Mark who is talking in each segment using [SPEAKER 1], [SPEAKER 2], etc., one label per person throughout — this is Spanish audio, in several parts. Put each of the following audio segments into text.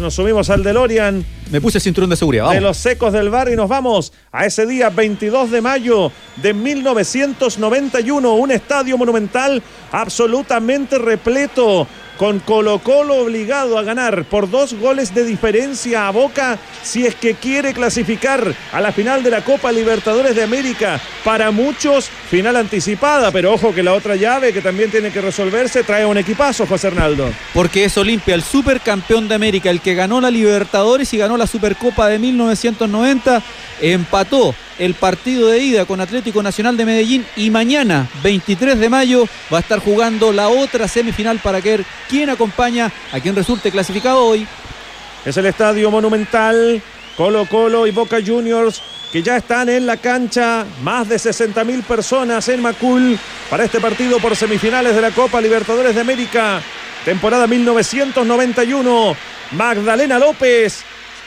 [SPEAKER 1] Nos subimos al DeLorean.
[SPEAKER 2] Me puse el cinturón de seguridad.
[SPEAKER 1] De los secos del bar y nos vamos a ese día 22 de mayo de 1991. Un estadio monumental absolutamente repleto con Colo Colo obligado a ganar por dos goles de diferencia a Boca si es que quiere clasificar a la final de la Copa Libertadores de América. Para muchos, final anticipada, pero ojo que la otra llave que también tiene que resolverse trae un equipazo, José Hernaldo.
[SPEAKER 2] Porque es Olimpia, el supercampeón de América, el que ganó la Libertadores y ganó la Supercopa de 1990, empató el partido de ida con Atlético Nacional de Medellín y mañana, 23 de mayo, va a estar jugando la otra semifinal para ver quién acompaña a quien resulte clasificado hoy.
[SPEAKER 1] Es el Estadio Monumental, Colo Colo y Boca Juniors que ya están en la cancha, más de 60 mil personas en Macul para este partido por semifinales de la Copa Libertadores de América, temporada 1991. Magdalena López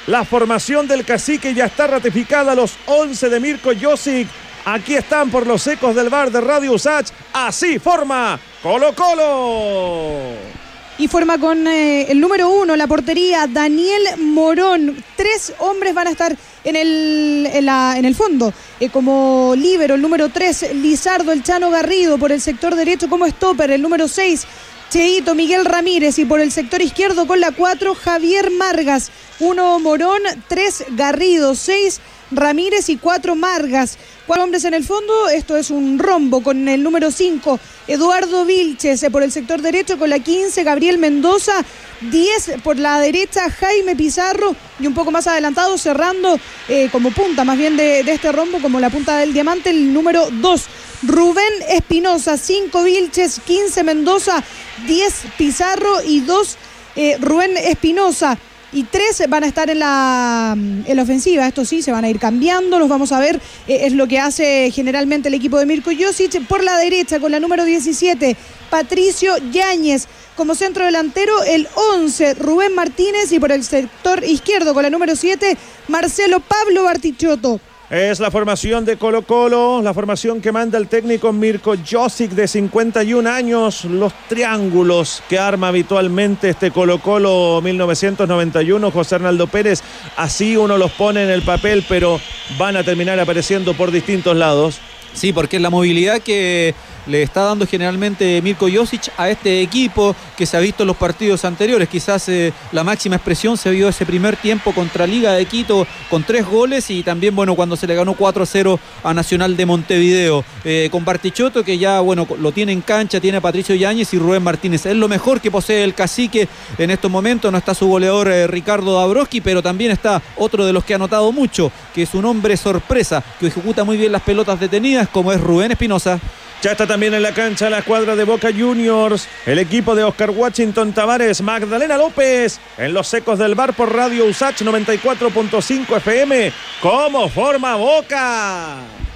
[SPEAKER 1] la formación del cacique ya está ratificada. Los 11 de Mirko Josic. Aquí están por los ecos del bar de Radio Usach. Así forma Colo Colo.
[SPEAKER 3] Y forma con eh, el número uno, la portería, Daniel Morón. Tres hombres van a estar en el, en el fondo. Eh, como líbero, el número tres, Lizardo, el Chano Garrido. Por el sector derecho, como stopper, el número seis, Cheito Miguel Ramírez y por el sector izquierdo con la 4 Javier Margas, 1 Morón, 3 Garrido, 6 Ramírez y 4 Margas. Cuatro hombres en el fondo, esto es un rombo con el número 5 Eduardo Vilches por el sector derecho con la 15 Gabriel Mendoza, 10 por la derecha Jaime Pizarro. Y un poco más adelantado cerrando eh, como punta más bien de, de este rombo como la punta del diamante el número 2 Rubén Espinosa, 5 Vilches, 15 Mendoza, 10 Pizarro y 2 eh, Rubén Espinosa. Y tres van a estar en la, en la ofensiva. Estos sí se van a ir cambiando. Los vamos a ver. Eh, es lo que hace generalmente el equipo de Mirko Josic. Por la derecha, con la número 17, Patricio Yáñez. Como centro delantero, el 11, Rubén Martínez. Y por el sector izquierdo, con la número 7, Marcelo Pablo Bartichotto.
[SPEAKER 1] Es la formación de Colo Colo, la formación que manda el técnico Mirko Josic de 51 años, los triángulos que arma habitualmente este Colo Colo 1991, José Arnaldo Pérez, así uno los pone en el papel, pero van a terminar apareciendo por distintos lados.
[SPEAKER 2] Sí, porque es la movilidad que le está dando generalmente Mirko Josic a este equipo que se ha visto en los partidos anteriores. Quizás eh, la máxima expresión se vio ese primer tiempo contra Liga de Quito con tres goles y también, bueno, cuando se le ganó 4-0 a Nacional de Montevideo. Eh, con Bartichotto, que ya, bueno, lo tiene en cancha, tiene a Patricio Yáñez y Rubén Martínez. Es lo mejor que posee el cacique en estos momentos. No está su goleador eh, Ricardo Dabrowski, pero también está otro de los que ha notado mucho, que es un hombre sorpresa, que ejecuta muy bien las pelotas detenidas, como es Rubén Espinosa.
[SPEAKER 1] Ya está también en la cancha la escuadra de Boca Juniors, el equipo de Oscar Washington Tavares, Magdalena López, en los secos del bar por Radio Usach 94.5 FM. ¿Cómo forma Boca?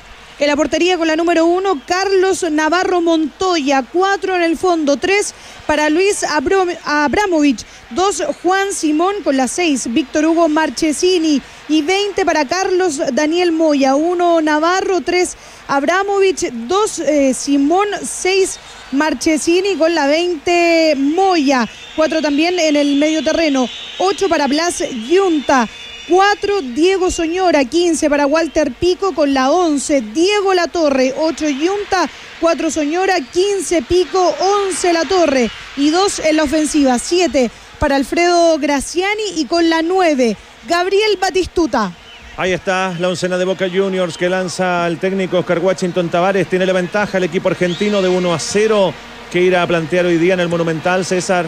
[SPEAKER 3] En la portería con la número uno, Carlos Navarro Montoya. Cuatro en el fondo, tres para Luis Abramovich. Dos, Juan Simón con la seis, Víctor Hugo Marchesini. Y veinte para Carlos Daniel Moya. Uno, Navarro, tres, Abramovich. Dos, eh, Simón, seis, Marchesini con la 20 Moya. Cuatro también en el medio terreno. Ocho para Blas Yunta. 4, Diego Soñora, 15 para Walter Pico con la 11, Diego La Torre, 8 Yunta, 4 Soñora, 15 Pico, 11 La Torre y 2 en la ofensiva, 7 para Alfredo Graciani y con la 9, Gabriel Batistuta.
[SPEAKER 1] Ahí está la oncena de Boca Juniors que lanza el técnico Oscar Washington Tavares. Tiene la ventaja el equipo argentino de 1 a 0 que irá a plantear hoy día en el Monumental, César.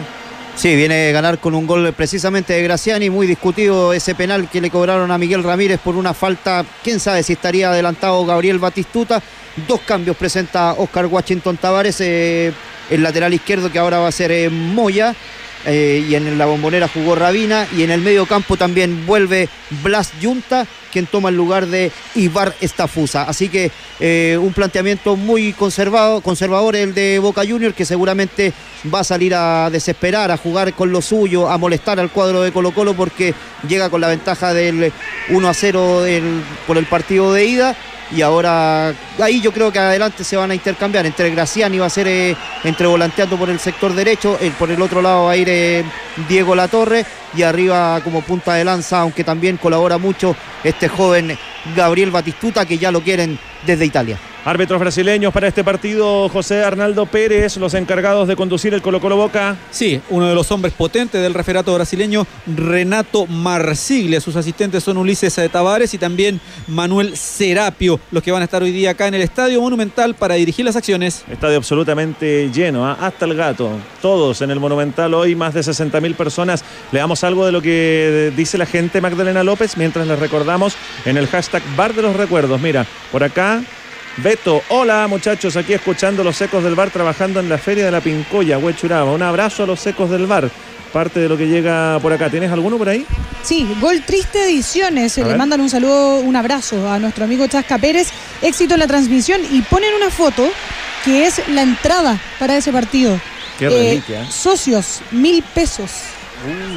[SPEAKER 4] Sí, viene a ganar con un gol precisamente de Graciani, muy discutido ese penal que le cobraron a Miguel Ramírez por una falta, quién sabe si estaría adelantado Gabriel Batistuta. Dos cambios presenta Oscar Washington Tavares, eh, el lateral izquierdo que ahora va a ser eh, Moya, eh, y en la bombonera jugó Rabina y en el medio campo también vuelve Blas Yunta quien toma el lugar de Ibar Estafusa. Así que eh, un planteamiento muy conservado, conservador el de Boca Junior que seguramente va a salir a desesperar, a jugar con lo suyo, a molestar al cuadro de Colo Colo porque llega con la ventaja del 1 a 0 por el partido de ida y ahora ahí yo creo que adelante se van a intercambiar. Entre Graciani va a ser eh, entre volanteando por el sector derecho, eh, por el otro lado va a ir eh, Diego Latorre y arriba como punta de lanza, aunque también colabora mucho este joven Gabriel Batistuta que ya lo quieren desde Italia.
[SPEAKER 1] Árbitros brasileños para este partido, José Arnaldo Pérez, los encargados de conducir el Colo Colo Boca.
[SPEAKER 2] Sí, uno de los hombres potentes del referato brasileño, Renato Marsiglia. Sus asistentes son Ulises Tavares y también Manuel Serapio, los que van a estar hoy día acá en el Estadio Monumental para dirigir las acciones.
[SPEAKER 1] Estadio absolutamente lleno, ¿ah? hasta el gato. Todos en el Monumental hoy, más de 60 mil personas. Le damos algo de lo que dice la gente Magdalena López mientras les recordamos en el hashtag Bar de los Recuerdos. Mira, por acá Beto, hola muchachos, aquí escuchando los secos del bar trabajando en la feria de la Pincoya, Huechuraba. Un abrazo a los secos del bar. Parte de lo que llega por acá. ¿Tienes alguno por ahí?
[SPEAKER 3] Sí, Gol Triste Ediciones. Le mandan un saludo, un abrazo a nuestro amigo Chasca Pérez. Éxito en la transmisión y ponen una foto que es la entrada para ese partido.
[SPEAKER 1] Qué reliquia.
[SPEAKER 3] Eh, socios, mil pesos.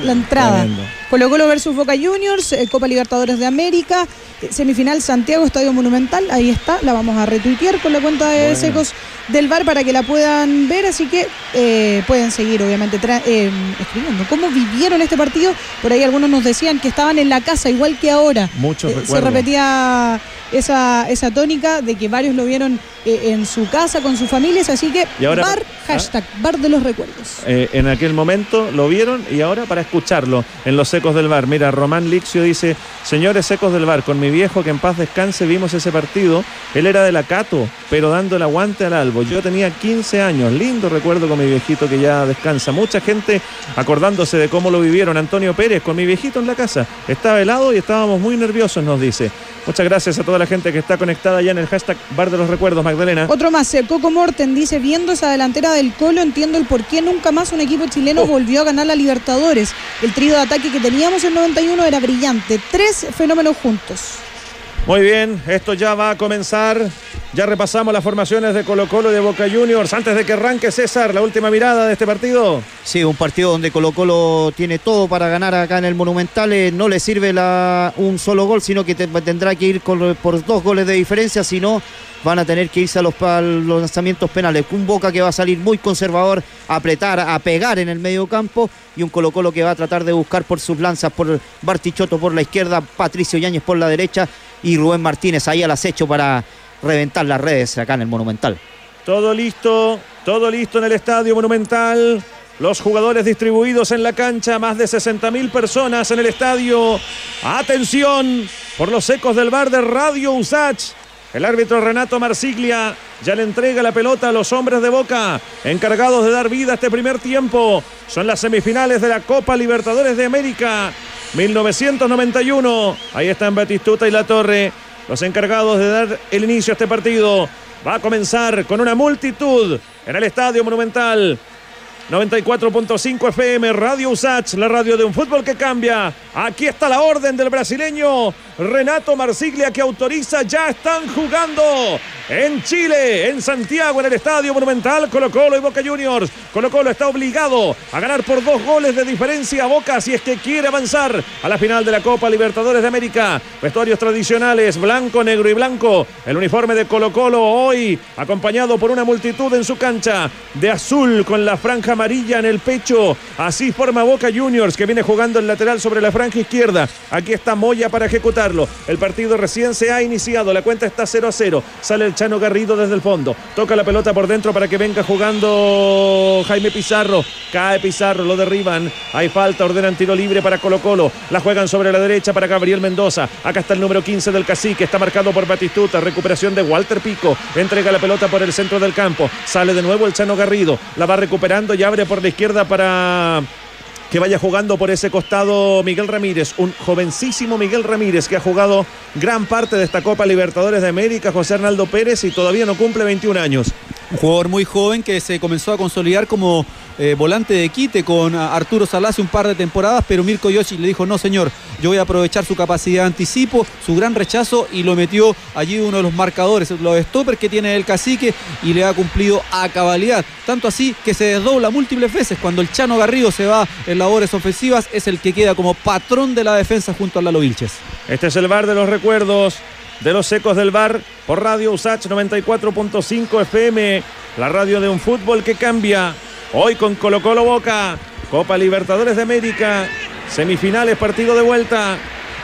[SPEAKER 3] La entrada. Colo Colo versus Boca Juniors, eh, Copa Libertadores de América, eh, semifinal Santiago, Estadio Monumental, ahí está, la vamos a retuitear con la cuenta de Secos del Bar para que la puedan ver, así que eh, pueden seguir obviamente escribiendo cómo vivieron este partido. Por ahí algunos nos decían que estaban en la casa igual que ahora.
[SPEAKER 1] Muchos
[SPEAKER 3] Se repetía esa, esa tónica de que varios lo vieron en su casa con sus familias, así que bar, ¿ah? hashtag, bar de los recuerdos.
[SPEAKER 1] en aquel momento lo vieron y ahora para escucharlo en los Secos del Bar. Mira, Román Lixio dice, señores Secos del Bar, con mi viejo que en paz descanse vimos ese partido. Él era de la Cato, pero dando el aguante al Albo. Yo tenía 15 años, lindo recuerdo con mi viejito que ya descansa. Mucha gente acordándose de cómo lo vivieron. Antonio Pérez con mi viejito en la casa. Estaba helado y estábamos muy nerviosos, nos dice. Muchas gracias a toda la gente que está conectada ya en el hashtag Bar de los Recuerdos, Magdalena.
[SPEAKER 3] Otro más, eh, Coco Morten dice, viendo esa delantera del Colo, entiendo el por qué nunca más un equipo chileno oh. volvió a ganar la Libertadores. El trío de ataque que teníamos en 91 era brillante. Tres fenómenos juntos.
[SPEAKER 1] Muy bien, esto ya va a comenzar. Ya repasamos las formaciones de Colo Colo y de Boca Juniors. Antes de que arranque César, la última mirada de este partido.
[SPEAKER 4] Sí, un partido donde Colo Colo tiene todo para ganar acá en el Monumental. Eh, no le sirve un solo gol, sino que tendrá que ir por dos goles de diferencia. Si no, van a tener que irse a los, lanzamientos penales. Un Boca que va a salir muy conservador, apretar, a pegar en el medio campo. Y un Colo Colo que va a tratar de buscar por sus lanzas, por Bartichotto por la izquierda, Patricio Yáñez por la derecha y Rubén Martínez ahí al acecho para reventar las redes acá en el Monumental.
[SPEAKER 1] Todo listo, todo listo en el Estadio Monumental. Los jugadores distribuidos en la cancha, más de 60 mil personas en el estadio. Atención por los ecos del bar de Radio Usach. El árbitro Renato Marsiglia ya le entrega la pelota a los hombres de Boca, encargados de dar vida a este primer tiempo. Son las semifinales de la Copa Libertadores de América. 1991. Ahí están Batistuta y La Torre, los encargados de dar el inicio a este partido. Va a comenzar con una multitud en el Estadio Monumental. 94.5 FM, Radio Usach, la radio de un fútbol que cambia. Aquí está la orden del brasileño Renato Marsiglia que autoriza, ya están jugando en Chile, en Santiago, en el Estadio Monumental, Colo Colo y Boca Juniors. Colo Colo está obligado a ganar por dos goles de diferencia a Boca si es que quiere avanzar a la final de la Copa Libertadores de América. Vestuarios tradicionales, blanco, negro y blanco. El uniforme de Colo Colo hoy acompañado por una multitud en su cancha de azul con la franja amarilla en el pecho. Así forma Boca Juniors que viene jugando el lateral sobre la franja izquierda. Aquí está Moya para ejecutar el partido recién se ha iniciado, la cuenta está 0 a 0. Sale el Chano Garrido desde el fondo. Toca la pelota por dentro para que venga jugando Jaime Pizarro. Cae Pizarro, lo derriban. Hay falta, ordenan tiro libre para Colo Colo. La juegan sobre la derecha para Gabriel Mendoza. Acá está el número 15 del cacique, está marcado por Batistuta. Recuperación de Walter Pico. Entrega la pelota por el centro del campo. Sale de nuevo el Chano Garrido. La va recuperando y abre por la izquierda para que vaya jugando por ese costado Miguel Ramírez, un jovencísimo Miguel Ramírez que ha jugado gran parte de esta Copa Libertadores de América, José Arnaldo Pérez, y todavía no cumple 21 años.
[SPEAKER 2] Un jugador muy joven que se comenzó a consolidar como eh, volante de quite con Arturo Salá hace un par de temporadas, pero Mirko Yoshi le dijo, no señor, yo voy a aprovechar su capacidad de anticipo, su gran rechazo y lo metió allí uno de los marcadores, los stoppers que tiene el cacique y le ha cumplido a cabalidad. Tanto así que se desdobla múltiples veces. Cuando el Chano Garrido se va en labores ofensivas, es el que queda como patrón de la defensa junto a Lalo Vilches.
[SPEAKER 1] Este es el bar de los recuerdos. de los Ecos del Bar por Radio Usach 94.5 FM, la radio de un fútbol que cambia. Hoy con Colo Colo Boca, Copa Libertadores de América, semifinales, partido de vuelta.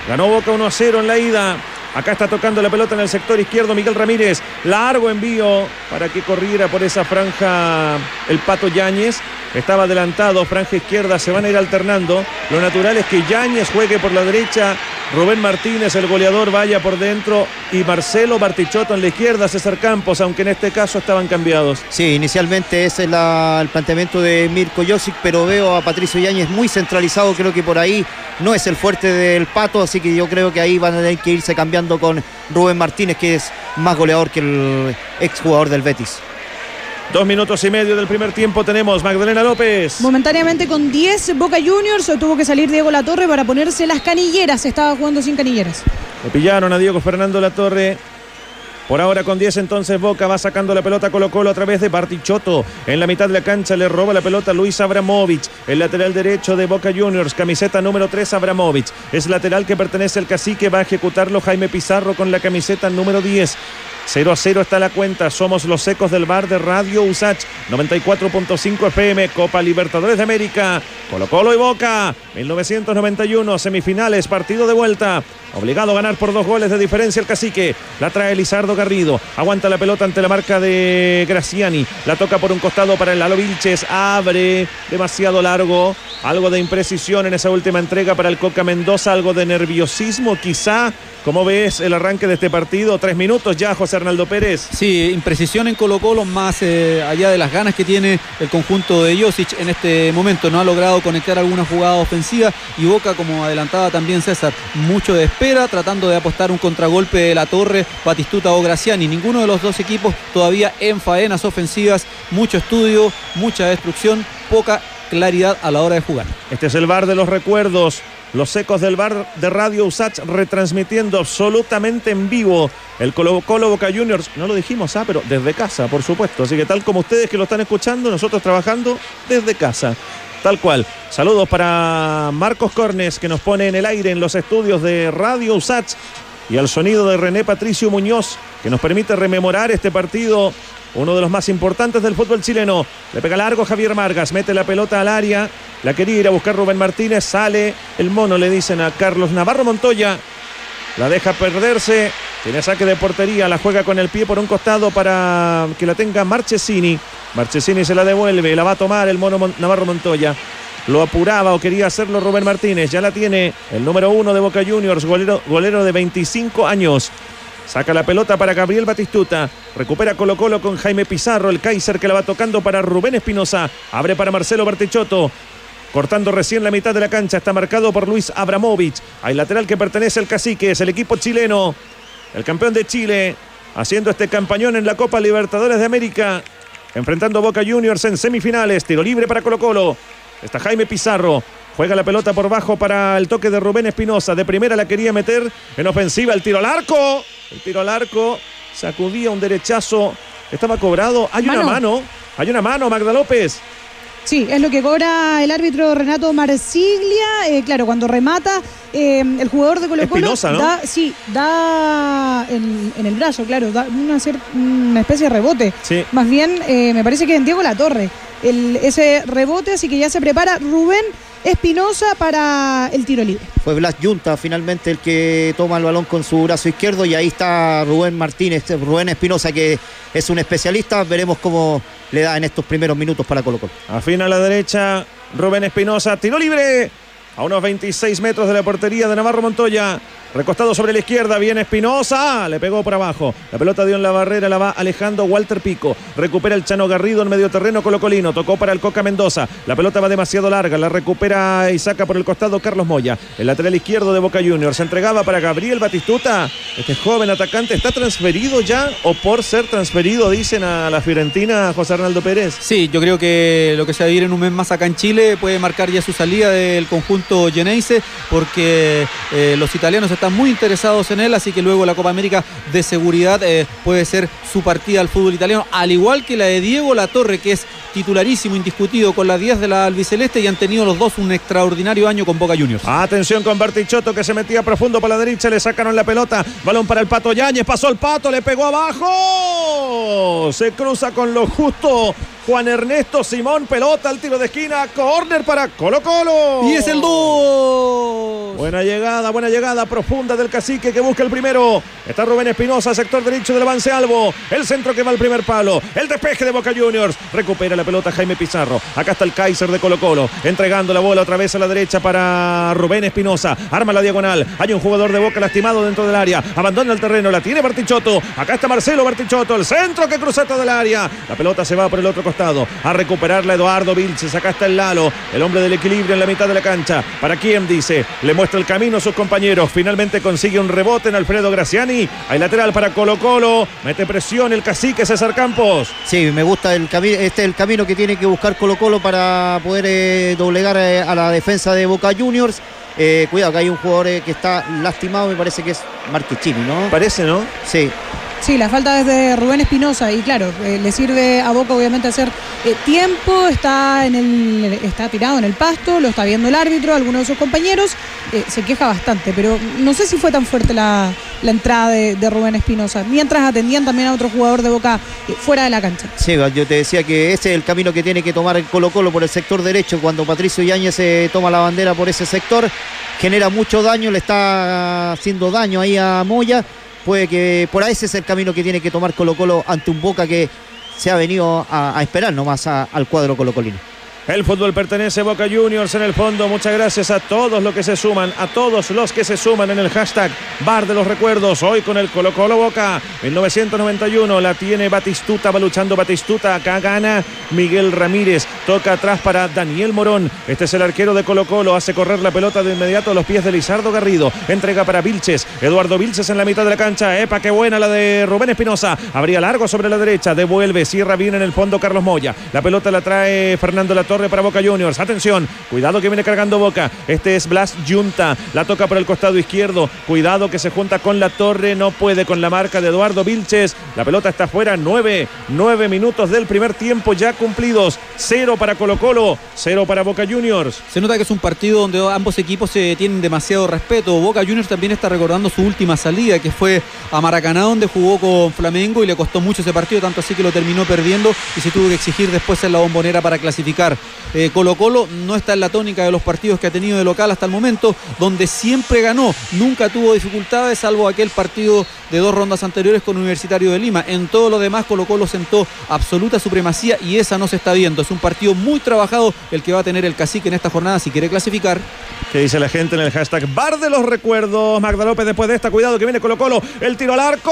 [SPEAKER 1] Ganó Boca 1 a 0 en la ida. Acá está tocando la pelota en el sector izquierdo Miguel Ramírez. Largo envío para que corriera por esa franja el Pato Yáñez. Estaba adelantado, franja izquierda, se van a ir alternando. Lo natural es que Yáñez juegue por la derecha, Rubén Martínez, el goleador, vaya por dentro y Marcelo Bartichotto en la izquierda, César Campos, aunque en este caso estaban cambiados.
[SPEAKER 4] Sí, inicialmente ese es el planteamiento de Mirko Josic, pero veo a Patricio Yáñez muy centralizado, creo que por ahí no es el fuerte del Pato, así que yo creo que ahí van a tener que irse cambiando con Rubén Martínez, que es más goleador que el exjugador del Betis.
[SPEAKER 1] Dos minutos y medio del primer tiempo tenemos Magdalena López.
[SPEAKER 3] Momentáneamente con 10 Boca Juniors tuvo que salir Diego Latorre para ponerse las canilleras. Estaba jugando sin canilleras.
[SPEAKER 1] Le pillaron a Diego Fernando Latorre. Por ahora con 10 entonces Boca va sacando la pelota Colo Colo a través de Bartichotto. En la mitad de la cancha le roba la pelota Luis Abramovic. El lateral derecho de Boca Juniors. Camiseta número 3 Abramovic. Es lateral que pertenece al cacique. Va a ejecutarlo Jaime Pizarro con la camiseta número 10. 0 a 0 está la cuenta. Somos los ecos del bar de Radio Usach 94.5 FM, Copa Libertadores de América, Colo Colo y Boca, 1991, semifinales, partido de vuelta. Obligado a ganar por dos goles de diferencia el cacique. La trae Lizardo Garrido. Aguanta la pelota ante la marca de Graciani. La toca por un costado para el Lalo Vilches. Abre demasiado largo. Algo de imprecisión en esa última entrega para el Coca Mendoza. Algo de nerviosismo quizá. ¿Cómo ves el arranque de este partido? Tres minutos ya, José Arnaldo Pérez.
[SPEAKER 2] Sí, imprecisión en Colo Colo, más eh, allá de las ganas que tiene el conjunto de Josic en este momento. No ha logrado conectar alguna jugada ofensiva y Boca, como adelantaba también César, mucho de espera, tratando de apostar un contragolpe de la Torre, Batistuta o Graciani. Ninguno de los dos equipos todavía en faenas ofensivas, mucho estudio, mucha destrucción, poca claridad a la hora de jugar.
[SPEAKER 1] Este es el bar de los recuerdos. Los ecos del bar de Radio Usach retransmitiendo absolutamente en vivo el Colo Colo Boca Juniors. No lo dijimos, ah, pero desde casa, por supuesto. Así que tal como ustedes que lo están escuchando, nosotros trabajando desde casa. Tal cual. Saludos para Marcos Cornes que nos pone en el aire en los estudios de Radio Usach y al sonido de René Patricio Muñoz que nos permite rememorar este partido uno de los más importantes del fútbol chileno. Le pega largo Javier Margas, mete la pelota al área. La quería ir a buscar Rubén Martínez. Sale el mono, le dicen a Carlos Navarro Montoya. La deja perderse. Tiene saque de portería. La juega con el pie por un costado para que la tenga Marchesini. Marchesini se la devuelve. La va a tomar el mono Navarro Montoya. Lo apuraba o quería hacerlo Rubén Martínez. Ya la tiene el número uno de Boca Juniors, golero, golero de 25 años. Saca la pelota para Gabriel Batistuta. Recupera Colo Colo con Jaime Pizarro. El Kaiser que la va tocando para Rubén Espinosa. Abre para Marcelo Bartichotto. Cortando recién la mitad de la cancha. Está marcado por Luis Abramovich. Hay lateral que pertenece al cacique. Es el equipo chileno. El campeón de Chile. Haciendo este campañón en la Copa Libertadores de América. Enfrentando Boca Juniors en semifinales. Tiro libre para Colo Colo. Está Jaime Pizarro. Juega la pelota por bajo para el toque de Rubén Espinosa. De primera la quería meter en ofensiva. El tiro al arco. El tiro al arco. Sacudía un derechazo. Estaba cobrado. Hay una mano. Hay una mano, Magda López.
[SPEAKER 3] Sí, es lo que cobra el árbitro Renato Marsiglia. Eh, claro, cuando remata eh, el jugador de Colo Colo.
[SPEAKER 1] Espinosa, ¿no?
[SPEAKER 3] Da, sí, da en, en el brazo, claro, da una, una especie de rebote.
[SPEAKER 1] Sí.
[SPEAKER 3] Más bien, eh, me parece que en Diego La Torre. El, ese rebote, así que ya se prepara Rubén Espinosa para el tiro libre.
[SPEAKER 4] Fue Blas Junta finalmente el que toma el balón con su brazo izquierdo y ahí está Rubén Martínez, Rubén Espinosa que es un especialista. Veremos cómo le da en estos primeros minutos para Colo Colo.
[SPEAKER 1] Afina a la derecha. Rubén Espinosa. Tiro libre. A unos 26 metros de la portería de Navarro Montoya. Recostado sobre la izquierda, viene Espinosa, le pegó por abajo. La pelota dio en la barrera, la va alejando Walter Pico. Recupera el Chano Garrido en medio terreno Colocolino. Tocó para el Coca Mendoza. La pelota va demasiado larga, la recupera y saca por el costado Carlos Moya. El lateral izquierdo de Boca Juniors. Se entregaba para Gabriel Batistuta. Este joven atacante está transferido ya o por ser transferido, dicen a la Fiorentina José Arnaldo Pérez.
[SPEAKER 2] Sí, yo creo que lo que se va a vivir en un mes más acá en Chile puede marcar ya su salida del conjunto Geneise porque eh, los italianos están muy interesados en él, así que luego la Copa América de seguridad eh, puede ser su partida al fútbol italiano, al igual que la de Diego Latorre, que es titularísimo, indiscutido con la 10 de la albiceleste y han tenido los dos un extraordinario año con Boca Juniors.
[SPEAKER 1] Atención con Bertichotto que se metía profundo por la derecha, le sacaron la pelota, balón para el Pato Yáñez, pasó el Pato, le pegó abajo, se cruza con lo justo Juan Ernesto Simón, pelota al tiro de esquina, córner para Colo Colo.
[SPEAKER 2] Y es el 2.
[SPEAKER 1] Buena llegada, buena llegada profunda del cacique que busca el primero. Está Rubén Espinosa, sector derecho del avance Albo. El centro que va al primer palo. El despeje de Boca Juniors. Recupera la pelota Jaime Pizarro. Acá está el Kaiser de Colo Colo. Entregando la bola otra vez a la derecha para Rubén Espinosa. Arma la diagonal. Hay un jugador de Boca lastimado dentro del área. Abandona el terreno. La tiene Bartichotto. Acá está Marcelo Bartichotto. El centro que cruza todo el área. La pelota se va por el otro costado a recuperarla Eduardo Vilches. Acá está el Lalo, el hombre del equilibrio en la mitad de la cancha. ¿Para quién dice? Le muestra el camino a sus compañeros. Finalmente consigue un rebote en Alfredo Graciani. Hay lateral para Colo Colo. Mete presión el cacique César Campos.
[SPEAKER 4] Sí, me gusta el camino. Este es el camino que tiene que buscar Colo Colo para poder eh, doblegar eh, a la defensa de Boca Juniors. Eh, cuidado que hay un jugador que está lastimado, me parece que es Marquechini, ¿no?
[SPEAKER 1] Parece, ¿no?
[SPEAKER 4] Sí.
[SPEAKER 3] Sí, la falta es de Rubén Espinosa y claro, eh, le sirve a Boca obviamente hacer eh, tiempo, está, en el, está tirado en el pasto, lo está viendo el árbitro, algunos de sus compañeros, eh, se queja bastante, pero no sé si fue tan fuerte la, entrada de, Rubén Espinosa, mientras atendían también a otro jugador de Boca fuera de la cancha.
[SPEAKER 4] Sí, yo te decía que ese es el camino que tiene que tomar el Colo Colo por el sector derecho, cuando Patricio Yáñez se toma la bandera por ese sector, genera mucho daño, le está haciendo daño ahí a Moya puede que por ahí ese es el camino que tiene que tomar Colo Colo ante un Boca que se ha venido a, esperar nomás al cuadro colocolino.
[SPEAKER 1] El fútbol pertenece a Boca Juniors en el fondo. Muchas gracias a todos los que se suman, a todos los que se suman en el hashtag Bar de los Recuerdos. Hoy con el Colo Colo Boca. 1991 la tiene Batistuta, va luchando Batistuta. Acá gana Miguel Ramírez. Toca atrás para Daniel Morón. Este es el arquero de Colo Colo. Hace correr la pelota de inmediato a los pies de Lizardo Garrido. Entrega para Vilches. Eduardo Vilches en la mitad de la cancha. Epa, qué buena la de Rubén Espinosa. Habría largo sobre la derecha. Devuelve. Cierra bien en el fondo Carlos Moya. La pelota la trae Fernando Latorre torre para Boca Juniors. Atención, cuidado que viene cargando Boca. Este es Blas Junta. La toca por el costado izquierdo. Cuidado que se junta con la torre. No puede con la marca de Eduardo Vilches. La pelota está fuera. Nueve, nueve minutos del primer tiempo ya cumplidos. Cero para Colo Colo, cero para Boca Juniors.
[SPEAKER 2] Se nota que es un partido donde ambos equipos se tienen demasiado respeto. Boca Juniors también está recordando su última salida, que fue a Maracaná, donde jugó con Flamengo y le costó mucho ese partido, tanto así que lo terminó perdiendo y se tuvo que exigir después en la bombonera para clasificar. Eh, Colo Colo no está en la tónica de los partidos que ha tenido de local hasta el momento, donde siempre ganó, nunca tuvo dificultades, salvo aquel partido de dos rondas anteriores con Universitario de Lima. En todo lo demás, Colo Colo sentó absoluta supremacía y esa no se está viendo. Es un partido muy trabajado el que va a tener el cacique en esta jornada si quiere clasificar.
[SPEAKER 1] ¿Qué dice la gente en el hashtag Bar de los Recuerdos? Magda López después de esta, cuidado que viene Colo Colo, el tiro al arco.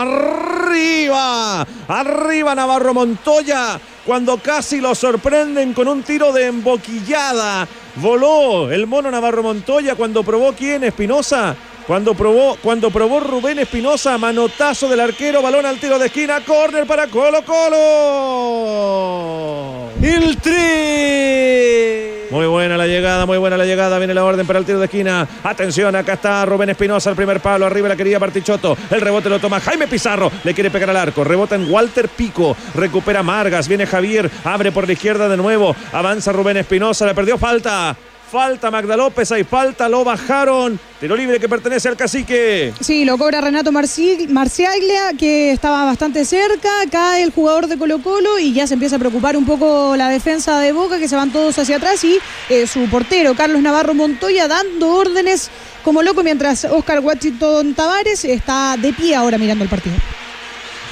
[SPEAKER 1] Arriba, arriba Navarro Montoya cuando casi lo sorprenden con un tiro de emboquillada. Voló el mono Navarro Montoya cuando probó quién, Espinosa. Cuando probó, cuando probó Rubén Espinosa, manotazo del arquero, balón al tiro de esquina, córner para Colo Colo.
[SPEAKER 2] El 3.
[SPEAKER 1] Muy buena la llegada, muy buena la llegada. Viene la orden para el tiro de esquina. Atención, acá está Rubén Espinosa, el primer palo. Arriba la querida Partichoto. El rebote lo toma Jaime Pizarro. Le quiere pegar al arco. Rebota en Walter Pico. Recupera Margas. Viene Javier. Abre por la izquierda de nuevo. Avanza Rubén Espinosa. Le perdió falta. Falta Magda López, hay falta, lo bajaron. Tiro libre que pertenece al cacique.
[SPEAKER 3] Sí, lo cobra Renato Marciaglia, que estaba bastante cerca. Cae el jugador de Colo Colo y ya se empieza a preocupar un poco la defensa de Boca, que se van todos hacia atrás. Y eh, su portero, Carlos Navarro Montoya, dando órdenes como loco, mientras Oscar Washington Tavares está de pie ahora mirando el partido.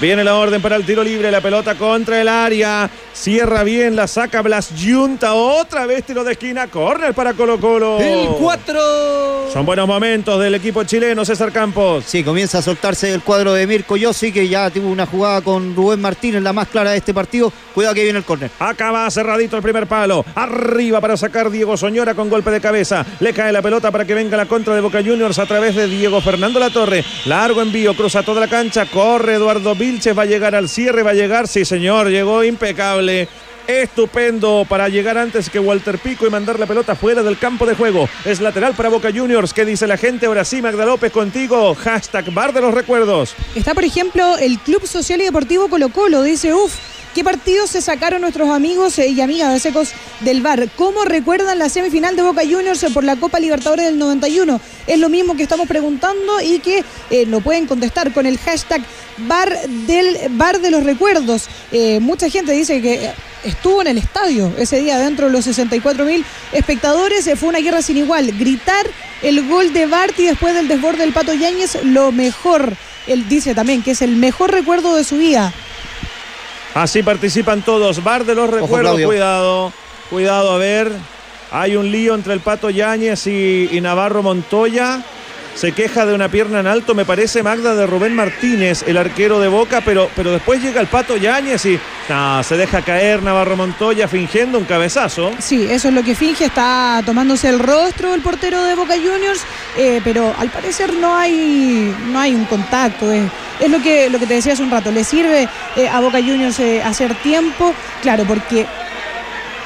[SPEAKER 1] Viene la orden para el tiro libre, la pelota contra el área. Cierra bien, la saca Blas Junta. Otra vez tiro de esquina. Corner para Colo Colo.
[SPEAKER 2] El 4.
[SPEAKER 1] Son buenos momentos del equipo chileno, César Campos.
[SPEAKER 4] Sí, comienza a soltarse el cuadro de Mirko Yossi, que ya tuvo una jugada con Rubén Martínez, la más clara de este partido. Cuidado que viene el córner.
[SPEAKER 1] Acaba cerradito el primer palo. Arriba para sacar Diego Soñora con golpe de cabeza. Le cae la pelota para que venga la contra de Boca Juniors a través de Diego Fernando Latorre. Largo envío, cruza toda la cancha. Corre Eduardo Vilches, va a llegar al cierre, va a llegar. Sí, señor, llegó impecable estupendo para llegar antes que Walter Pico y mandar la pelota fuera del campo de juego. Es lateral para Boca Juniors. ¿Qué dice la gente? Ahora sí, Magda López contigo. Hashtag bar de los recuerdos.
[SPEAKER 3] Está, por ejemplo, el Club Social y Deportivo Colo Colo. Dice, uff. ¿Qué partidos se sacaron nuestros amigos eh, y amigas de Secos del Bar? ¿Cómo recuerdan la semifinal de Boca Juniors por la Copa Libertadores del 91? Es lo mismo que estamos preguntando y que eh, lo pueden contestar con el hashtag Bar de los Recuerdos. Eh, mucha gente dice que estuvo en el estadio ese día dentro de los 64 mil espectadores. fue una guerra sin igual. Gritar el gol de Barty después del desborde del Pato Yáñez, lo mejor. Él dice también que es el mejor recuerdo de su vida.
[SPEAKER 1] Así participan todos. Bar de los recuerdos, cuidado. Cuidado, a ver. Hay un lío entre el Pato Yáñez y, y, Navarro Montoya. Se queja de una pierna en alto, me parece Magda de Rubén Martínez, el arquero de Boca, pero, pero después llega el Pato Yáñez y se deja caer Navarro Montoya fingiendo un cabezazo.
[SPEAKER 3] Sí, eso es lo que finge, está tomándose el rostro el portero de Boca Juniors, eh, pero al parecer no hay, no hay un contacto. Eh. Es lo que, lo que te decía hace un rato, le sirve eh, a Boca Juniors hacer tiempo, claro, porque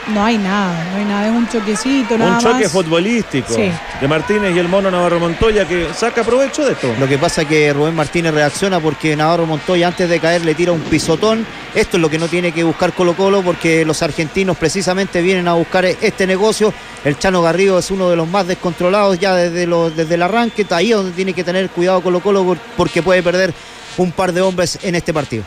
[SPEAKER 3] no hay nada, no hay nada, es un choquecito, nada
[SPEAKER 1] Un choque futbolístico de Martínez y el mono Navarro Montoya que saca provecho de esto.
[SPEAKER 4] Lo que pasa es que Rubén Martínez reacciona porque Navarro Montoya antes de caer le tira un pisotón. Esto es lo que no tiene que buscar Colo Colo porque los argentinos precisamente vienen a buscar este negocio. El Chano Garrido es uno de los más descontrolados ya desde, desde el arranque. Está ahí donde tiene que tener cuidado Colo Colo porque puede perder un par de hombres en este partido.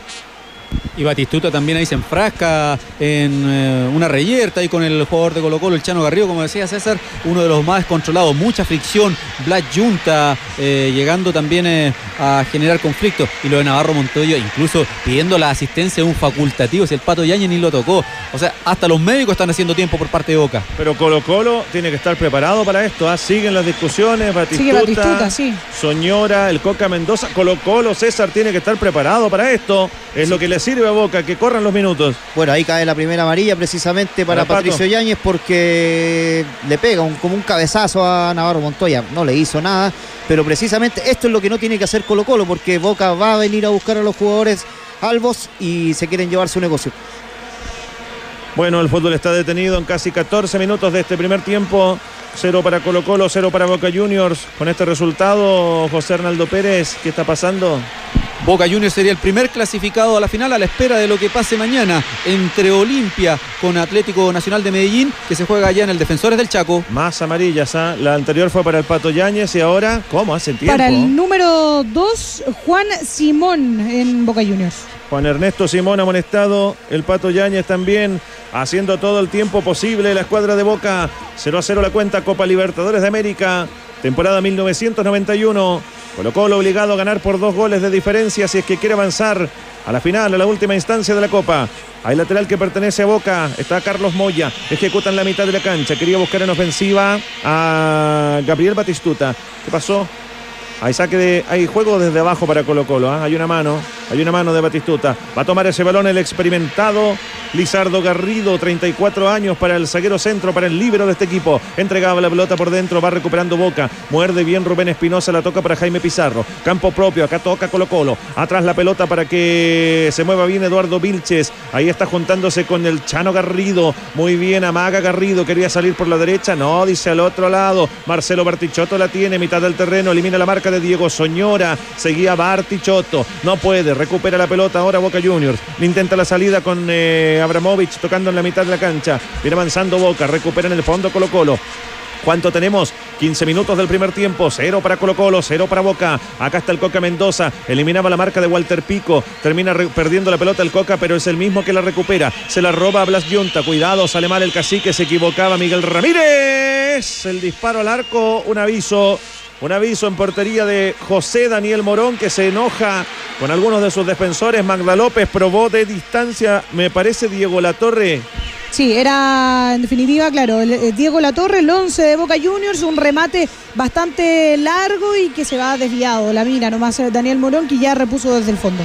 [SPEAKER 2] Y Batistuta también ahí se enfrasca en eh, una reyerta ahí con el jugador de Colo Colo, el Chano Garrido, como decía César, uno de los más controlados, mucha fricción, Black Junta eh, llegando también eh, a generar conflicto. Y lo de Navarro Montoya, incluso pidiendo la asistencia de un facultativo, si el Pato Yañez ni lo tocó. O sea, hasta los médicos están haciendo tiempo por parte de Boca.
[SPEAKER 1] Pero Colo Colo tiene que estar preparado para esto. ¿ah? Siguen las discusiones, Batistuta, Batistuta sí. Soñora, el Coca Mendoza, Colo Colo, César tiene que estar preparado para esto. Es lo que le sirve a Boca, que corran los minutos.
[SPEAKER 4] Bueno, ahí cae la primera amarilla precisamente para, Patricio Yáñez porque le pega un, como un cabezazo a Navarro Montoya. No le hizo nada, pero precisamente esto es lo que no tiene que hacer Colo Colo porque Boca va a venir a buscar a los jugadores albos y se quieren llevar su negocio.
[SPEAKER 1] Bueno, el fútbol está detenido en casi 14 minutos de este primer tiempo. Cero para Colo Colo, cero para Boca Juniors. Con este resultado, José Hernaldo Pérez, ¿qué está pasando?
[SPEAKER 2] Boca Juniors sería el primer clasificado a la final a la espera de lo que pase mañana entre Olimpia con Atlético Nacional de Medellín, que se juega allá en el Defensores del Chaco.
[SPEAKER 1] Más amarillas, ¿ah? la anterior fue para el Pato Yáñez y ahora, ¿cómo hace el tiempo?
[SPEAKER 3] Para el número 2, Juan Simón en Boca Juniors.
[SPEAKER 1] Juan Ernesto Simón amonestado, el Pato Yáñez también haciendo todo el tiempo posible la escuadra de Boca. 0 a 0 la cuenta Copa Libertadores de América, temporada 1991. Colo Colo obligado a ganar por dos goles de diferencia si es que quiere avanzar a la final, a la última instancia de la Copa. Hay lateral que pertenece a Boca, está Carlos Moya, ejecutan la mitad de la cancha, quería buscar en ofensiva a Gabriel Batistuta. ¿Qué pasó? Hay saque de. Hay juego desde abajo para Colo Colo. ¿ah? Hay una mano. Hay una mano de Batistuta. Va a tomar ese balón el experimentado Lizardo Garrido, 34 años para el zaguero centro, para el líbero de este equipo. Entregaba la pelota por dentro, va recuperando Boca. Muerde bien Rubén Espinosa, la toca para Jaime Pizarro. Campo propio, acá toca Colo Colo. Atrás la pelota para que se mueva bien Eduardo Vilches. Ahí está juntándose con el Chano Garrido. Muy bien, amaga Garrido. Quería salir por la derecha. No, dice al otro lado. Marcelo Bartichotto la tiene, mitad del terreno. Elimina la marca de Diego Soñora. Seguía Bartichotto. No puede. Recupera la pelota ahora Boca Juniors. Intenta la salida con eh, Abramovich tocando en la mitad de la cancha. Viene avanzando Boca. Recupera en el fondo Colo Colo. ¿Cuánto tenemos? 15 minutos del primer tiempo. Cero para Colo Colo, cero para Boca. Acá está el Coca Mendoza. Eliminaba la marca de Walter Pico. Termina perdiendo la pelota el Coca, pero es el mismo que la recupera. Se la roba a Blas Yunta. Cuidado, sale mal el cacique. Se equivocaba Miguel Ramírez. El disparo al arco. Un aviso un aviso en portería de José Daniel Morón que se enoja con algunos de sus defensores. Magda López probó de distancia, me parece, Diego Latorre.
[SPEAKER 3] Sí, era en definitiva, claro, eh, Diego Latorre, el 11 de Boca Juniors, un remate bastante largo y que se va desviado. La mira nomás eh, Daniel Morón que ya repuso desde el fondo.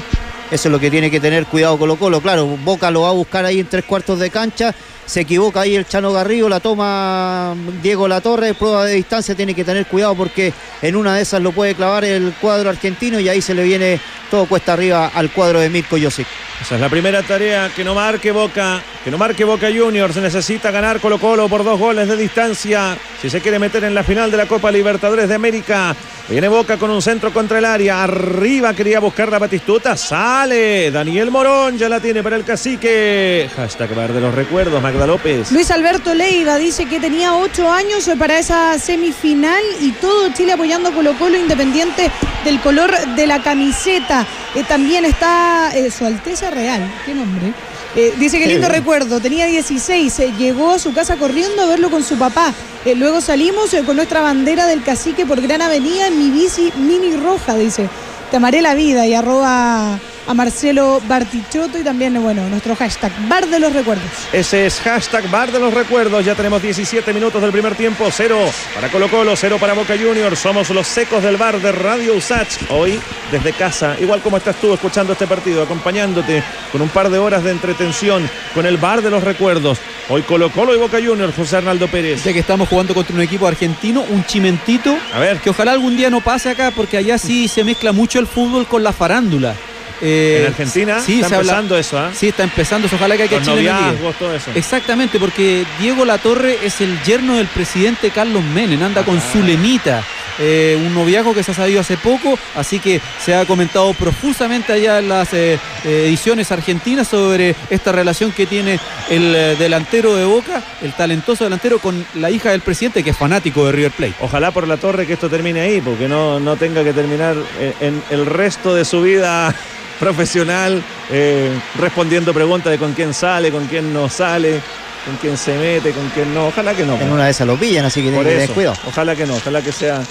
[SPEAKER 4] Eso es lo que tiene que tener cuidado Colo Colo. Claro, Boca lo va a buscar ahí en tres cuartos de cancha se equivoca ahí el Chano Garrido, la toma Diego Latorre, prueba de distancia, tiene que tener cuidado porque en una de esas lo puede clavar el cuadro argentino y ahí se le viene todo cuesta arriba al cuadro de Mirko Josic.
[SPEAKER 1] Esa es la primera tarea, que no marque Boca, que no marque Boca Juniors, necesita ganar Colo Colo por dos goles de distancia, si se quiere meter en la final de la Copa Libertadores de América. Viene Boca con un centro contra el área, arriba quería buscar la Batistuta, sale Daniel Morón, ya la tiene para el cacique. Hashtag bar de los recuerdos, López.
[SPEAKER 3] Luis Alberto Leiva dice que tenía ocho años para esa semifinal y todo Chile apoyando a Colo Colo independiente del color de la camiseta. Eh, también está eh, Su Alteza Real, qué nombre. Eh, dice que lindo recuerdo, tenía 16, eh, llegó a su casa corriendo a verlo con su papá. Eh, luego salimos con nuestra bandera del cacique por Gran Avenida en mi bici mini roja, dice. Te amaré la vida y arroba a Marcelo Bartichotto y también, bueno, nuestro hashtag Bar de los Recuerdos.
[SPEAKER 1] Ese es hashtag Bar de los Recuerdos. Ya tenemos 17 minutos del primer tiempo. Cero para Colo Colo, cero para Boca Juniors. Somos los secos del bar de Radio Usach. Hoy desde casa, igual como estás tú escuchando este partido, acompañándote con un par de horas de entretención con el Bar de los Recuerdos. Hoy Colo Colo y Boca Juniors, José Arnaldo Pérez.
[SPEAKER 2] Ya que estamos jugando contra un equipo argentino, un chimentito.
[SPEAKER 1] A ver.
[SPEAKER 2] Que ojalá algún día no pase acá, porque allá sí se mezcla mucho el fútbol con la farándula. Eh,
[SPEAKER 1] En Argentina
[SPEAKER 2] sí,
[SPEAKER 1] está
[SPEAKER 2] habla-
[SPEAKER 1] empezando eso, ¿ah?
[SPEAKER 2] Sí, está empezando eso. Ojalá que
[SPEAKER 1] Con
[SPEAKER 2] Chile
[SPEAKER 1] noviazgos, todo eso.
[SPEAKER 2] Exactamente, porque Diego Latorre es el yerno del presidente Carlos Menem, anda con
[SPEAKER 1] Ah.
[SPEAKER 2] su lemita. eh, un noviazgo que se ha sabido hace poco, así que se ha comentado profusamente allá en las eh, eh, ediciones argentinas sobre esta relación que tiene el eh, delantero de Boca, el talentoso delantero con la hija del presidente que es fanático de River Plate.
[SPEAKER 1] Ojalá por la torre que esto termine ahí, porque no, no tenga que terminar eh, en el resto de su vida profesional eh, respondiendo preguntas de con quién sale, con quién no sale, con quién se mete, con quién no. Ojalá que no.
[SPEAKER 4] En una de esas lo pillan, así que
[SPEAKER 1] Por
[SPEAKER 4] que tener cuidado.
[SPEAKER 1] Ojalá que no, ojalá que sea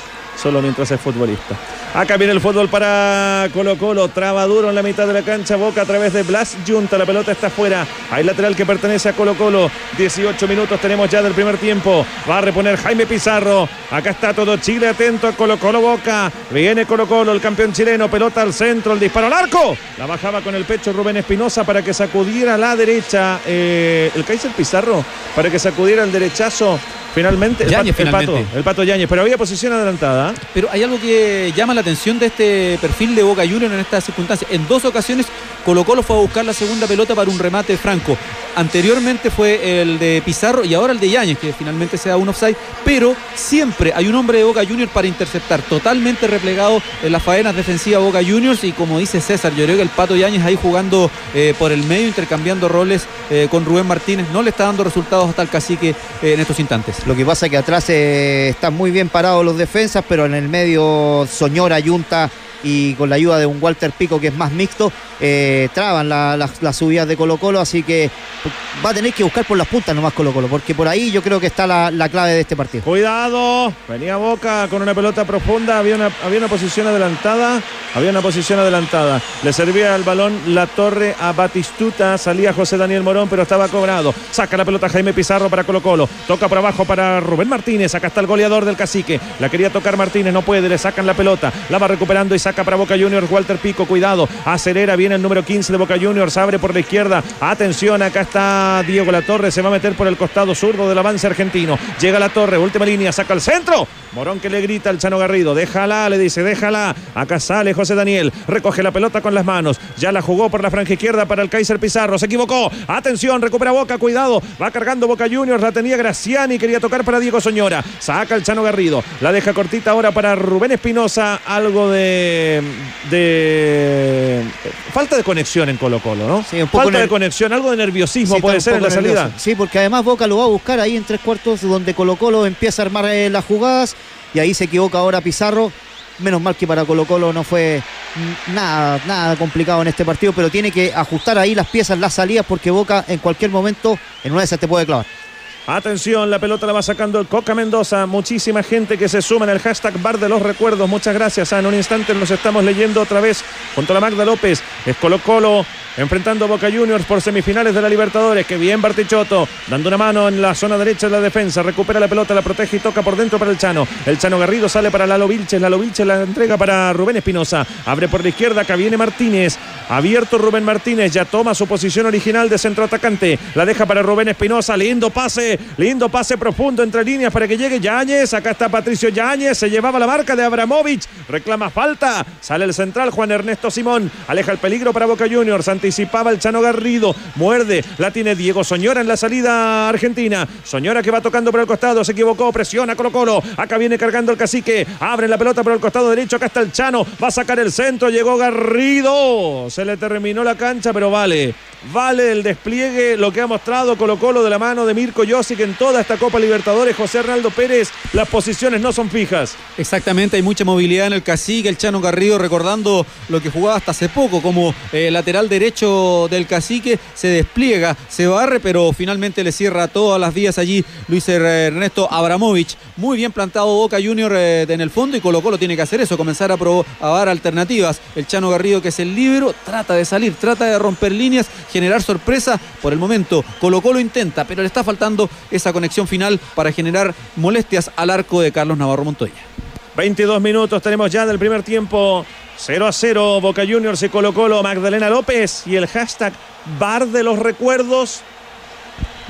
[SPEAKER 1] solo mientras es futbolista. Acá viene el fútbol para Colo Colo. Traba duro en la mitad de la cancha. Boca a través de Blas Junta. La pelota está afuera. Hay lateral que pertenece a Colo Colo. 18 minutos tenemos ya del primer tiempo. Va a reponer Jaime Pizarro. Acá está todo Chile atento a Colo Colo Boca. Viene Colo Colo, el campeón chileno. Pelota al centro, el disparo al arco. La bajaba con el pecho Rubén Espinosa para que sacudiera a la derecha. eh, el Kaiser Pizarro para que sacudiera el derechazo. Finalmente, el, pato, el
[SPEAKER 2] finalmente.
[SPEAKER 1] pato, el pato Yáñez, pero había posición adelantada.
[SPEAKER 2] Pero hay algo que llama la atención de este perfil de Boca Juniors en estas circunstancias. En dos ocasiones Colo Colo fue a buscar la segunda pelota para un remate franco. Anteriormente fue el de Pizarro y ahora el de Yáñez, que finalmente se da un offside. Pero siempre hay un hombre de Boca Juniors para interceptar. Totalmente replegado en las faenas defensivas Boca Juniors. Y como dice César, yo creo que el Pato Yáñez ahí jugando eh, por el medio, intercambiando roles eh, con Rubén Martínez, no le está dando resultados hasta el cacique eh, en estos instantes.
[SPEAKER 4] Lo que pasa es que atrás eh, están muy bien parados los defensas, pero en el medio Soñora, Yunta y con la ayuda de un Walter Pico que es más mixto, eh, traban la- las- subidas de Colo Colo, así que va a tener que buscar por las puntas nomás Colo Colo, porque por ahí yo creo que está la, la clave de este partido.
[SPEAKER 1] Cuidado, venía Boca con una pelota profunda, había una, había una posición adelantada, había una posición adelantada. Le servía el balón la torre a Batistuta, salía José Daniel Morón, pero estaba cobrado. Saca la pelota Jaime Pizarro para Colo Colo, toca por abajo para Rubén Martínez, acá está el goleador del cacique. La quería tocar Martínez, no puede, le sacan la pelota, la va recuperando y saca para Boca Juniors, Walter Pico, cuidado, acelera, el número 15 de Boca Juniors, abre por la izquierda, atención, acá está Diego La Torre, se va a meter por el costado zurdo del avance argentino, llega La Torre, última línea, saca el centro, Morón que le grita al Chano Garrido, déjala, le dice, déjala, acá sale José Daniel, recoge la pelota con las manos, ya la jugó por la franja izquierda para el Kaiser Pizarro, se equivocó, atención, recupera Boca, cuidado, va cargando Boca Juniors, la tenía Graciani, quería tocar para Diego Soñora, saca el Chano Garrido, la deja cortita ahora para Rubén Espinosa, algo de, de falta de conexión en Colo Colo, ¿no?
[SPEAKER 4] Sí, un poco
[SPEAKER 1] falta de conexión, algo de nerviosismo
[SPEAKER 4] Sí,
[SPEAKER 1] puede ser en la salida.
[SPEAKER 4] Sí, porque además Boca lo va a buscar ahí en tres cuartos donde Colo Colo empieza a armar eh, las jugadas y ahí se equivoca ahora Pizarro. Menos mal que para Colo Colo no fue nada, nada complicado en este partido, pero tiene que ajustar ahí las piezas, las salidas, porque Boca en cualquier momento en una de esas te puede clavar.
[SPEAKER 1] Atención, la pelota la va sacando Coca Mendoza. Muchísima gente que se suma en el hashtag Bar de los Recuerdos. Muchas gracias. Ah, en un instante nos estamos leyendo otra vez junto a la Magda López. Es Colo Colo enfrentando Boca Juniors por semifinales de la Libertadores. Que bien Bartichotto, dando una mano en la zona derecha de la defensa. Recupera la pelota, la protege y toca por dentro para el Chano. El Chano Garrido sale para Lalo Vilches. Lalo Vilches la entrega para Rubén Espinosa. Abre por la izquierda, acá viene Martínez. Abierto Rubén Martínez, ya toma su posición original de centro atacante. La deja para Rubén Espinosa. Lindo pase. Lindo pase profundo entre líneas para que llegue Yáñez. Acá está Patricio Yáñez. Se llevaba la marca de Abramovich. Reclama falta. Sale el central Juan Ernesto Simón. Aleja el peligro para Boca Juniors. Anticipaba el Chano Garrido. Muerde. La tiene Diego Soñora en la salida argentina. Soñora que va tocando por el costado. Se equivocó. Presiona Colo Colo. Acá viene cargando el cacique. Abre la pelota por el costado derecho. Acá está el Chano. Va a sacar el centro. Llegó Garrido. Se le terminó la cancha, pero vale. Vale el despliegue, lo que ha mostrado Colo Colo de la mano de Mirko Josic en toda esta Copa Libertadores. José Arnaldo Pérez, las posiciones no son fijas.
[SPEAKER 2] Exactamente, hay mucha movilidad en el cacique, el Chano Garrido recordando lo que jugaba hasta hace poco como eh, lateral derecho del cacique, se despliega, se barre, pero finalmente le cierra todas las vías allí Luis Ernesto Abramovich. Muy bien plantado Boca Junior eh, en el fondo y Colo Colo tiene que hacer eso, comenzar a probar alternativas. El Chano Garrido que es el libro, trata de salir, trata de romper líneas generar sorpresa. Por el momento, Colo Colo intenta, pero le está faltando esa conexión final para generar molestias al arco de Carlos Navarro Montoya.
[SPEAKER 1] 22 minutos tenemos ya del primer tiempo. 0 a 0, Boca Juniors y Colo Colo, Magdalena López y el hashtag Bar de los Recuerdos.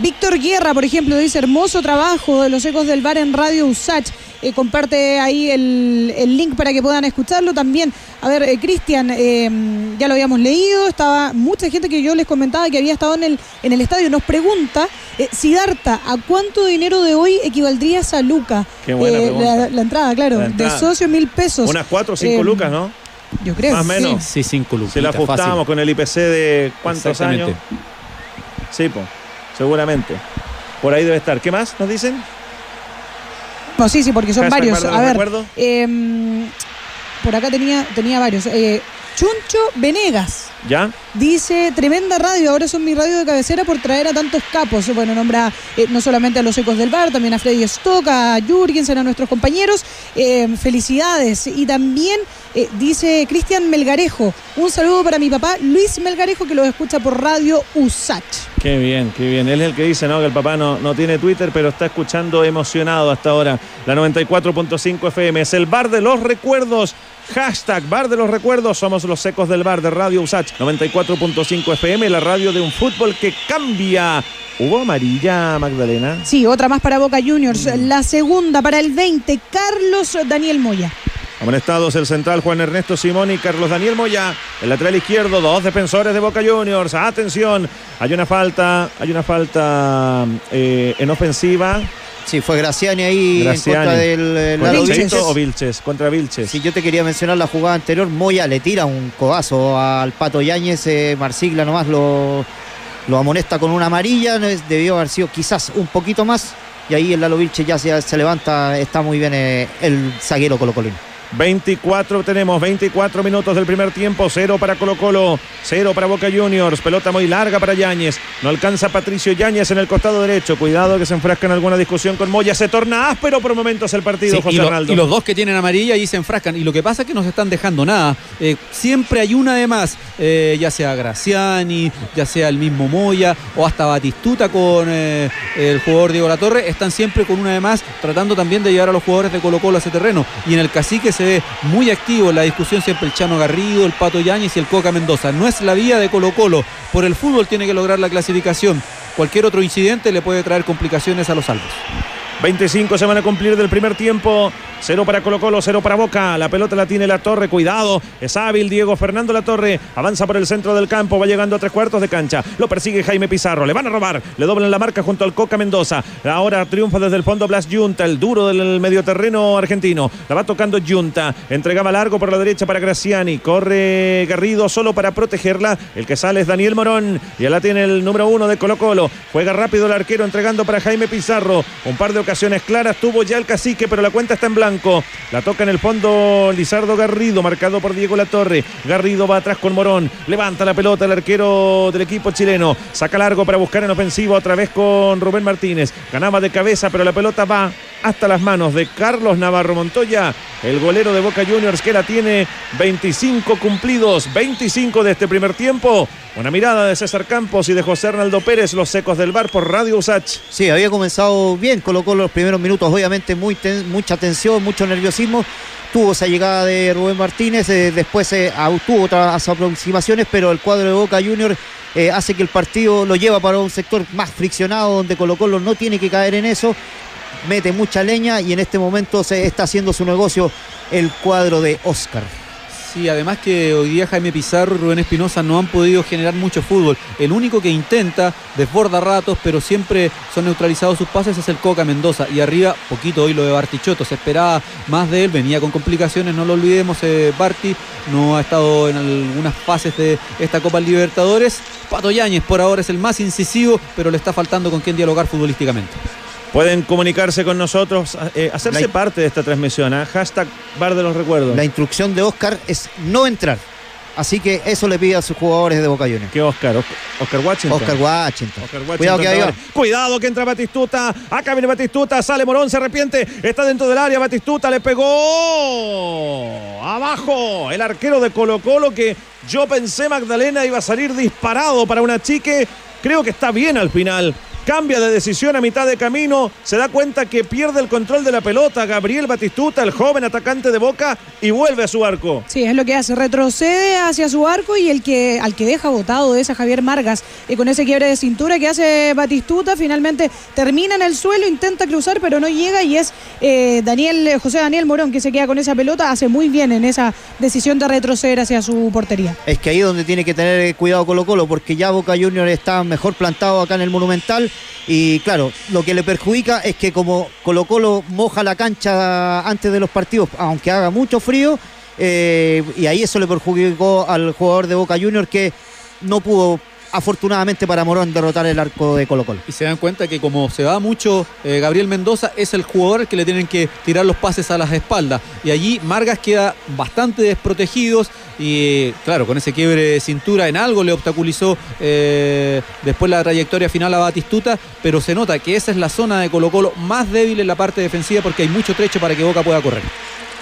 [SPEAKER 3] Víctor Guerra, por ejemplo, dice hermoso trabajo de los ecos del bar en Radio Usach. Eh, comparte ahí el, link para que puedan escucharlo también. A ver, eh, Cristian, eh, ya lo habíamos leído, estaba mucha gente que yo les comentaba que había estado en el, en el estadio. Nos pregunta, Sidarta, ¿a cuánto dinero de hoy equivaldría esa luca?
[SPEAKER 1] Qué buena
[SPEAKER 3] la, entrada, claro, de socio mil pesos.
[SPEAKER 1] Unas cuatro o cinco lucas, ¿no?
[SPEAKER 3] Yo creo.
[SPEAKER 1] Más o menos.
[SPEAKER 2] Sí, cinco lucas.
[SPEAKER 1] Si la ajustamos con el IPC de cuántos años. Sí, pues seguramente. Por ahí debe estar. ¿Qué más nos dicen?
[SPEAKER 3] No, sí, sí, porque son varios. A ver, em, por acá tenía, tenía varios. Eh, Chuncho Venegas.
[SPEAKER 1] ¿Ya?
[SPEAKER 3] Dice, tremenda radio, ahora son mi radio de cabecera por traer a tantos capos. Bueno, nombra eh, no solamente a los ecos del bar, también a Freddy Stock, a Jürgensen, a nuestros compañeros. Eh, felicidades. Y también eh, dice Cristian Melgarejo, un saludo para mi papá Luis Melgarejo, que lo escucha por radio USACH.
[SPEAKER 1] Qué bien, qué bien. Él es el que dice, ¿no? Que el papá no, no tiene Twitter, pero está escuchando emocionado hasta ahora. La 94.5 FM es el bar de los recuerdos. Hashtag Bar de los Recuerdos. Somos los ecos del bar de Radio USACH 94.5 FM, la radio de un fútbol que cambia. ¿Hubo amarilla, Magdalena?
[SPEAKER 3] Sí, otra más para Boca Juniors. Mm. La segunda para el 20, Carlos Daniel Moya.
[SPEAKER 1] Amonestados el central Juan Ernesto Simón y Carlos Daniel Moya. El lateral izquierdo, dos defensores de Boca Juniors. Atención, hay una falta, hay una falta eh, en ofensiva.
[SPEAKER 4] Sí, fue Graciani ahí
[SPEAKER 1] en contra
[SPEAKER 4] del
[SPEAKER 1] eh, o Vilches? Contra Vilches.
[SPEAKER 4] Sí, yo te quería mencionar la jugada anterior. Moya le tira un codazo al Pato Yáñez. Eh, Marsigla nomás lo, lo amonesta con una amarilla. Debió haber sido quizás un poquito más. Y ahí el Lalo Vilches ya se, se levanta. Está muy bien eh, el zaguero colocolino.
[SPEAKER 1] 24 tenemos, 24 minutos del primer tiempo, cero para Colo Colo, cero para Boca Juniors, pelota muy larga para Yáñez, no alcanza Patricio Yáñez en el costado derecho, cuidado que se enfrasca en alguna discusión con Moya, se torna áspero por momentos el partido, José
[SPEAKER 2] y, y los dos que tienen amarilla ahí se enfrascan, y lo que pasa es que no se están dejando nada, eh, siempre hay una de más, eh, ya sea Graciani, ya sea el mismo Moya, o hasta Batistuta con eh, el jugador Diego La Torre, están siempre con una de más, tratando también de llevar a los jugadores de Colo Colo a ese terreno, y en el cacique se ve muy activo en la discusión siempre el Chano Garrido, el Pato Yáñez y el Coca Mendoza. No es la vía de Colo Colo. Por el fútbol tiene que lograr la clasificación. Cualquier otro incidente le puede traer complicaciones a los salvos.
[SPEAKER 1] 25 se van a cumplir del primer tiempo. Cero para Colo Colo, cero para Boca. La pelota la tiene la Torre. Cuidado. Es hábil Diego Fernando La Torre. Avanza por el centro del campo. Va llegando a tres cuartos de cancha. Lo persigue Jaime Pizarro. Le van a robar. Le doblan la marca junto al Coca Mendoza. Ahora triunfa desde el fondo Blas Junta, el duro del medioterreno argentino. La va tocando Junta. Entregaba largo por la derecha para Graciani. Corre Garrido solo para protegerla. El que sale es Daniel Morón. Ya la tiene el número uno de Colo Colo. Juega rápido el arquero entregando para Jaime Pizarro. Un par de ocasiones claras tuvo ya el cacique, pero la cuenta está en blanco. La toca en el fondo Lizardo Garrido, marcado por Diego Latorre. Garrido va atrás con Morón. Levanta la pelota el arquero del equipo chileno. Saca largo para buscar en ofensivo otra vez con Rubén Martínez. Ganaba de cabeza, pero la pelota va hasta las manos de Carlos Navarro Montoya, el golero de Boca Juniors que la tiene 25 cumplidos, 25 de este primer tiempo. Una mirada de César Campos y de José Arnaldo Pérez, los secos del bar por Radio Usach.
[SPEAKER 4] Sí, había comenzado bien, colocó los primeros minutos, obviamente muy mucha tensión, mucho nerviosismo. Tuvo esa llegada de Rubén Martínez, eh, después eh, tuvo otras aproximaciones, pero el cuadro de Boca Juniors eh, hace que el partido lo lleva para un sector más friccionado, donde Colo Colo no tiene que caer en eso, mete mucha leña y en este momento se está haciendo su negocio el cuadro de Oscar.
[SPEAKER 2] Sí, además que hoy día Jaime Pizarro y Rubén Espinosa no han podido generar mucho fútbol. El único que intenta, desborda ratos, pero siempre son neutralizados sus pases, es el Coca Mendoza. Y arriba, poquito hoy lo de Bartichotto, se esperaba más de él, venía con complicaciones, no lo olvidemos, eh, Barti no ha estado en algunas fases de esta Copa Libertadores. Pato Yáñez por ahora es el más incisivo, pero le está faltando con quien dialogar futbolísticamente.
[SPEAKER 1] Pueden comunicarse con nosotros, eh, hacerse
[SPEAKER 4] La-
[SPEAKER 1] parte de esta transmisión. ¿ah? Hashtag Bar de los Recuerdos.
[SPEAKER 4] La instrucción de Oscar es no entrar. Así que eso le pide a sus jugadores de Boca Juniors.
[SPEAKER 1] ¿Qué Oscar? Oscar, Washington.
[SPEAKER 4] Oscar Washington.
[SPEAKER 1] Oscar Washington
[SPEAKER 4] Cuidado que ahí va.
[SPEAKER 1] Cuidado que entra Batistuta. Acá viene Batistuta. Sale Morón, se arrepiente. Está dentro del área. Batistuta le pegó. Abajo. El arquero de Colo Colo que yo pensé Magdalena iba a salir disparado para una chique. Creo que está bien al final. Cambia de decisión a mitad de camino. Se da cuenta que pierde el control de la pelota. Gabriel Batistuta, el joven atacante de Boca, y vuelve a su arco.
[SPEAKER 3] Sí, es lo que hace, retrocede hacia su arco y el que al que deja botado es a Javier Margas y con ese quiebre de cintura que hace Batistuta, finalmente termina en el suelo, intenta cruzar pero no llega y es eh, Daniel eh, José Daniel Morón que se queda con esa pelota, hace muy bien en esa decisión de retroceder hacia su portería.
[SPEAKER 4] Es que ahí es donde tiene que tener cuidado Colo Colo, porque ya Boca Juniors está mejor plantado acá en el Monumental. Y claro, lo que le perjudica es que como Colo Colo moja la cancha antes de los partidos, aunque haga mucho frío, eh, y ahí eso le perjudicó al jugador de Boca Juniors que no pudo, afortunadamente para Morón, derrotar el arco de Colo Colo.
[SPEAKER 2] Y se dan cuenta que como se va mucho eh, Gabriel Mendoza, es el jugador que le tienen que tirar los pases a las espaldas. Y allí Margas queda bastante desprotegidos y claro, con ese quiebre de cintura en algo le obstaculizó eh, después la trayectoria final a Batistuta, pero se nota que esa es la zona de Colo Colo más débil en la parte defensiva porque hay mucho trecho para que Boca pueda correr.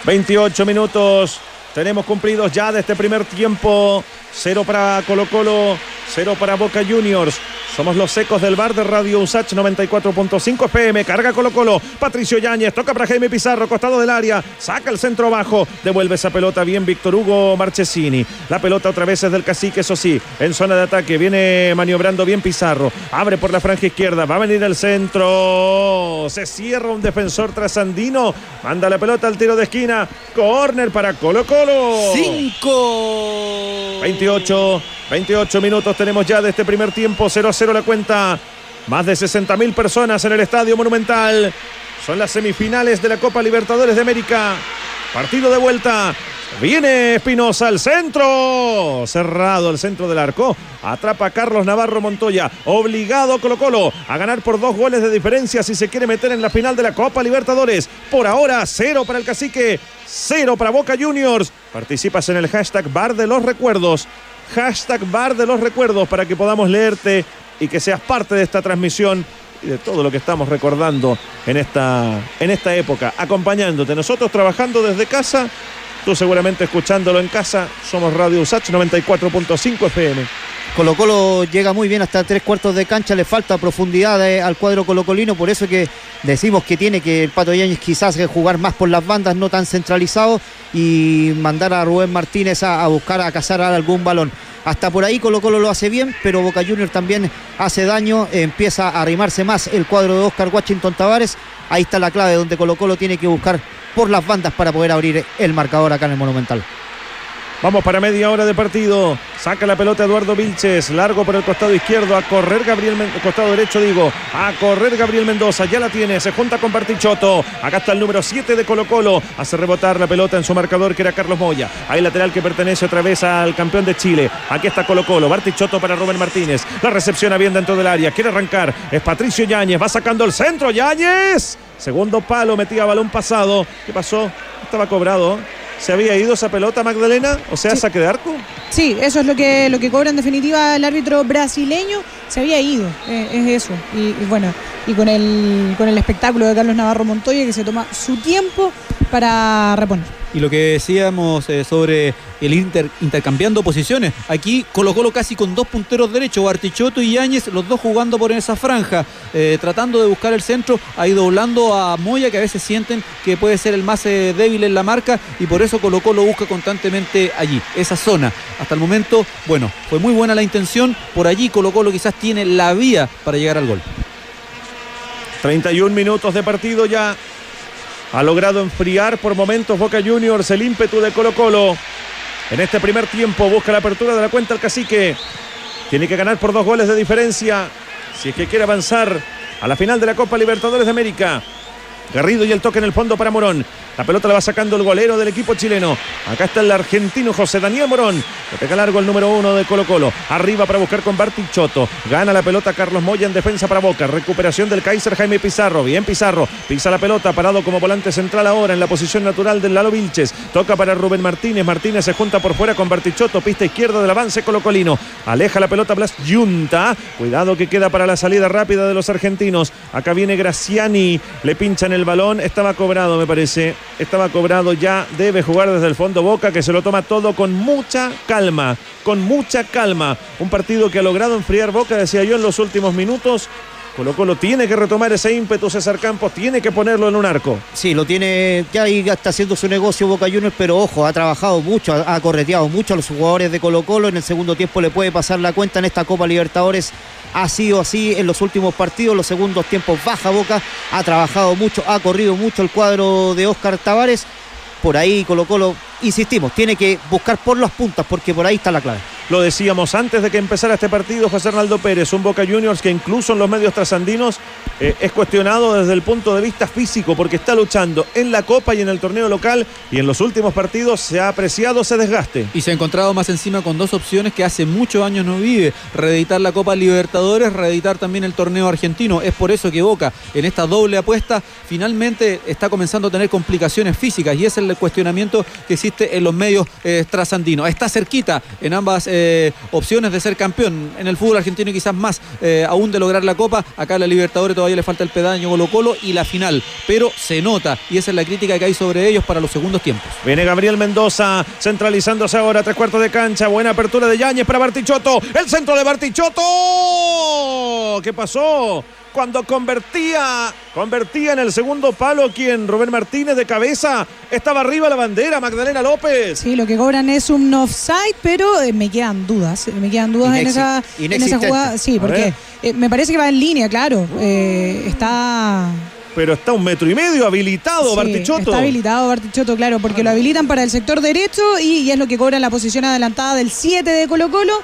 [SPEAKER 1] 28 minutos tenemos cumplidos ya de este primer tiempo. Cero para Colo Colo, cero para Boca Juniors. Somos los secos del bar de Radio Usach 94.5 FM. Carga Colo Colo. Patricio Yáñez toca para Jaime Pizarro, costado del área. Saca el centro bajo. Devuelve esa pelota bien Víctor Hugo Marchesini. La pelota otra vez es del cacique, eso sí. En zona de ataque viene maniobrando bien Pizarro. Abre por la franja izquierda. Va a venir el centro. Se cierra un defensor trasandino. Manda la pelota al tiro de esquina. Corner para Colo Colo.
[SPEAKER 2] ¡Cinco!
[SPEAKER 1] 28, 28 minutos tenemos ya de este primer tiempo, 0 a 0 la cuenta. Más de 60 mil personas en el Estadio Monumental. Son las semifinales de la Copa Libertadores de América. Partido de vuelta. Viene Espinosa al centro. Cerrado el centro del arco. Atrapa Carlos Navarro Montoya. Obligado Colo Colo a ganar por dos goles de diferencia si se quiere meter en la final de la Copa Libertadores. Por ahora, cero para el cacique. Cero para Boca Juniors. Participas en el hashtag Bar de los Recuerdos. Hashtag Bar de los Recuerdos para que podamos leerte y que seas parte de esta transmisión y de todo lo que estamos recordando en esta, en esta época, acompañándote. Nosotros trabajando desde casa, seguramente escuchándolo en casa. Somos Radio Usach 94.5 FM.
[SPEAKER 4] Colo Colo llega muy bien hasta tres cuartos de cancha, le falta profundidad eh, al cuadro colocolino, por eso que decimos que tiene que el Pato Yáñez quizás eh, jugar más por las bandas, no tan centralizado, y mandar a Rubén Martínez a, a buscar a cazar algún balón. Hasta por ahí Colo Colo lo hace bien, pero Boca Juniors también hace daño, empieza a arrimarse más el cuadro de Oscar Washington Tavares. Ahí está la clave donde Colo Colo tiene que buscar por las bandas para poder abrir el marcador acá en el Monumental.
[SPEAKER 1] Vamos para media hora de partido. Saca la pelota Eduardo Vilches. Largo por el costado izquierdo. A correr Gabriel Men- costado derecho, digo. A correr Gabriel Mendoza. Ya la tiene. Se junta con Partichoto. Acá está el número 7 de Colo Colo. Hace rebotar la pelota en su marcador que era Carlos Moya. Hay lateral que pertenece otra vez al campeón de Chile. Aquí está Colo Colo. Bartichotto para Rubén Martínez. La recepciona bien dentro del área. Quiere arrancar. Es Patricio Yáñez. Va sacando el centro. Yáñez. Segundo palo. Metía balón pasado. ¿Qué pasó? Estaba cobrado. ¿Se había ido esa pelota, Magdalena? O sea,
[SPEAKER 3] Sí.
[SPEAKER 1] saque de arco.
[SPEAKER 3] Sí, eso es lo que, lo que cobra en definitiva el árbitro brasileño. Se había ido, eh, es eso. Y, y bueno, y con el, con el espectáculo de Carlos Navarro Montoya que se toma su tiempo para reponer.
[SPEAKER 2] Y lo que decíamos eh, sobre el Inter intercambiando posiciones, aquí Colo Colo casi con dos punteros derechos, Bartichotto y Yáñez, los dos jugando por esa franja, eh, tratando de buscar el centro, ahí doblando a Moya, que a veces sienten que puede ser el más eh, débil en la marca, y por eso Colo Colo busca constantemente allí, esa zona. Hasta el momento, bueno, fue muy buena la intención, por allí Colo Colo quizás tiene la vía para llegar al gol.
[SPEAKER 1] 31 minutos de partido ya. Ha logrado enfriar por momentos Boca Juniors el ímpetu de Colo Colo. En este primer tiempo busca la apertura de la cuenta el cacique. Tiene que ganar por dos goles de diferencia si es que quiere avanzar a la final de la Copa Libertadores de América. Garrido y el toque en el fondo para Morón. La pelota la va sacando el golero del equipo chileno. Acá está el argentino José Daniel Morón. Le pega largo el número uno de Colo Colo. Arriba para buscar con Bartichotto. Gana la pelota Carlos Moya en defensa para Boca. Recuperación del Kaiser Jaime Pizarro. Bien Pizarro. Pisa la pelota parado como volante central ahora en la posición natural del Lalo Vilches. Toca para Rubén Martínez. Martínez se junta por fuera con Bartichotto. Pista izquierda del avance colocolino. Aleja la pelota Blas Yunta. Cuidado que queda para la salida rápida de los argentinos. Acá viene Graciani. Le pinchan el balón. Estaba cobrado me parece estaba cobrado ya, debe jugar desde el fondo Boca, que se lo toma todo con mucha calma, con mucha calma. Un partido que ha logrado enfriar Boca, decía yo, en los últimos minutos. Colo Colo tiene que retomar ese ímpetu, César Campos tiene que ponerlo en un arco.
[SPEAKER 4] Sí, lo tiene, ya está haciendo su negocio Boca Juniors, pero ojo, ha trabajado mucho, ha correteado mucho a los jugadores de Colo Colo. En el segundo tiempo le puede pasar la cuenta en esta Copa Libertadores ha sido así en los últimos partidos, los segundos tiempos baja Boca, ha trabajado mucho, ha corrido mucho el cuadro de Oscar Tavares. Por ahí Colo Colo, insistimos, tiene que buscar por las puntas porque por ahí está la clave.
[SPEAKER 1] Lo decíamos antes de que empezara este partido, José Arnaldo Pérez, un Boca Juniors que incluso en los medios trasandinos eh, es cuestionado desde el punto de vista físico porque está luchando en la Copa y en el torneo local y en los últimos partidos se ha apreciado ese desgaste.
[SPEAKER 2] Y se ha encontrado más encima con dos opciones que hace muchos años no vive, reeditar la Copa Libertadores, reeditar también el torneo argentino. Es por eso que Boca en esta doble apuesta finalmente está comenzando a tener complicaciones físicas y ese es el cuestionamiento que en los medios eh, trasandinos. Está cerquita en ambas eh, opciones de ser campeón. En el fútbol argentino quizás más eh, aún de lograr la Copa. Acá en la Libertadores todavía le falta el pedaño Colo Colo y la final. Pero se nota y esa es la crítica que hay sobre ellos para los segundos tiempos.
[SPEAKER 1] Viene Gabriel Mendoza centralizándose ahora, tres cuartos de cancha. Buena apertura de Yañez para Bartichotto. El centro de Bartichotto. ¿Qué pasó? Cuando convertía, convertía en el segundo palo quien Rubén Martínez de cabeza estaba arriba la bandera, Magdalena López.
[SPEAKER 3] Sí, lo que cobran es un offside, pero eh, me quedan dudas, eh, me quedan dudas en esa, en esa jugada. Sí, porque eh, me parece que va en línea, claro. está
[SPEAKER 1] pero está un metro y medio habilitado Bartichotto.
[SPEAKER 3] Está habilitado Bartichotto, claro, porque lo habilitan para el sector derecho y, es lo que cobra la posición adelantada del 7 de Colo Colo,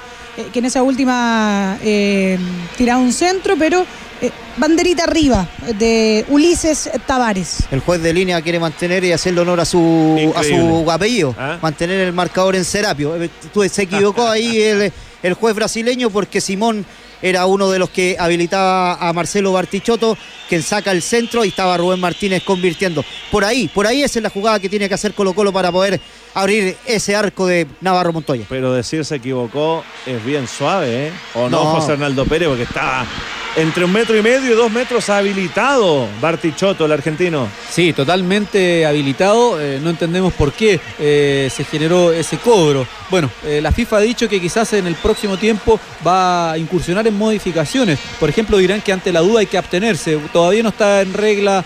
[SPEAKER 3] que en esa última eh, tiraba un centro, pero eh, banderita arriba de Ulises Tavares.
[SPEAKER 4] El juez de línea quiere mantener y hacerle honor a su, a su apellido, ¿Ah? mantener el marcador en Serapio. Eh, se equivocó ahí el, el juez brasileño porque Simón era uno de los que habilitaba a Marcelo Bartichotto, quien saca el centro y estaba Rubén Martínez convirtiendo. Por ahí, por ahí esa es la jugada que tiene que hacer Colo Colo para poder abrir ese arco de Navarro Montoya.
[SPEAKER 1] Pero decir se equivocó es bien suave, ¿eh? ¿O no, José Arnaldo Pérez? Porque estaba entre un metro y medio y dos metros habilitado Bartichotto, el argentino.
[SPEAKER 2] Sí, totalmente habilitado. Eh, no entendemos por qué eh, se generó ese cobro. Bueno, eh, la FIFA ha dicho que quizás en el próximo tiempo va a incursionar en modificaciones. Por ejemplo, dirán que ante la duda hay que abstenerse. Todavía no está en regla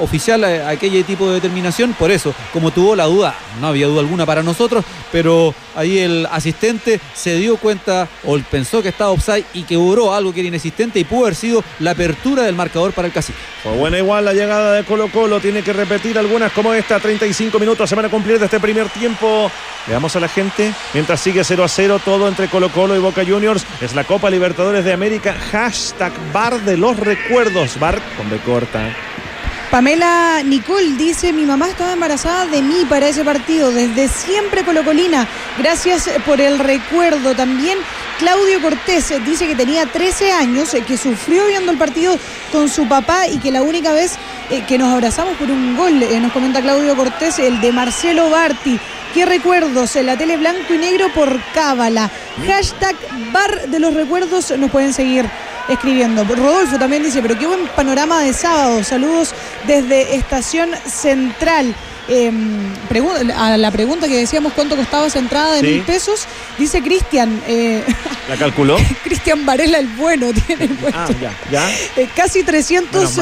[SPEAKER 2] oficial aquel tipo de determinación. Por eso, como tuvo la duda, no había duda alguna para nosotros, pero ahí el asistente se dio cuenta o pensó que estaba offside y que cobró algo que era inexistente y pudo haber sido la apertura del marcador para el cacique.
[SPEAKER 1] Fue buena igual la llegada de Colo Colo, tiene que repetir algunas como esta, 35 minutos se van a cumplir de este primer tiempo. Veamos a la gente, mientras sigue 0 a 0 todo entre Colo Colo y Boca Juniors, es la Copa Libertadores de América, hashtag bar de los recuerdos, bar con corta.
[SPEAKER 3] Pamela Nicole dice, mi mamá estaba embarazada de mí para ese partido, desde siempre Colocolina. Gracias por el recuerdo. También Claudio Cortés dice que tenía 13 años, que sufrió viendo el partido con su papá y que la única vez eh, que nos abrazamos por un gol, eh, nos comenta Claudio Cortés, el de Marcelo Barti. ¿Qué recuerdos? En la tele blanco y negro por Cábala. Hashtag bar de los recuerdos nos pueden seguir escribiendo. Rodolfo también dice, pero qué buen panorama de sábado. Saludos desde Estación Central. em, a la pregunta que decíamos cuánto costaba esa entrada de
[SPEAKER 1] Sí.
[SPEAKER 3] mil pesos, dice Cristian, eh,
[SPEAKER 1] ¿La calculó?
[SPEAKER 3] Cristian Varela el bueno tiene el puesto.
[SPEAKER 1] Ah, ya, ya.
[SPEAKER 3] Eh, casi 300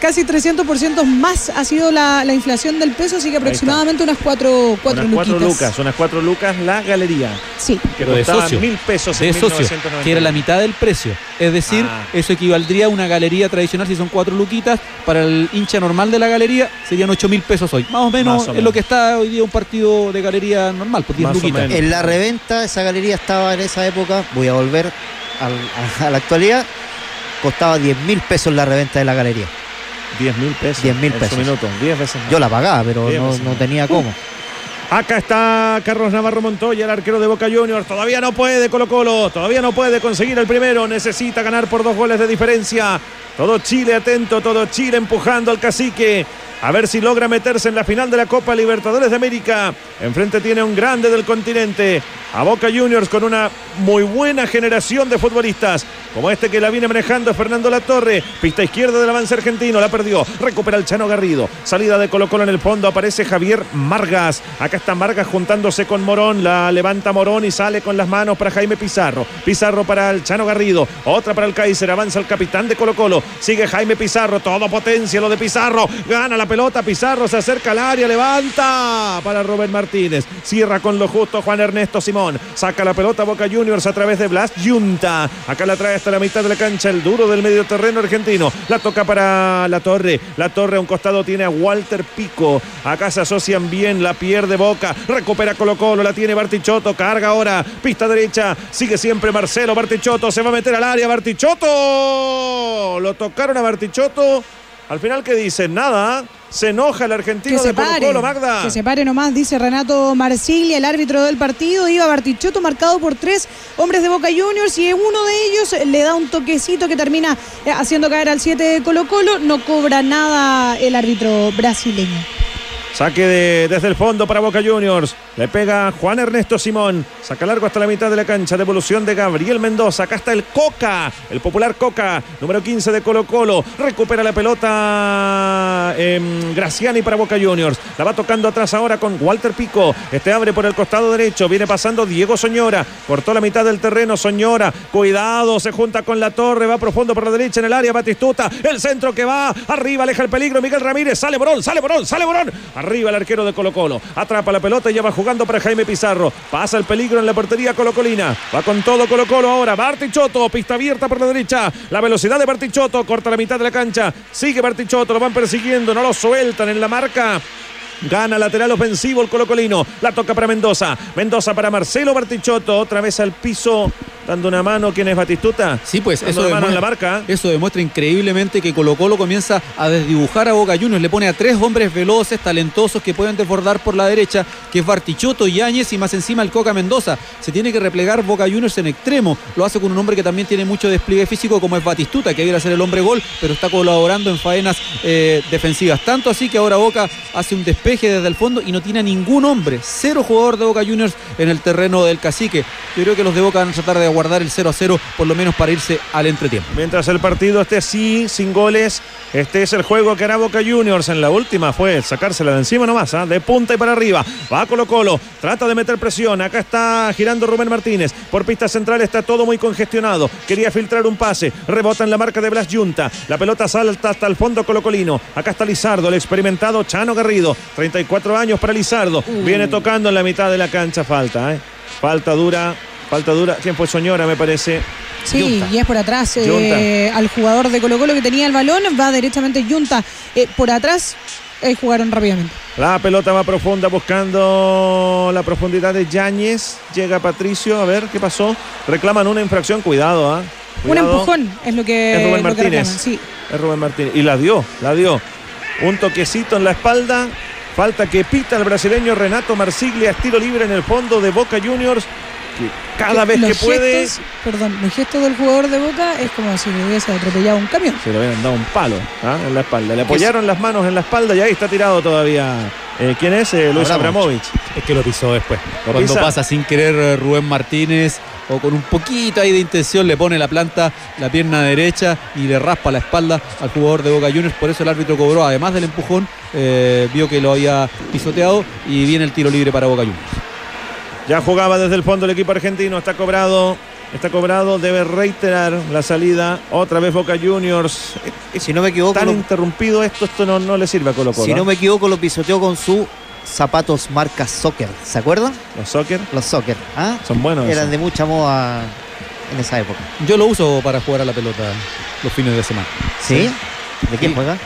[SPEAKER 3] Casi 300% más ha sido la, la inflación del peso, así que aproximadamente unas 4 cuatro,
[SPEAKER 1] unas cuatro
[SPEAKER 3] luquitas.
[SPEAKER 1] lucas, unas cuatro lucas la galería.
[SPEAKER 3] Sí.
[SPEAKER 1] Que
[SPEAKER 2] Pero de socio.
[SPEAKER 1] mil pesos
[SPEAKER 2] de
[SPEAKER 1] en
[SPEAKER 2] socio,
[SPEAKER 1] 1990.
[SPEAKER 2] que era la mitad del precio. Es decir,
[SPEAKER 1] Ah.
[SPEAKER 2] eso equivaldría a una galería tradicional si son cuatro luquitas. Para el hincha normal de la galería serían 8 mil pesos hoy. Más o menos
[SPEAKER 1] Más o
[SPEAKER 2] es
[SPEAKER 1] menos.
[SPEAKER 2] lo que está hoy día un partido de galería normal, por 10
[SPEAKER 1] Más o
[SPEAKER 2] luquitas.
[SPEAKER 1] menos.
[SPEAKER 4] En la reventa, esa galería estaba en esa época, voy a volver al- a, a la actualidad, costaba 10 mil pesos la reventa de la galería.
[SPEAKER 1] 10 mil pesos.
[SPEAKER 4] 10.000
[SPEAKER 1] en su
[SPEAKER 4] pesos.
[SPEAKER 1] minuto, 10 veces más.
[SPEAKER 4] Yo la pagaba, pero no, no tenía cómo.
[SPEAKER 1] Acá está Carlos Navarro Montoya, el arquero de Boca Juniors. Todavía no puede Colo Colo, todavía no puede conseguir el primero. Necesita ganar por dos goles de diferencia. Todo Chile atento, todo Chile empujando al cacique. A ver si logra meterse en la final de la Copa Libertadores de América. Enfrente tiene un grande del continente. A Boca Juniors con una muy buena generación de futbolistas. Como este que la viene manejando Fernando Latorre. Pista izquierda del avance argentino. La perdió. Recupera el Chano Garrido. Salida de Colo Colo en el fondo. Aparece Javier Margas. Acá está Margas juntándose con Morón. La levanta Morón y sale con las manos para Jaime Pizarro. Pizarro para el Chano Garrido. Otra para el Kaiser. Avanza el capitán de Colo Colo. Sigue Jaime Pizarro. Todo potencia lo de Pizarro. Gana la pelota. Pizarro se acerca al área. Levanta para Rubén Martínez. Cierra con lo justo Juan Ernesto Simón. Saca la pelota Boca Juniors a través de Blas Yunta. Acá la trae hasta la mitad de la cancha. El duro del medio terreno argentino. La toca para la torre. La torre a un costado tiene a Walter Pico. Acá se asocian bien. La pierde Boca. Recupera Colo Colo. La tiene Bartichotto. Carga ahora. Pista derecha. Sigue siempre Marcelo Bartichotto. Se va a meter al área. Bartichotto. Lo tocaron a Bartichotto. Al final, ¿qué dicen? Nada. Se enoja el argentino
[SPEAKER 3] Que se
[SPEAKER 1] de Colo
[SPEAKER 3] pare,
[SPEAKER 1] Colo, Magda.
[SPEAKER 3] que se pare nomás, dice Renato Marsiglia, el árbitro del partido. Iba Bartichotto marcado por tres hombres de Boca Juniors y uno de ellos le da un toquecito que termina eh, haciendo caer al 7 de Colo Colo. No cobra nada el árbitro brasileño.
[SPEAKER 1] Saque de- desde el fondo para Boca Juniors. Le pega Juan Ernesto Simón. Saca largo hasta la mitad de la cancha. Devolución de Gabriel Mendoza. Acá está el Coca. El popular Coca. Número 15 de Colo Colo. Recupera la pelota em, Graciani para Boca Juniors. La va tocando atrás ahora con Walter Pico. Este abre por el costado derecho. Viene pasando Diego Soñora. Cortó la mitad del terreno. Soñora. Cuidado. Se junta con la torre. Va profundo por la derecha en el área. Batistuta. El centro que va. Arriba aleja el peligro. Miguel Ramírez. Sale Morón. Sale Morón. Sale Morón. Arriba el arquero de Colo Colo. Atrapa la pelota y ya va jugando para Jaime Pizarro. Pasa el peligro en la portería colocolina. Va con todo Colo Colo ahora. Bartichotto. Pista abierta por la derecha. La velocidad de Bartichotto. Corta la mitad de la cancha. Sigue Bartichotto. Lo van persiguiendo. No lo sueltan en la marca. Gana lateral ofensivo el colocolino. La toca para Mendoza. Mendoza para Marcelo Bartichotto. Otra vez al piso. Dando una mano. ¿Quién es Batistuta?
[SPEAKER 2] Sí, pues
[SPEAKER 1] Dando
[SPEAKER 2] eso
[SPEAKER 1] en la
[SPEAKER 2] demuestra,
[SPEAKER 1] marca.
[SPEAKER 2] eso demuestra increíblemente que Colo Colo comienza a desdibujar a Boca Juniors. Le pone a tres hombres veloces, talentosos que pueden desbordar por la derecha, que es Bartichotto, Yáñez y más encima el Coca Mendoza. Se tiene que replegar Boca Juniors en extremo. Lo hace con un hombre que también tiene mucho despliegue físico como es Batistuta, que debiera ser el hombre gol, pero está colaborando en faenas eh, defensivas. Tanto así que ahora Boca hace un despeje desde el fondo y no tiene a ningún hombre. Cero jugador de Boca Juniors en el terreno del cacique. Yo creo que los de Boca van a tratar de aguardar el 0 a 0 por lo menos para irse al entretiempo.
[SPEAKER 1] Mientras el partido esté así, sin goles, este es el juego que hará Boca Juniors. En la última fue sacársela de encima nomás, ¿ah? de punta y para arriba. Va Colo Colo, trata de meter presión. Acá está girando Rubén Martínez. Por pista central está todo muy congestionado. Quería filtrar un pase. Rebota en la marca de Blas Yunta. La pelota salta hasta el fondo colocolino. Acá está Lizardo, el experimentado Chano Garrido. 34 años para Lizardo. Viene tocando en la mitad de la cancha. Falta, ¿eh? Falta dura. Falta dura. ¿Quién fue Soñora, me parece?
[SPEAKER 3] Sí,
[SPEAKER 1] Yunta.
[SPEAKER 3] y es por atrás eh, al jugador de Colo Colo que tenía el balón, va derechamente Junta. Eh, por atrás eh, jugaron rápidamente.
[SPEAKER 1] La pelota va profunda buscando la profundidad de Yáñez. Llega Patricio, a ver qué pasó. Reclaman una infracción, cuidado, ¿ah?
[SPEAKER 3] Un empujón es lo que,
[SPEAKER 1] Es Rubén
[SPEAKER 3] lo
[SPEAKER 1] Martínez.
[SPEAKER 3] sí.
[SPEAKER 1] Es Rubén Martínez. Y la dio, la dio. Un toquecito en la espalda. Falta que pita el brasileño Renato Marsiglia, estilo libre en el fondo de Boca Juniors. Que cada vez que puede
[SPEAKER 3] gestos, perdón, los gestos del jugador de Boca es como si le hubiese atropellado un camión.
[SPEAKER 1] se le habían dado un palo ¿ah? en la espalda. Le apoyaron las manos en la espalda y ahí está tirado todavía. Eh, ¿Quién es? Eh, Luis
[SPEAKER 4] Abramovich.
[SPEAKER 2] Es que lo pisó después.
[SPEAKER 1] ¿Lo
[SPEAKER 2] Cuando
[SPEAKER 1] pisa?
[SPEAKER 2] pasa sin querer eh, Rubén Martínez o con un poquito ahí de intención le pone la planta, la pierna derecha y le raspa la espalda al jugador de Boca Juniors. Por eso el árbitro cobró, además del empujón, eh, vio que lo había pisoteado y viene el tiro libre para Boca Juniors.
[SPEAKER 1] Ya jugaba desde el fondo el equipo argentino, está cobrado. Está cobrado, debe reiterar la salida. Otra vez Boca Juniors.
[SPEAKER 4] Si no me equivoco,
[SPEAKER 1] Tan
[SPEAKER 4] lo-
[SPEAKER 1] interrumpido esto, esto no, no le sirve a Colo Colo.
[SPEAKER 4] si no
[SPEAKER 1] ¿ah?
[SPEAKER 4] me equivoco, lo pisoteó con su zapatos marca Soccer. ¿Se acuerdan?
[SPEAKER 1] Los soccer
[SPEAKER 4] Los Soccer. ¿ah?
[SPEAKER 1] son buenos.
[SPEAKER 4] Eran de mucha moda en esa época.
[SPEAKER 2] Yo lo uso para jugar a la pelota los fines de semana.
[SPEAKER 4] ¿Sí? ¿De quién
[SPEAKER 2] Sí.
[SPEAKER 4] juega?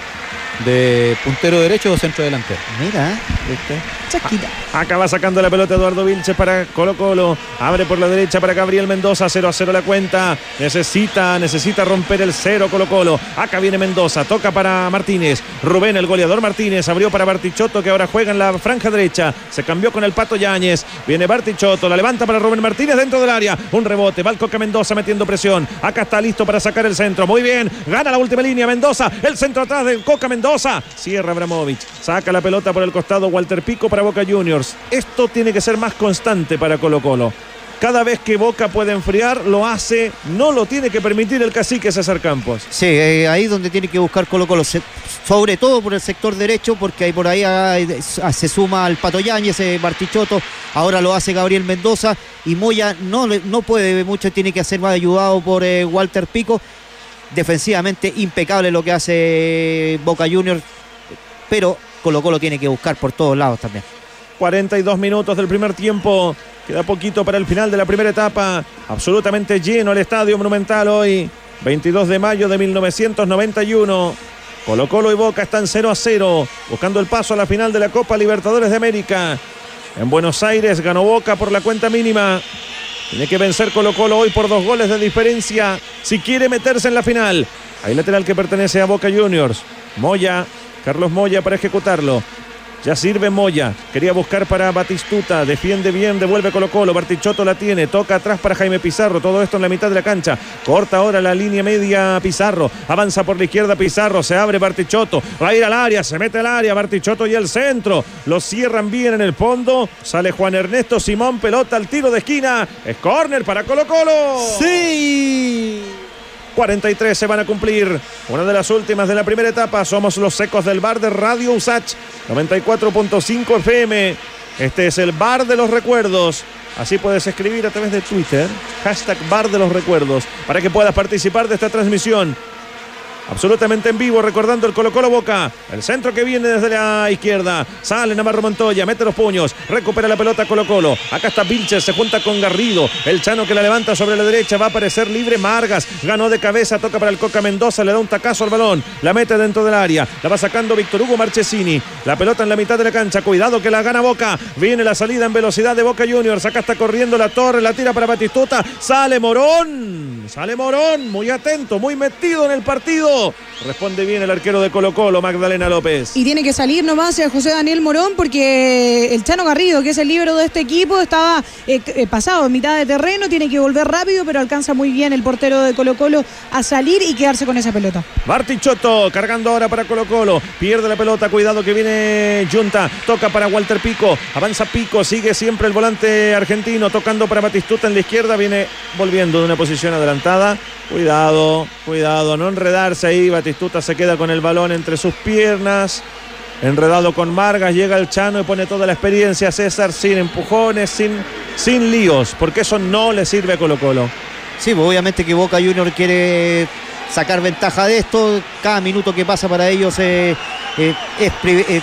[SPEAKER 2] De puntero derecho o centro delantero.
[SPEAKER 4] Mira.
[SPEAKER 1] ¿Viste?
[SPEAKER 3] Chasquita.
[SPEAKER 1] Acaba sacando la pelota Eduardo Vilches para Colo Colo. Abre por la derecha para Gabriel Mendoza. 0 a 0 la cuenta. Necesita, necesita romper el 0 Colo Colo. Acá viene Mendoza. Toca para Martínez. Rubén, el goleador Martínez. Abrió para Bartichotto que ahora juega en la franja derecha. Se cambió con el Pato Yáñez. Viene Bartichotto. La levanta para Rubén Martínez dentro del área. Un rebote. Va el Coca Mendoza metiendo presión. Acá está listo para sacar el centro. Muy bien. Gana la última línea Mendoza. El centro atrás del Coca Mendoza. Cierra Abramovich. Saca la pelota por el costado Walter Pico para Boca Juniors. Esto tiene que ser más constante para Colo Colo. Cada vez que Boca puede enfriar, lo hace. No lo tiene que permitir el cacique César Campos.
[SPEAKER 4] Sí, eh, ahí donde tiene que buscar Colo Colo, sobre todo por el sector derecho, porque ahí por ahí ah, se suma al Pato Yáñez, eh, Bartichotto, ahora lo hace Gabriel Mendoza y Moya no, no puede mucho, tiene que ser más ayudado por eh, Walter Pico. Defensivamente impecable lo que hace Boca Juniors, pero Colo Colo tiene que buscar por todos lados también.
[SPEAKER 1] 42 minutos del primer tiempo. Queda poquito para el final de la primera etapa. Absolutamente lleno el estadio monumental hoy. 22 de mayo de 1991. Colo Colo y Boca están 0 a 0. Buscando el paso a la final de la Copa Libertadores de América. En Buenos Aires ganó Boca por la cuenta mínima. Tiene que vencer Colo Colo hoy por dos goles de diferencia si quiere meterse en la final. Hay lateral que pertenece a Boca Juniors. Moya, Carlos Moya para ejecutarlo. Ya sirve Moya. Quería buscar para Batistuta. Defiende bien, devuelve Colo Colo. Bartichotto la tiene. Toca atrás para Jaime Pizarro. Todo esto en la mitad de la cancha. Corta ahora la línea media Pizarro. Avanza por la izquierda Pizarro. Se abre Bartichotto. Va a ir al área. Se mete al área. Bartichotto y el centro. Lo cierran bien en el fondo. Sale Juan Ernesto Simón. Pelota al tiro de esquina. Es córner para Colo Colo.
[SPEAKER 2] ¡Sí!
[SPEAKER 1] 43 se van a cumplir. Una de las últimas de la primera etapa. Somos los secos del bar de Radio Usach 94.5 FM. Este es el bar de los recuerdos. Así puedes escribir a través de Twitter. Hashtag bar de los recuerdos. Para que puedas participar de esta transmisión. Absolutamente en vivo, recordando el Colo Colo Boca. El centro que viene desde la izquierda. Sale Navarro Montoya, mete los puños. Recupera la pelota Colo Colo. Acá está Vilches, se junta con Garrido. El Chano que la levanta sobre la derecha. Va a aparecer libre Margas. Ganó de cabeza, toca para el Coca Mendoza. Le da un tacazo al balón. La mete dentro del área. La va sacando Víctor Hugo Marchesini. La pelota en la mitad de la cancha. Cuidado que la gana Boca. Viene la salida en velocidad de Boca Juniors. Acá está corriendo la torre. La tira para Batistuta. Sale Morón. Sale Morón. Muy atento, muy metido en el partido. Responde bien el arquero de Colo Colo, Magdalena López.
[SPEAKER 3] Y tiene que salir nomás eh, José Daniel Morón porque el Chano Garrido, que es el libro de este equipo, estaba eh, eh, pasado en mitad de terreno, tiene que volver rápido, pero alcanza muy bien el portero de Colo Colo a salir y quedarse con esa pelota.
[SPEAKER 1] Bartichotto cargando ahora para Colo Colo. Pierde la pelota, cuidado que viene Junta. Toca para Walter Pico. Avanza Pico, sigue siempre el volante argentino. Tocando para Batistuta en la izquierda. Viene volviendo de una posición adelantada. Cuidado, cuidado, no enredarse ahí. Batistuta se queda con el balón entre sus piernas. Enredado con Margas, llega el Chano y pone toda la experiencia. César sin empujones, sin, sin líos, porque eso no le sirve a Colo Colo.
[SPEAKER 4] Sí, pues obviamente que Boca Junior quiere sacar ventaja de esto. Cada minuto que pasa para ellos eh, eh, eh,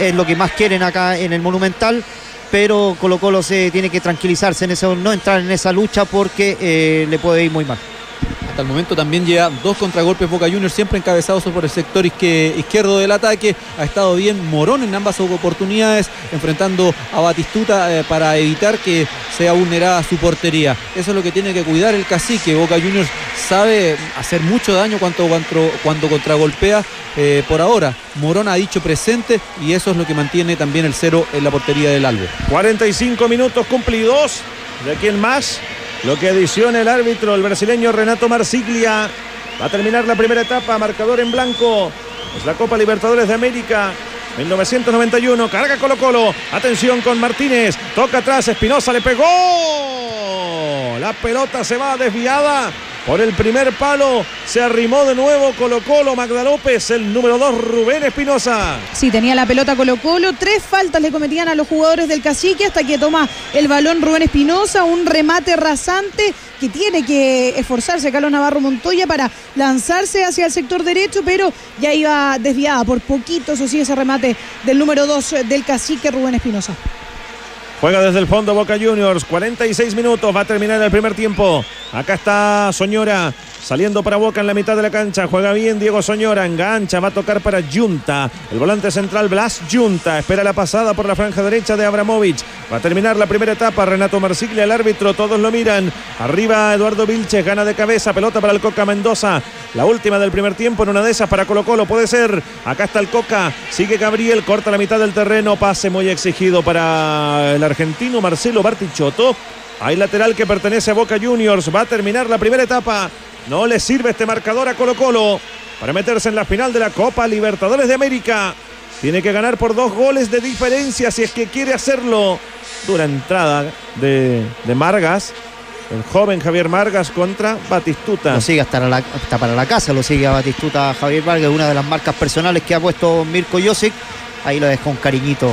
[SPEAKER 4] es lo que más quieren acá en el Monumental. Pero Colo Colo se tiene que tranquilizarse en eso, no entrar en esa lucha porque le puede ir muy mal.
[SPEAKER 2] Hasta el momento también llega dos contragolpes Boca Juniors, siempre encabezados por el sector izquierdo del ataque. Ha estado bien Morón en ambas oportunidades, enfrentando a Batistuta eh, para evitar que sea vulnerada su portería. Eso es lo que tiene que cuidar el cacique. Boca Juniors sabe hacer mucho daño cuando, cuando, cuando contragolpea. eh, por ahora, Morón ha dicho presente y eso es lo que mantiene también el cero en la portería del Albo.
[SPEAKER 1] 45 minutos cumplidos. ¿De quién más? Lo que adiciona el árbitro, el brasileño Renato Marsiglia. Va a terminar la primera etapa, marcador en blanco. Es la Copa Libertadores de América. 1991, carga Colo Colo. Atención con Martínez. Toca atrás, Espinosa le pegó. La pelota se va desviada por el primer palo. Se arrimó de nuevo Colo Colo, Magda López, el número 2 Rubén Espinosa.
[SPEAKER 3] Sí, tenía la pelota Colo Colo. Tres faltas le cometían a los jugadores del cacique hasta que toma el balón Rubén Espinosa. Un remate rasante que tiene que esforzarse Carlos Navarro Montoya para lanzarse hacia el sector derecho, pero ya iba desviada por poquito, eso sí, ese remate del número 2 del cacique Rubén Espinosa.
[SPEAKER 1] Juega desde el fondo Boca Juniors, 46 minutos, va a terminar el primer tiempo. Acá está Soñora Saliendo para Boca en la mitad de la cancha. Juega bien Diego Soñora. Engancha. Va a tocar para Junta. El volante central Blas Junta. Espera la pasada por la franja derecha de Abramovich. Va a terminar la primera etapa. Renato Marsiglia, el árbitro. Todos lo miran. Arriba Eduardo Vilches. Gana de cabeza. Pelota para el Coca Mendoza. La última del primer tiempo en una de esas para Colo Colo. Puede ser. Acá está el Coca. Sigue Gabriel. Corta la mitad del terreno. Pase muy exigido para el argentino Marcelo Bartichotto. Hay lateral que pertenece a Boca Juniors. Va a terminar la primera etapa. No le sirve este marcador a Colo Colo para meterse en la final de la Copa Libertadores de América. Tiene que ganar por dos goles de diferencia si es que quiere hacerlo. Dura entrada de, de Margas. El joven Javier Margas contra Batistuta.
[SPEAKER 4] Lo sigue hasta, la, para la casa, lo sigue a Batistuta Javier Vargas, una de las marcas personales que ha puesto Mirko Josic. Ahí lo dejó un cariñito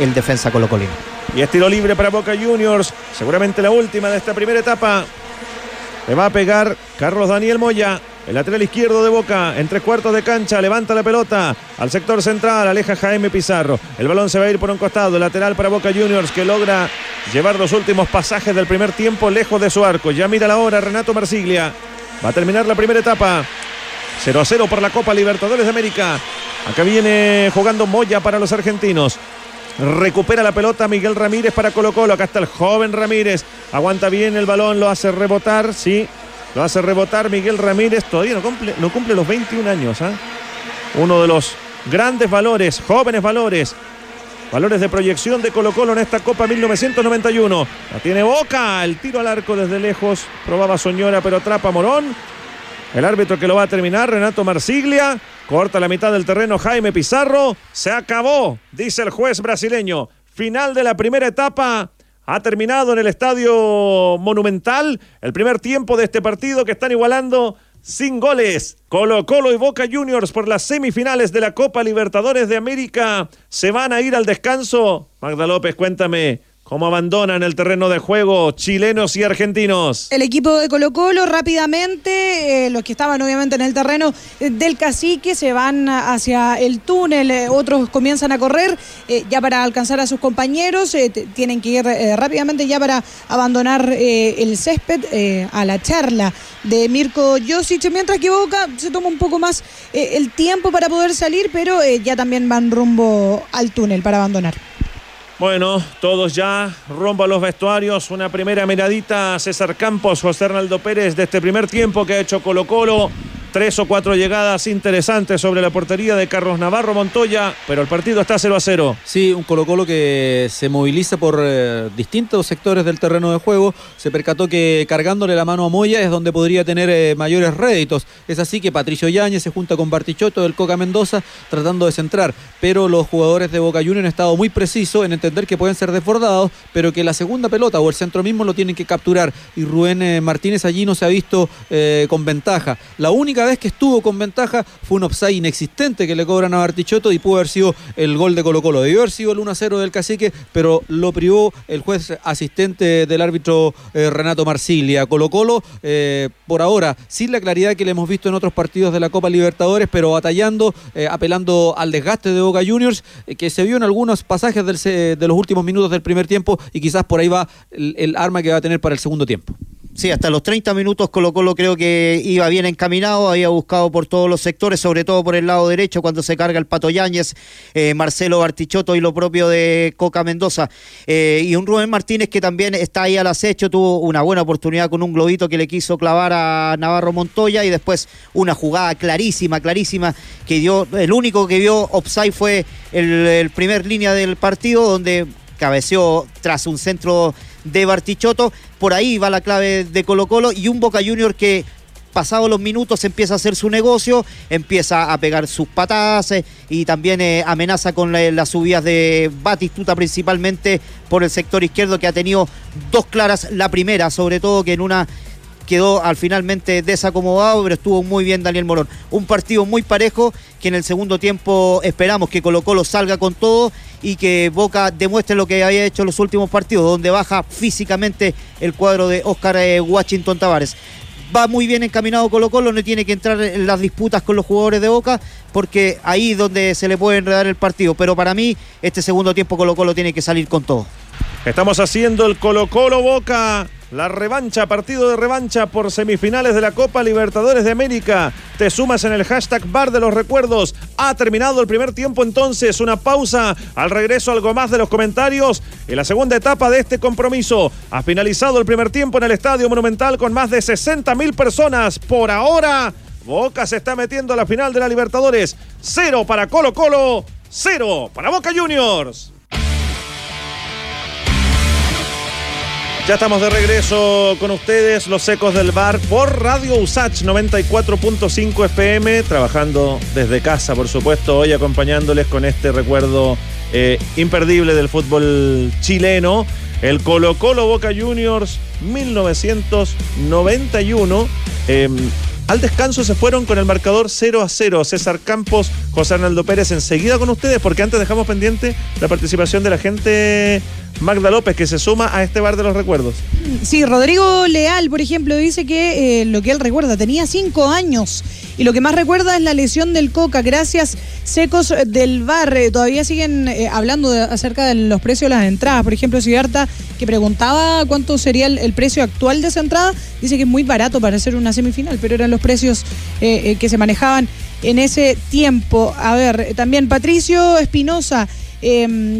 [SPEAKER 4] el defensa colocolino.
[SPEAKER 1] Y estilo libre para Boca Juniors. Seguramente la última de esta primera etapa. Le va a pegar Carlos Daniel Moya. El lateral izquierdo de Boca, en tres cuartos de cancha, levanta la pelota al sector central, aleja Jaime Pizarro. El balón se va a ir por un costado, lateral para Boca Juniors que logra llevar los últimos pasajes del primer tiempo lejos de su arco. Ya mira la hora Renato Marsiglia. Va a terminar la primera etapa. 0 a 0 por la Copa Libertadores de América. Acá viene jugando Moya para los argentinos. Recupera la pelota Miguel Ramírez para Colo Colo. Acá está el joven Ramírez. Aguanta bien el balón, lo hace rebotar. Sí, lo hace rebotar Miguel Ramírez. Todavía no cumple, no cumple los 21 años. ¿ah? Uno de los grandes valores, jóvenes valores. Valores de proyección de Colo Colo en esta Copa 1991. La tiene Boca. El tiro al arco desde lejos. Probaba Soñora, pero atrapa Morón. El árbitro que lo va a terminar, Renato Marsiglia. Corta la mitad del terreno Jaime Pizarro. Se acabó, dice el juez brasileño. Final de la primera etapa. Ha terminado en el estadio Monumental el primer tiempo de este partido que están igualando sin goles. Colo Colo y Boca Juniors por las semifinales de la Copa Libertadores de América se van a ir al descanso. Magda López, cuéntame, ¿Cómo abandonan el terreno de juego chilenos y argentinos?
[SPEAKER 3] El equipo de Colo Colo rápidamente, eh, los que estaban obviamente en el terreno eh, del cacique, se van hacia el túnel, eh, otros comienzan a correr ya para alcanzar a sus compañeros, tienen que ir rápidamente ya para abandonar el césped a la charla de Mirko Josic, mientras que Boca se toma un poco más el tiempo para poder salir, pero ya también van rumbo al túnel para abandonar.
[SPEAKER 1] Bueno, todos ya rumbo a los vestuarios. Una primera miradita a César Campos, José Hernaldo Pérez de este primer tiempo que ha hecho Colo Colo tres o cuatro llegadas interesantes sobre la portería de Carlos Navarro Montoya, pero el partido está 0 a 0.
[SPEAKER 2] Sí, un Colo Colo que se moviliza por eh, distintos sectores del terreno de juego. Se percató que cargándole la mano a Moya es donde podría tener eh, mayores réditos. Es así que Patricio Yáñez se junta con Bartichotto del Coca Mendoza tratando de centrar. Pero los jugadores de Boca Juniors han estado muy precisos en entender que pueden ser desbordados, pero que la segunda pelota o el centro mismo lo tienen que capturar. Y Rubén eh, Martínez allí no se ha visto con ventaja. La única vez que estuvo con ventaja fue un offside inexistente que le cobran a Bartichotto y pudo haber sido el gol de Colo Colo. Debió haber sido el 1-0 del cacique, pero lo privó el juez asistente del árbitro eh, Renato Marsiglia. Colo Colo, eh, por ahora, sin la claridad que le hemos visto en otros partidos de la Copa Libertadores, pero batallando, eh, apelando al desgaste de Boca Juniors, que se vio en algunos pasajes de los últimos minutos del primer tiempo y quizás por ahí va el arma que va a tener para el segundo tiempo.
[SPEAKER 4] Sí, hasta los 30 minutos Colo Colo creo que iba bien encaminado, había buscado por todos los sectores, sobre todo por el lado derecho cuando se carga el Pato Yáñez, eh, Marcelo Bartichotto y lo propio de Coca Mendoza. Eh, y un Rubén Martínez que también está ahí al acecho, tuvo una buena oportunidad con un globito que le quiso clavar a Navarro Montoya y después una jugada clarísima, clarísima, que dio, el único que vio offside fue el, el primer línea del partido donde cabeceó tras un centro de Bartichotto. Por ahí va la clave de Colo Colo y un Boca Junior que pasados los minutos empieza a hacer su negocio, empieza a pegar sus patadas eh, y también eh, amenaza con la- las subidas de Batistuta principalmente por el sector izquierdo que ha tenido dos claras, la primera sobre todo que en una quedó al finalmente desacomodado, pero estuvo muy bien Daniel Morón. Un partido muy parejo que en el segundo tiempo esperamos que Colo Colo salga con todo y que Boca demuestre lo que había hecho en los últimos partidos, donde baja físicamente el cuadro de Oscar eh, Washington Tavares. Va muy bien encaminado Colo Colo, no tiene que entrar en las disputas con los jugadores de Boca, porque ahí es donde se le puede enredar el partido. Pero para mí, este segundo tiempo Colo Colo tiene que salir con todo.
[SPEAKER 1] Estamos haciendo el Colo Colo Boca. La revancha, partido de revancha por semifinales de la Copa Libertadores de América. Te sumas en el hashtag Bar de los Recuerdos. Ha terminado el primer tiempo entonces. Una pausa. Al regreso algo más de los comentarios. En la segunda etapa de este compromiso. Ha finalizado el primer tiempo en el Estadio Monumental con más de 60 mil personas. Por ahora, Boca se está metiendo a la final de la Libertadores. Cero para Colo Colo. Cero para Boca Juniors. Ya estamos de regreso con ustedes, los ecos del bar, por Radio Usach 94.5 FM, trabajando desde casa, por supuesto, hoy acompañándoles con este recuerdo eh, imperdible del fútbol chileno. El Colo Colo Boca Juniors 1991. Eh, al descanso se fueron con el marcador 0 a 0. César Campos, José Arnaldo Pérez, enseguida con ustedes, porque antes dejamos pendiente la participación de la gente Magda López, que se suma a este bar de los recuerdos.
[SPEAKER 3] Sí, Rodrigo Leal, por ejemplo, dice que eh, lo que él recuerda, tenía cinco años y lo que más recuerda es la lesión del Coca. Gracias, Secos del Bar. Todavía siguen eh, hablando acerca de los precios de las entradas. Por ejemplo, Sigarta, que preguntaba cuánto sería el, precio actual de esa entrada, dice que es muy barato para hacer una semifinal, pero eran los precios eh, que se manejaban en ese tiempo. A ver, también Patricio Espinosa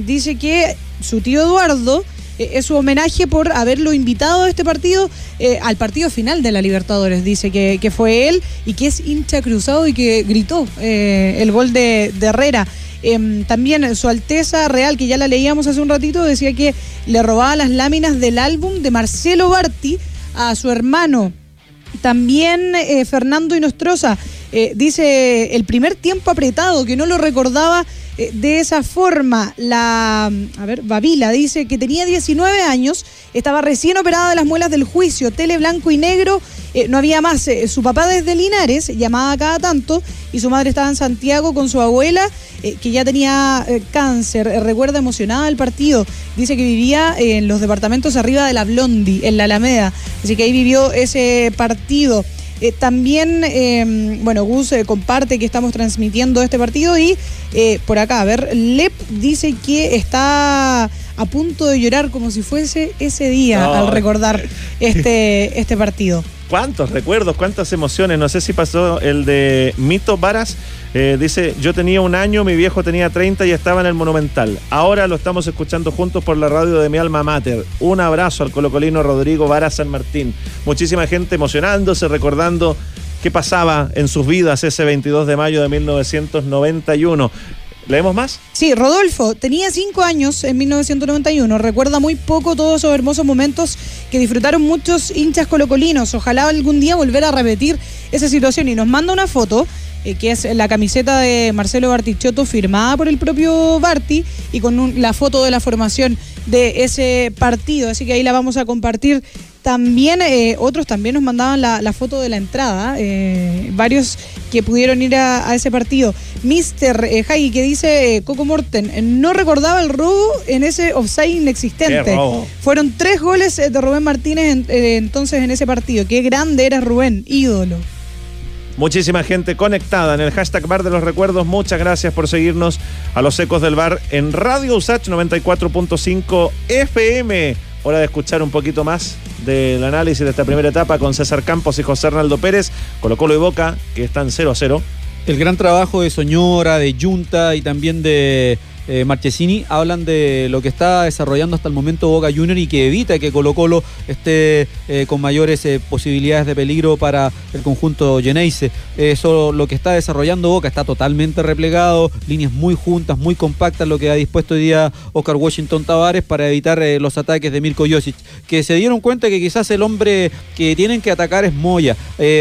[SPEAKER 3] dice que su tío Eduardo eh, es su homenaje por haberlo invitado a este partido, eh, al partido final de la Libertadores. Dice que, fue él y que es hincha cruzado y que gritó eh, el gol de, Herrera. Em, también su Alteza Real, que ya la leíamos hace un ratito, decía que le robaba las láminas del álbum de Marcelo Barti a su hermano. También Fernando Inostroza eh, dice el primer tiempo apretado, que no lo recordaba eh, de esa forma. La, a ver, Babila dice que tenía 19 años, estaba recién operada de las muelas del juicio, tele blanco y negro, eh, no había más. Su papá desde Linares llamaba cada tanto y su madre estaba en Santiago con su abuela, que ya tenía cáncer. Recuerda emocionada el partido. Dice que vivía en los departamentos arriba de la Blondi, en la Alameda. Así que ahí vivió ese partido. Eh, también, eh, bueno, Gus eh, comparte que estamos transmitiendo este partido y eh, por acá, a ver, Lep dice que está a punto de llorar como si fuese ese día
[SPEAKER 1] No.
[SPEAKER 3] al recordar este, este partido.
[SPEAKER 1] ¿Cuántos recuerdos, cuántas emociones? No sé si pasó el de Mito Varas. eh, dice, yo tenía un año, mi viejo tenía 30 y estaba en el Monumental. Ahora lo estamos escuchando juntos por la radio de mi alma mater. Un abrazo al colocolino Rodrigo Varas San Martín. Muchísima gente emocionándose, recordando qué pasaba en sus vidas ese 22 de mayo de 1991. ¿Leemos más?
[SPEAKER 3] Sí, Rodolfo tenía cinco años en 1991. Recuerda muy poco todos esos hermosos momentos que disfrutaron muchos hinchas colocolinos. Ojalá algún día volver a repetir esa situación. Y nos manda una foto, eh, que es la camiseta de Marcelo Bartichotto firmada por el propio Barti y con la foto de la formación de ese partido. Así que ahí la vamos a compartir. También eh, otros también nos mandaban la, la foto de la entrada, eh, varios que pudieron ir a, a ese partido. Mister eh, Hagi, que dice eh, Coco Morten, no recordaba el robo en ese offside inexistente. Fueron tres goles de Rubén Martínez en- entonces en ese partido. Qué grande era Rubén, ídolo.
[SPEAKER 1] Muchísima gente conectada en el hashtag Bar de los Recuerdos. Muchas gracias por seguirnos a los ecos del bar en Radio Usach 94.5 FM. Hora de escuchar un poquito más del análisis de esta primera etapa con César Campos y José Arnaldo Pérez, Colo Colo y Boca, que están 0 a 0.
[SPEAKER 2] El gran trabajo de Soñora, de Junta y también de eh, Marchesini hablan de lo que está desarrollando hasta el momento Boca Junior y que evita que Colo Colo esté eh, con mayores eh, posibilidades de peligro para el conjunto Geneise. Eso lo que está desarrollando Boca está totalmente replegado, líneas muy juntas, muy compactas, lo que ha dispuesto hoy día Oscar Washington Tavares para evitar los ataques de Mirko Josic, que se dieron cuenta que quizás el hombre que tienen que atacar es Moya.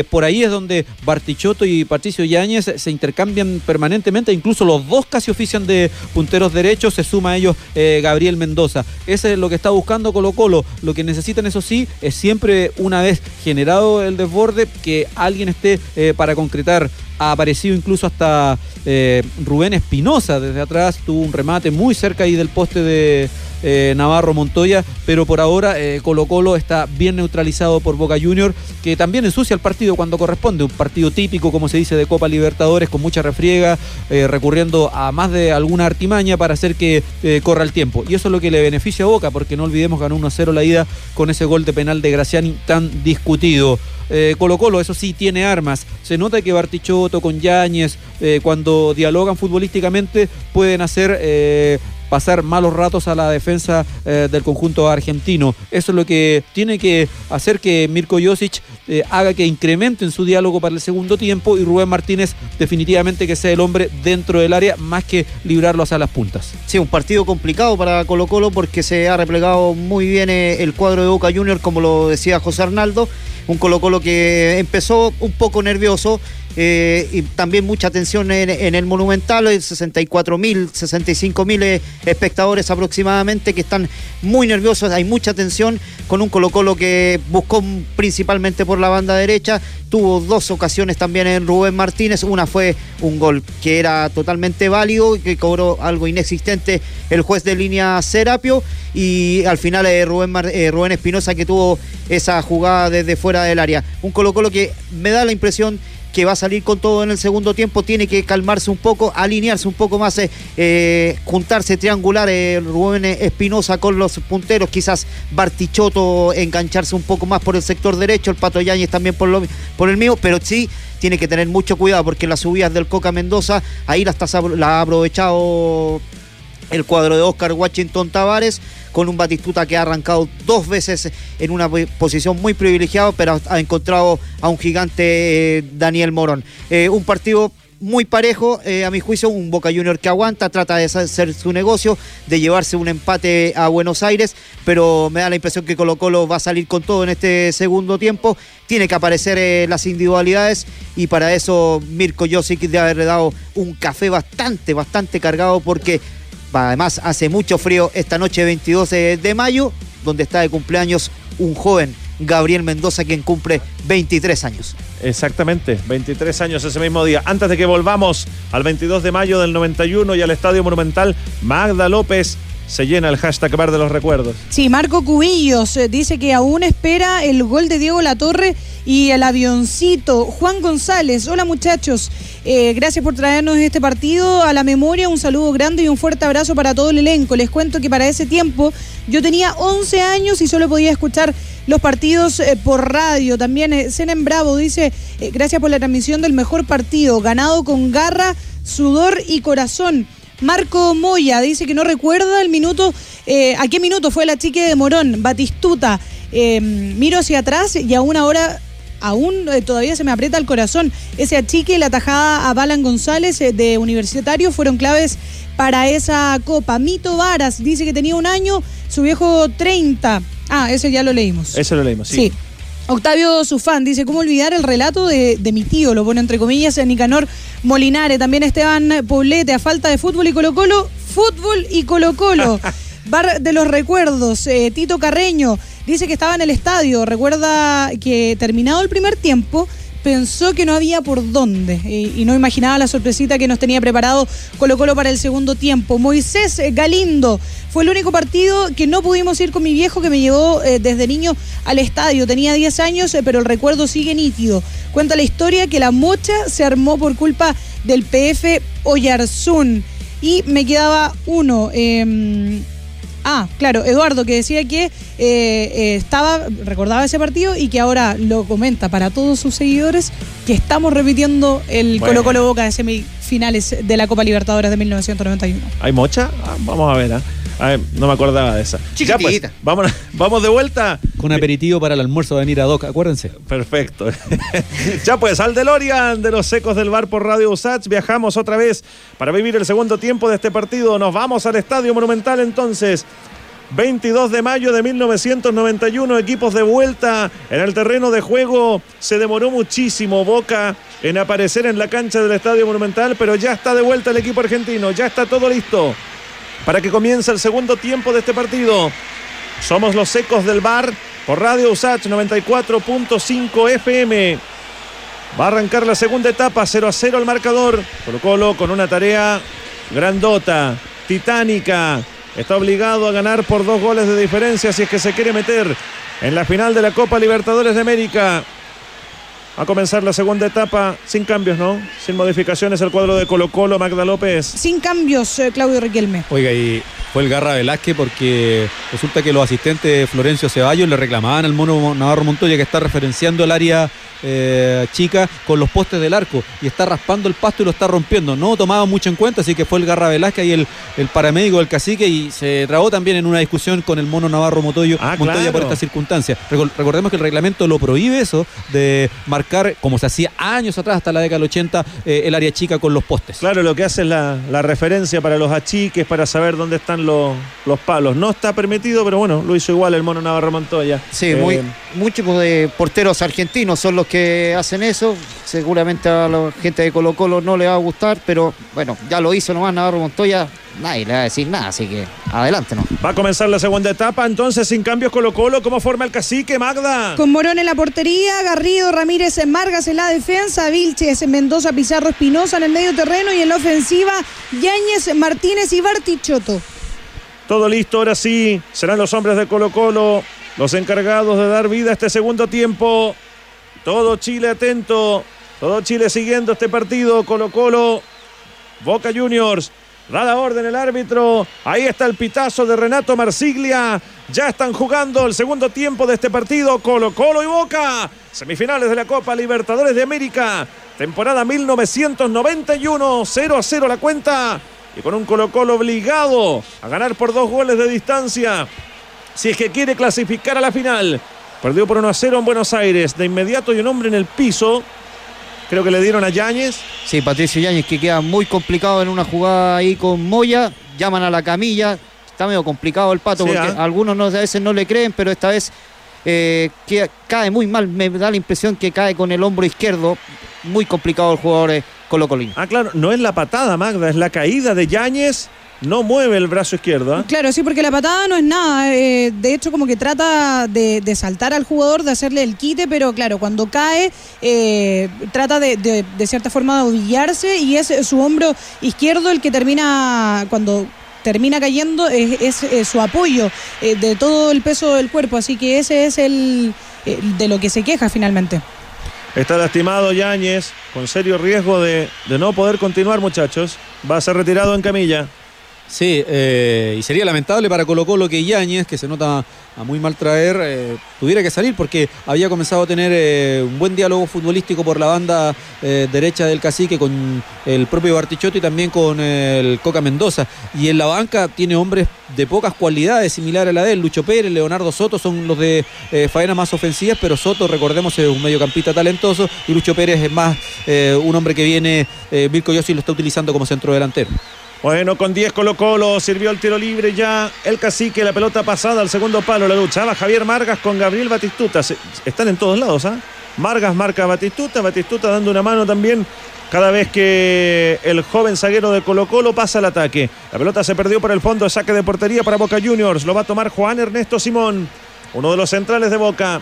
[SPEAKER 2] por ahí es donde Bartichotto y Patricio Yáñez se intercambian permanentemente, incluso los dos casi ofician de punteros derechos, se suma a ellos eh, Gabriel Mendoza. Ese es lo que está buscando Colo Colo. Lo que necesitan, eso sí, es siempre una vez generado el desborde, que alguien esté eh, para concretar ha aparecido incluso hasta eh, Rubén Espinosa desde atrás, tuvo un remate muy cerca ahí del poste de eh, Navarro Montoya, pero por ahora eh, Colo Colo está bien neutralizado por Boca Junior, que también ensucia el partido cuando corresponde, un partido típico, como se dice, de Copa Libertadores, con mucha refriega, recurriendo a más de alguna artimaña para hacer que corra el tiempo. Y eso es lo que le beneficia a Boca, porque no olvidemos ganó 1-0 la ida con ese gol de penal de Graciani tan discutido. Eh, Colo Colo, eso sí, tiene armas. Se nota que Bartichotto con Yáñez, eh, cuando dialogan futbolísticamente, pueden hacer eh, pasar malos ratos a la defensa del conjunto argentino. Eso es lo que tiene que hacer que Mirko Josic haga que incrementen su diálogo para el segundo tiempo y Rubén Martínez definitivamente que sea el hombre dentro del área más que librarlo hacia las puntas.
[SPEAKER 4] Sí, un partido complicado para Colo Colo porque se ha replegado muy bien el cuadro de Boca Junior, como lo decía José Arnaldo un Colo Colo que empezó un poco nervioso eh, y también mucha atención en, el Monumental, 64 mil, 65 mil eh, espectadores aproximadamente que están muy nerviosos, hay mucha tensión con un Colo Colo que buscó principalmente por la banda derecha, tuvo dos ocasiones también en Rubén Martínez, una fue un gol que era totalmente válido, que cobró algo inexistente el juez de línea Serapio. Y al final eh, Rubén, Rubén Espinosa que tuvo esa jugada desde fuera del área. Un Colo Colo que me da la impresión que va a salir con todo en el segundo tiempo, tiene que calmarse un poco, alinearse un poco más, eh, eh, juntarse triangular eh, Rubén Espinosa con los punteros, quizás Bartichotto engancharse un poco más por el sector derecho, el Pato Yáñez también por, el mío, pero sí tiene que tener mucho cuidado porque las subidas del Coca Mendoza, ahí las la ha aprovechado el cuadro de Oscar Washington Tavares con un Batistuta que ha arrancado dos veces en una posición muy privilegiada, pero ha encontrado a un gigante eh, Daniel Morón. Eh, un partido muy parejo, eh, a mi juicio, un Boca Junior que aguanta, trata de hacer su negocio, de llevarse un empate a Buenos Aires, pero me da la impresión que Colo Colo va a salir con todo en este segundo tiempo. Tiene que aparecer las individualidades y para eso Mirko Josic debe haber dado un café bastante, bastante cargado porque Además, hace mucho frío esta noche 22 de mayo, donde está de cumpleaños un joven, Gabriel Mendoza, quien cumple 23 años.
[SPEAKER 1] Exactamente, 23 años ese mismo día. Antes de que volvamos al 22 de mayo del 91 y al Estadio Monumental, Magda López se llena el hashtag bar de los recuerdos.
[SPEAKER 3] Sí, Marco Cubillos eh, dice que aún espera el gol de Diego Latorre y el avioncito. Juan González, hola muchachos, eh, gracias por traernos este partido a la memoria. Un saludo grande y un fuerte abrazo para todo el elenco. Les cuento que para ese tiempo yo tenía 11 años y solo podía escuchar los partidos eh, por radio. También Senen Bravo dice, gracias por la transmisión del mejor partido, ganado con garra, sudor y corazón. Marco Moya dice que no recuerda el minuto, eh, a qué minuto fue la chique de Morón, Batistuta. Eh, miro hacia atrás y aún ahora aún eh, todavía se me aprieta el corazón. Ese achique y la tajada a Balan González de Universitario fueron claves para esa copa. Mito Varas dice que tenía un año, su viejo 30. Ah, ese ya lo leímos.
[SPEAKER 1] Ese lo leímos, sí.
[SPEAKER 3] sí. Octavio Sufán dice, ¿cómo olvidar el relato de, mi tío? Lo pone entre comillas en Nicanor Molinare. También Esteban Poblete, a falta de fútbol y Colo Colo, fútbol y Colo Colo. Bar de los recuerdos, eh, Tito Carreño dice que estaba en el estadio. Recuerda que terminado el primer tiempo, pensó que no había por dónde y, no imaginaba la sorpresita que nos tenía preparado Colo Colo para el segundo tiempo. Moisés Galindo fue el único partido que no pudimos ir con mi viejo que me llevó eh, desde niño al estadio. Tenía 10 años, eh, pero el recuerdo sigue nítido. Cuenta la historia que la mocha se armó por culpa del PF Oyarzún. Y me quedaba uno. Em, Ah, claro, Eduardo, que decía que eh, eh, estaba, recordaba ese partido y que ahora lo comenta para todos sus seguidores que estamos repitiendo el Colo Colo Boca de finales de la Copa Libertadores de 1991.
[SPEAKER 1] ¿Hay mocha? Ah, vamos a ver, ¿ah? A ver, no me acordaba de esa. Ya pues,
[SPEAKER 4] Chiquitita.
[SPEAKER 1] vamos, vamos de vuelta.
[SPEAKER 2] Con aperitivo para el almuerzo de venir a Doc, acuérdense.
[SPEAKER 1] Perfecto. ya pues, al DeLorean de los secos del bar por Radio Usach. Viajamos otra vez para vivir el segundo tiempo de este partido. Nos vamos al Estadio Monumental entonces. 22 de mayo de 1991, equipos de vuelta en el terreno de juego. Se demoró muchísimo Boca en aparecer en la cancha del Estadio Monumental, pero ya está de vuelta el equipo argentino, ya está todo listo para que comience el segundo tiempo de este partido. Somos los secos del bar por Radio Usach 94.5 FM. Va a arrancar la segunda etapa, 0 a 0 el marcador. Colo Colo con una tarea grandota, titánica. Está obligado a ganar por dos goles de diferencia si es que se quiere meter en la final de la Copa Libertadores de América. A comenzar la segunda etapa sin cambios, ¿no? Sin modificaciones el cuadro de Colo Colo, Magda López.
[SPEAKER 3] Sin cambios, eh, Claudio Riquelme.
[SPEAKER 2] Oiga, y fue el Garra Velázquez porque resulta que los asistentes de Florencio Ceballos le reclamaban al mono Navarro Montoya que está referenciando el área eh, chica con los postes del arco y está raspando el pasto y lo está rompiendo. No tomaba mucho en cuenta, así que fue el Garra Velázquez y el, el paramédico del cacique y se trabó también en una discusión con el mono Navarro Montoya,
[SPEAKER 1] Ah,
[SPEAKER 2] Montoya
[SPEAKER 1] claro.
[SPEAKER 2] por esta circunstancia. Recor- recordemos que el reglamento lo prohíbe eso de marcar, como se hacía años atrás, hasta la década del 80, eh, el área chica con los postes.
[SPEAKER 1] Claro, lo que hace es la, la referencia para los achiques, para saber dónde están los, los palos. No está permitido, pero bueno, lo hizo igual el mono Navarro Montoya.
[SPEAKER 4] Sí,
[SPEAKER 1] Eh,
[SPEAKER 4] muy, muchos de porteros argentinos son los que hacen eso. Seguramente a la gente de Colo Colo no le va a gustar, pero bueno, ya lo hizo nomás Navarro Montoya. Nadie le va a decir nada, así que adelante, ¿no?
[SPEAKER 1] Va a comenzar la segunda etapa, entonces sin cambios Colo Colo, ¿cómo forma el cacique, Magda?
[SPEAKER 3] Con Morón en la portería, Garrido, Ramírez, Margas en la defensa, Vilches, Mendoza, Pizarro, Espinosa en el medio terreno y en la ofensiva, Yáñez, Martínez y Bartichotto.
[SPEAKER 1] Todo listo, ahora sí. Serán los hombres de Colo Colo los encargados de dar vida a este segundo tiempo. Todo Chile atento, todo Chile siguiendo este partido. Colo Colo, Boca Juniors. Da orden el árbitro. Ahí está el pitazo de Renato Marsiglia. Ya están jugando el segundo tiempo de este partido. Colo Colo y Boca. Semifinales de la Copa Libertadores de América. Temporada 1991. 0 a 0 la cuenta. Y con un Colo Colo obligado a ganar por dos goles de distancia. Si es que quiere clasificar a la final. Perdió por 1 a 0 en Buenos Aires. De inmediato y un hombre en el piso. Creo que le dieron a Yáñez.
[SPEAKER 4] Sí, Patricio Yáñez que queda muy complicado en una jugada ahí con Moya. Llaman a la camilla. Está medio complicado el pato
[SPEAKER 1] Sí,
[SPEAKER 4] porque
[SPEAKER 1] ¿ah?
[SPEAKER 4] algunos no- a veces no le creen, pero esta vez eh, cae muy mal. Me da la impresión que cae con el hombro izquierdo. Muy complicado el jugador eh, Colo Colín.
[SPEAKER 1] Ah, claro, no es la patada, Magda, es la caída de Yáñez. No mueve el brazo izquierdo. ¿ah?
[SPEAKER 3] Claro, sí, porque la patada no es nada. eh, de hecho, como que trata de, de saltar al jugador, de hacerle el quite, pero claro, cuando cae, eh, trata de, de- de cierta forma de ovillarse y es su hombro izquierdo el que termina, cuando termina cayendo, es, es, eh, su apoyo eh, de todo el peso del cuerpo. Así que ese es el eh, de lo que se queja finalmente.
[SPEAKER 1] Está lastimado Yáñez, con serio riesgo de, de no poder continuar, muchachos. Va a ser retirado en camilla.
[SPEAKER 2] Sí, eh, y sería lamentable para Colo Colo que Yáñez, que se nota a muy mal traer, eh, tuviera que salir porque había comenzado a tener eh, un buen diálogo futbolístico por la banda eh, derecha del cacique con el propio Bartichotto y también con el Coca Mendoza. Y en la banca tiene hombres de pocas cualidades, similar a la de él. Lucho Pérez, Leonardo Soto son los de faena más ofensivas, pero Soto, recordemos, es un mediocampista talentoso y Lucho Pérez es más un hombre que viene, Mirko Yossi lo está utilizando como centro delantero.
[SPEAKER 1] Bueno, con 10 Colo Colo, sirvió el tiro libre ya el cacique, la pelota pasada al segundo palo, la luchaba Javier Margas con Gabriel Batistuta. Están en todos lados, ¿ah? Margas marca a Batistuta, Batistuta dando una mano también cada vez que el joven zaguero de Colo Colo pasa al ataque. La pelota se perdió por el fondo, saque de portería para Boca Juniors, lo va a tomar Juan Ernesto Simón, uno de los centrales de Boca.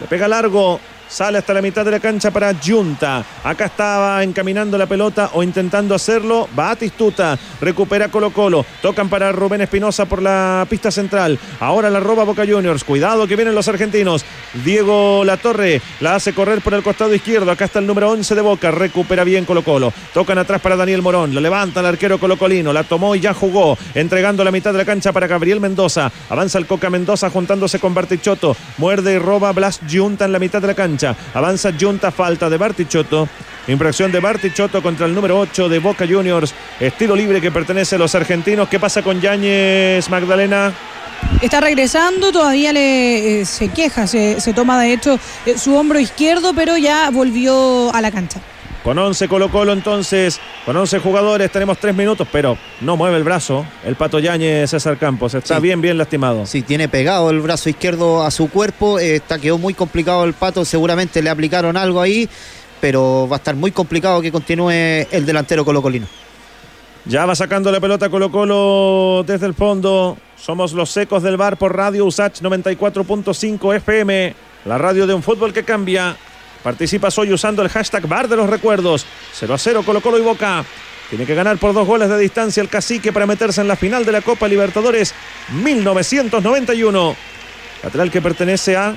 [SPEAKER 1] Le pega largo, sale hasta la mitad de la cancha para Junta. Acá estaba encaminando la pelota o intentando hacerlo. Batistuta recupera Colo Colo. Tocan para Rubén Espinosa por la pista central. Ahora la roba Boca Juniors. Cuidado que vienen los argentinos. Diego Latorre la hace correr por el costado izquierdo. Acá está el número 11 de Boca. Recupera bien Colo Colo. Tocan atrás para Daniel Morón. La levanta el arquero colocolino. La tomó y ya jugó. Entregando la mitad de la cancha para Gabriel Mendoza. Avanza el Coca Mendoza juntándose con Bartichotto. Muerde y roba Blas Junta en la mitad de la cancha. Avanza Junta, falta de Bartichotto. Infracción de Bartichotto contra el número 8 de Boca Juniors. Estilo libre que pertenece a los argentinos. ¿Qué pasa con Yáñez, Magdalena?
[SPEAKER 3] Está regresando, todavía le eh, se queja, se, se toma de hecho eh, su hombro izquierdo, pero ya volvió a la cancha.
[SPEAKER 1] Con 11 Colo Colo entonces, con 11 jugadores tenemos 3 minutos, pero no mueve el brazo el Pato Yáñez César Campos, está
[SPEAKER 4] Sí.
[SPEAKER 1] bien, bien lastimado.
[SPEAKER 4] Sí, tiene pegado el brazo izquierdo a su cuerpo. eh, está, quedó muy complicado el pato. Seguramente le aplicaron algo ahí. Pero va a estar muy complicado que continúe el delantero colocolino.
[SPEAKER 1] Ya va sacando la pelota Colo Colo desde el fondo. Somos los secos del bar por Radio Usach 94.5 FM, la radio de un fútbol que cambia. Participas hoy usando el hashtag bar de los recuerdos. 0 a 0 Colo Colo y Boca. Tiene que ganar por dos goles de distancia el cacique para meterse en la final de la Copa Libertadores 1991. Lateral que pertenece a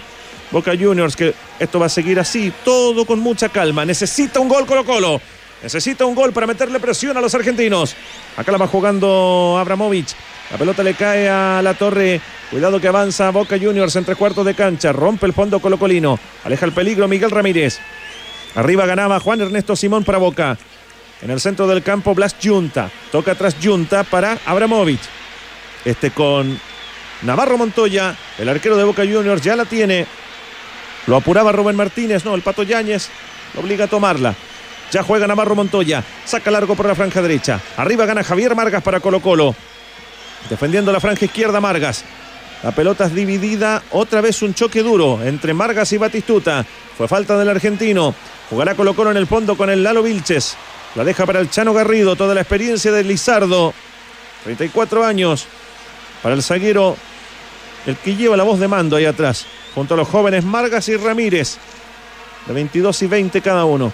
[SPEAKER 1] Boca Juniors, que esto va a seguir así, todo con mucha calma. Necesita un gol Colo Colo. Necesita un gol para meterle presión a los argentinos. Acá la va jugando Abramovich. La pelota le cae a la torre. Cuidado que avanza Boca Juniors en tres cuartos de cancha. Rompe el fondo colocolino. Aleja el peligro Miguel Ramírez. Arriba ganaba Juan Ernesto Simón para Boca. En el centro del campo Blas Junta. Toca atrás Junta para Abramovich. Este con Navarro Montoya. El arquero de Boca Juniors ya la tiene. Lo apuraba Rubén Martínez. No, el Pato Yáñez lo obliga a tomarla. Ya juega Navarro Montoya. Saca largo por la franja derecha. Arriba gana Javier Margas para Colo Colo. Defendiendo la franja izquierda Margas. La pelota es dividida. Otra vez un choque duro entre Margas y Batistuta. Fue falta del argentino. Jugará Colo Colo en el fondo con el Lalo Vilches. La deja para el Chano Garrido. Toda la experiencia de Lizardo. 34 años. Para el zaguero. El que lleva la voz de mando ahí atrás. Junto a los jóvenes Margas y Ramírez. De 22 y 20 cada uno.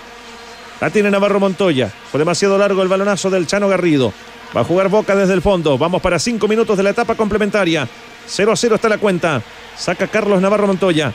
[SPEAKER 1] La tiene Navarro Montoya. Fue demasiado largo el balonazo del Chano Garrido. Va a jugar Boca desde el fondo. Vamos para cinco minutos de la etapa complementaria. 0 a 0 está la cuenta. Saca Carlos Navarro Montoya.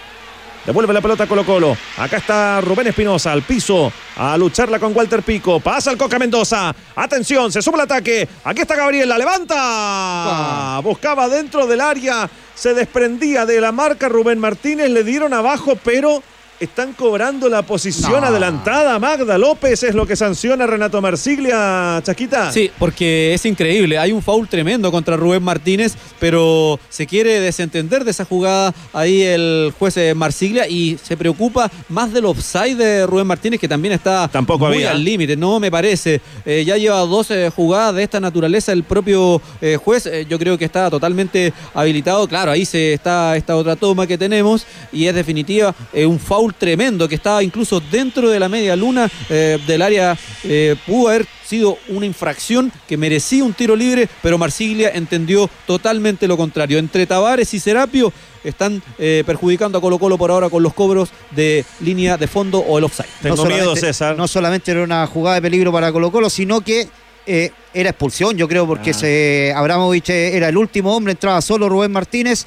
[SPEAKER 1] Devuelve la pelota a Colo Colo. Acá está Rubén Espinosa al piso. A lucharla con Walter Pico. Pasa el Coca Mendoza. Atención, se sube el ataque. Aquí está Gabriel. La levanta. Buscaba dentro del área. Se desprendía de la marca Rubén Martínez. Le dieron abajo, pero están cobrando la posición
[SPEAKER 2] No.
[SPEAKER 1] adelantada. Magda López es lo que sanciona Renato Marsiglia. Chaquita.
[SPEAKER 2] Sí, porque es increíble. Hay un foul tremendo contra Rubén Martínez, pero se quiere desentender de esa jugada ahí el juez eh, Marsiglia y se preocupa más del offside de Rubén Martínez, que también está
[SPEAKER 1] Tampoco
[SPEAKER 2] muy
[SPEAKER 1] había.
[SPEAKER 2] al límite. No me parece. Eh, ya lleva dos eh, jugadas de esta naturaleza el propio eh, juez. Eh, yo creo que está totalmente habilitado. Claro, ahí se está esta otra toma que tenemos y es definitiva un foul tremendo que estaba incluso dentro de la media luna eh, del área. eh, pudo haber sido una infracción que merecía un tiro libre, pero Marsiglia entendió totalmente lo contrario. Entre Tavares y Serapio están eh, perjudicando a Colo Colo por ahora con los cobros de línea de fondo o el offside.
[SPEAKER 1] Tengo
[SPEAKER 4] No
[SPEAKER 1] miedo,
[SPEAKER 4] solamente-
[SPEAKER 1] César.
[SPEAKER 4] No solamente era una jugada de peligro para Colo Colo, sino que eh, era expulsión, yo creo, porque
[SPEAKER 1] Ah.
[SPEAKER 4] se Abramovich era el último hombre, entraba solo Rubén Martínez.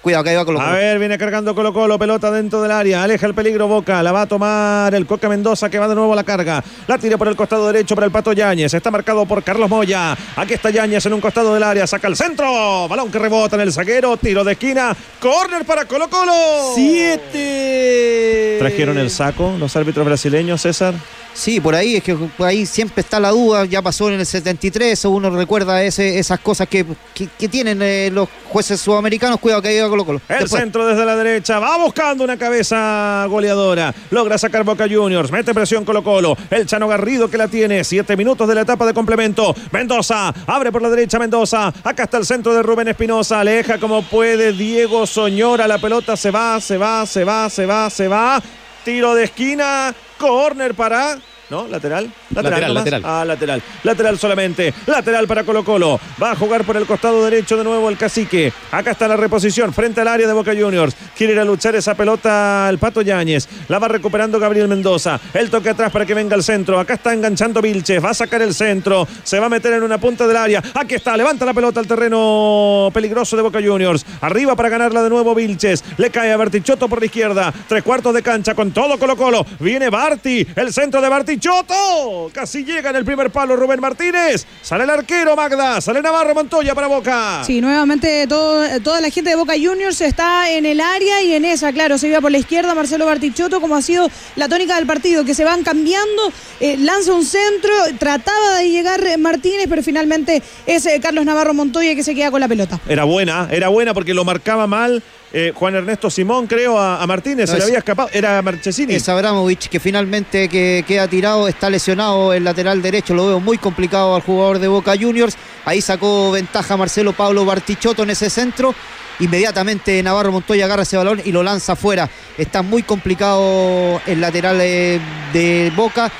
[SPEAKER 4] Cuidado, que ahí va Colo
[SPEAKER 1] A
[SPEAKER 4] Colo.
[SPEAKER 1] ver, viene cargando Colo Colo, pelota dentro del área, aleja el peligro Boca, la va a tomar el Coca Mendoza que va de nuevo a la carga, la tira por el costado derecho para el Pato Yáñez, está marcado por Carlos Moya, aquí está Yáñez en un costado del área, saca el centro, balón que rebota en el zaguero, tiro de esquina, córner para Colo Colo.
[SPEAKER 2] ¡Siete!
[SPEAKER 1] Trajeron el saco los árbitros brasileños, César.
[SPEAKER 4] Sí, por ahí es que por ahí siempre está la duda, ya pasó en el 73, uno recuerda ese, esas cosas que, que- que tienen eh, los jueces sudamericanos, cuidado que ahí va Colo Colo.
[SPEAKER 1] El
[SPEAKER 4] Después,
[SPEAKER 1] centro desde la derecha, va buscando una cabeza goleadora. Logra sacar Boca Juniors, mete presión Colo Colo. El Chano Garrido que la tiene, siete minutos de la etapa de complemento. Mendoza, abre por la derecha Mendoza. Acá está el centro de Rubén Espinosa, aleja como puede Diego Soñora. La pelota se va, se va, se va, se va, se va. Tiro de esquina, córner para... ¿No? ¿Lateral?
[SPEAKER 2] Lateral, lateral.
[SPEAKER 1] Ah, lateral. Lateral solamente. Lateral para Colo Colo. Va a jugar por el costado derecho de nuevo el cacique. Acá está la reposición frente al área de Boca Juniors. Quiere ir a luchar esa pelota el Pato Yáñez. La va recuperando Gabriel Mendoza. El toque atrás para que venga el centro. Acá está enganchando Vilches. Va a sacar el centro. Se va a meter en una punta del área. Aquí está. Levanta la pelota al terreno peligroso de Boca Juniors. Arriba para ganarla de nuevo Vilches. Le cae a Bartichotto por la izquierda. Tres cuartos de cancha con todo Colo Colo. Viene Barti. El centro de Bartichotto. Batichoto. Casi llega en el primer palo Rubén Martínez. Sale el arquero Magda. Sale Navarro Montoya para Boca.
[SPEAKER 3] Sí, nuevamente todo, toda la gente de Boca Juniors está en el área y en esa, claro, se iba por la izquierda Marcelo Bartichotto, como ha sido la tónica del partido, que se van cambiando, eh, lanza un centro, trataba de llegar Martínez, pero finalmente es eh, Carlos Navarro Montoya que se queda con la pelota.
[SPEAKER 1] Era buena, era buena porque lo marcaba mal eh, Juan Ernesto Simón, creo, a, a Martínez,
[SPEAKER 4] No,
[SPEAKER 1] se le había escapado. Era Marchesini.
[SPEAKER 4] Es Abramovich que finalmente que queda tirado, está lesionado el lateral derecho, lo veo muy complicado al jugador de Boca Juniors. Ahí sacó ventaja Marcelo Pablo Bartichotto en ese centro. Inmediatamente Navarro Montoya agarra ese balón y lo lanza afuera. Está muy complicado el lateral eh, de Boca.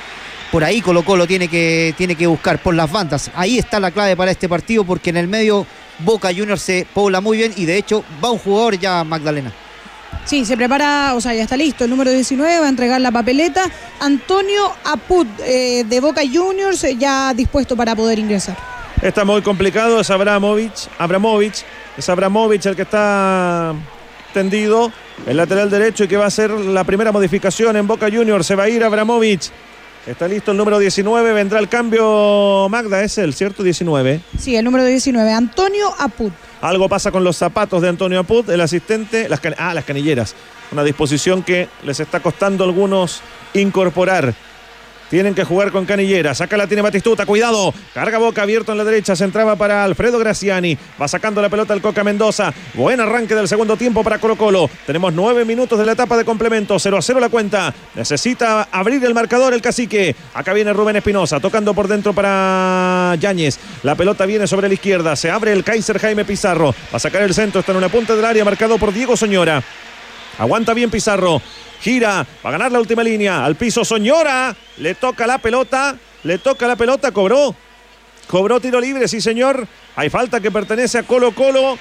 [SPEAKER 4] Por ahí Colo Colo tiene que, tiene que buscar por las bandas. Ahí está la clave para este partido porque en el medio Boca Juniors se pobla muy bien y de hecho va un jugador ya Magdalena.
[SPEAKER 3] Sí, se prepara, o sea, ya está listo. El número 19 va a entregar la papeleta. Antonio Aput, eh, de Boca Juniors, eh, ya dispuesto para poder ingresar.
[SPEAKER 1] Está muy complicado, es Abramovich. Abramovich. Es Abramovich el que está tendido. El lateral derecho y que va a ser la primera modificación en Boca Juniors. Se va a ir Abramovich. Está listo el número 19. Vendrá el cambio. Magda, es el, ¿cierto? 19.
[SPEAKER 3] Sí, el número 19, Antonio Aput.
[SPEAKER 1] Algo pasa con los zapatos de Antonio Aput, el asistente. Las ah, las canilleras. Una disposición que les está costando a algunos incorporar. Tienen que jugar con canilleras. Acá la tiene Batistuta. Cuidado. Carga boca abierto en la derecha. Se entraba para Alfredo Graciani. Va sacando la pelota el Coca Mendoza. Buen arranque del segundo tiempo para Colo Colo. Tenemos nueve minutos de la etapa de complemento. 0 a 0 la cuenta. Necesita abrir el marcador el cacique. Acá viene Rubén Espinosa. Tocando por dentro para Yáñez. La pelota viene sobre la izquierda. Se abre el Kaiser Jaime Pizarro. Va a sacar el centro. Está en una punta del área. Marcado por Diego Soñora. Aguanta bien Pizarro. Gira. Va a ganar la última línea. Al piso Soñora. Le toca la pelota. Le toca la pelota. Cobró. Cobró tiro libre, sí señor. Hay falta que pertenece a Colo Colo.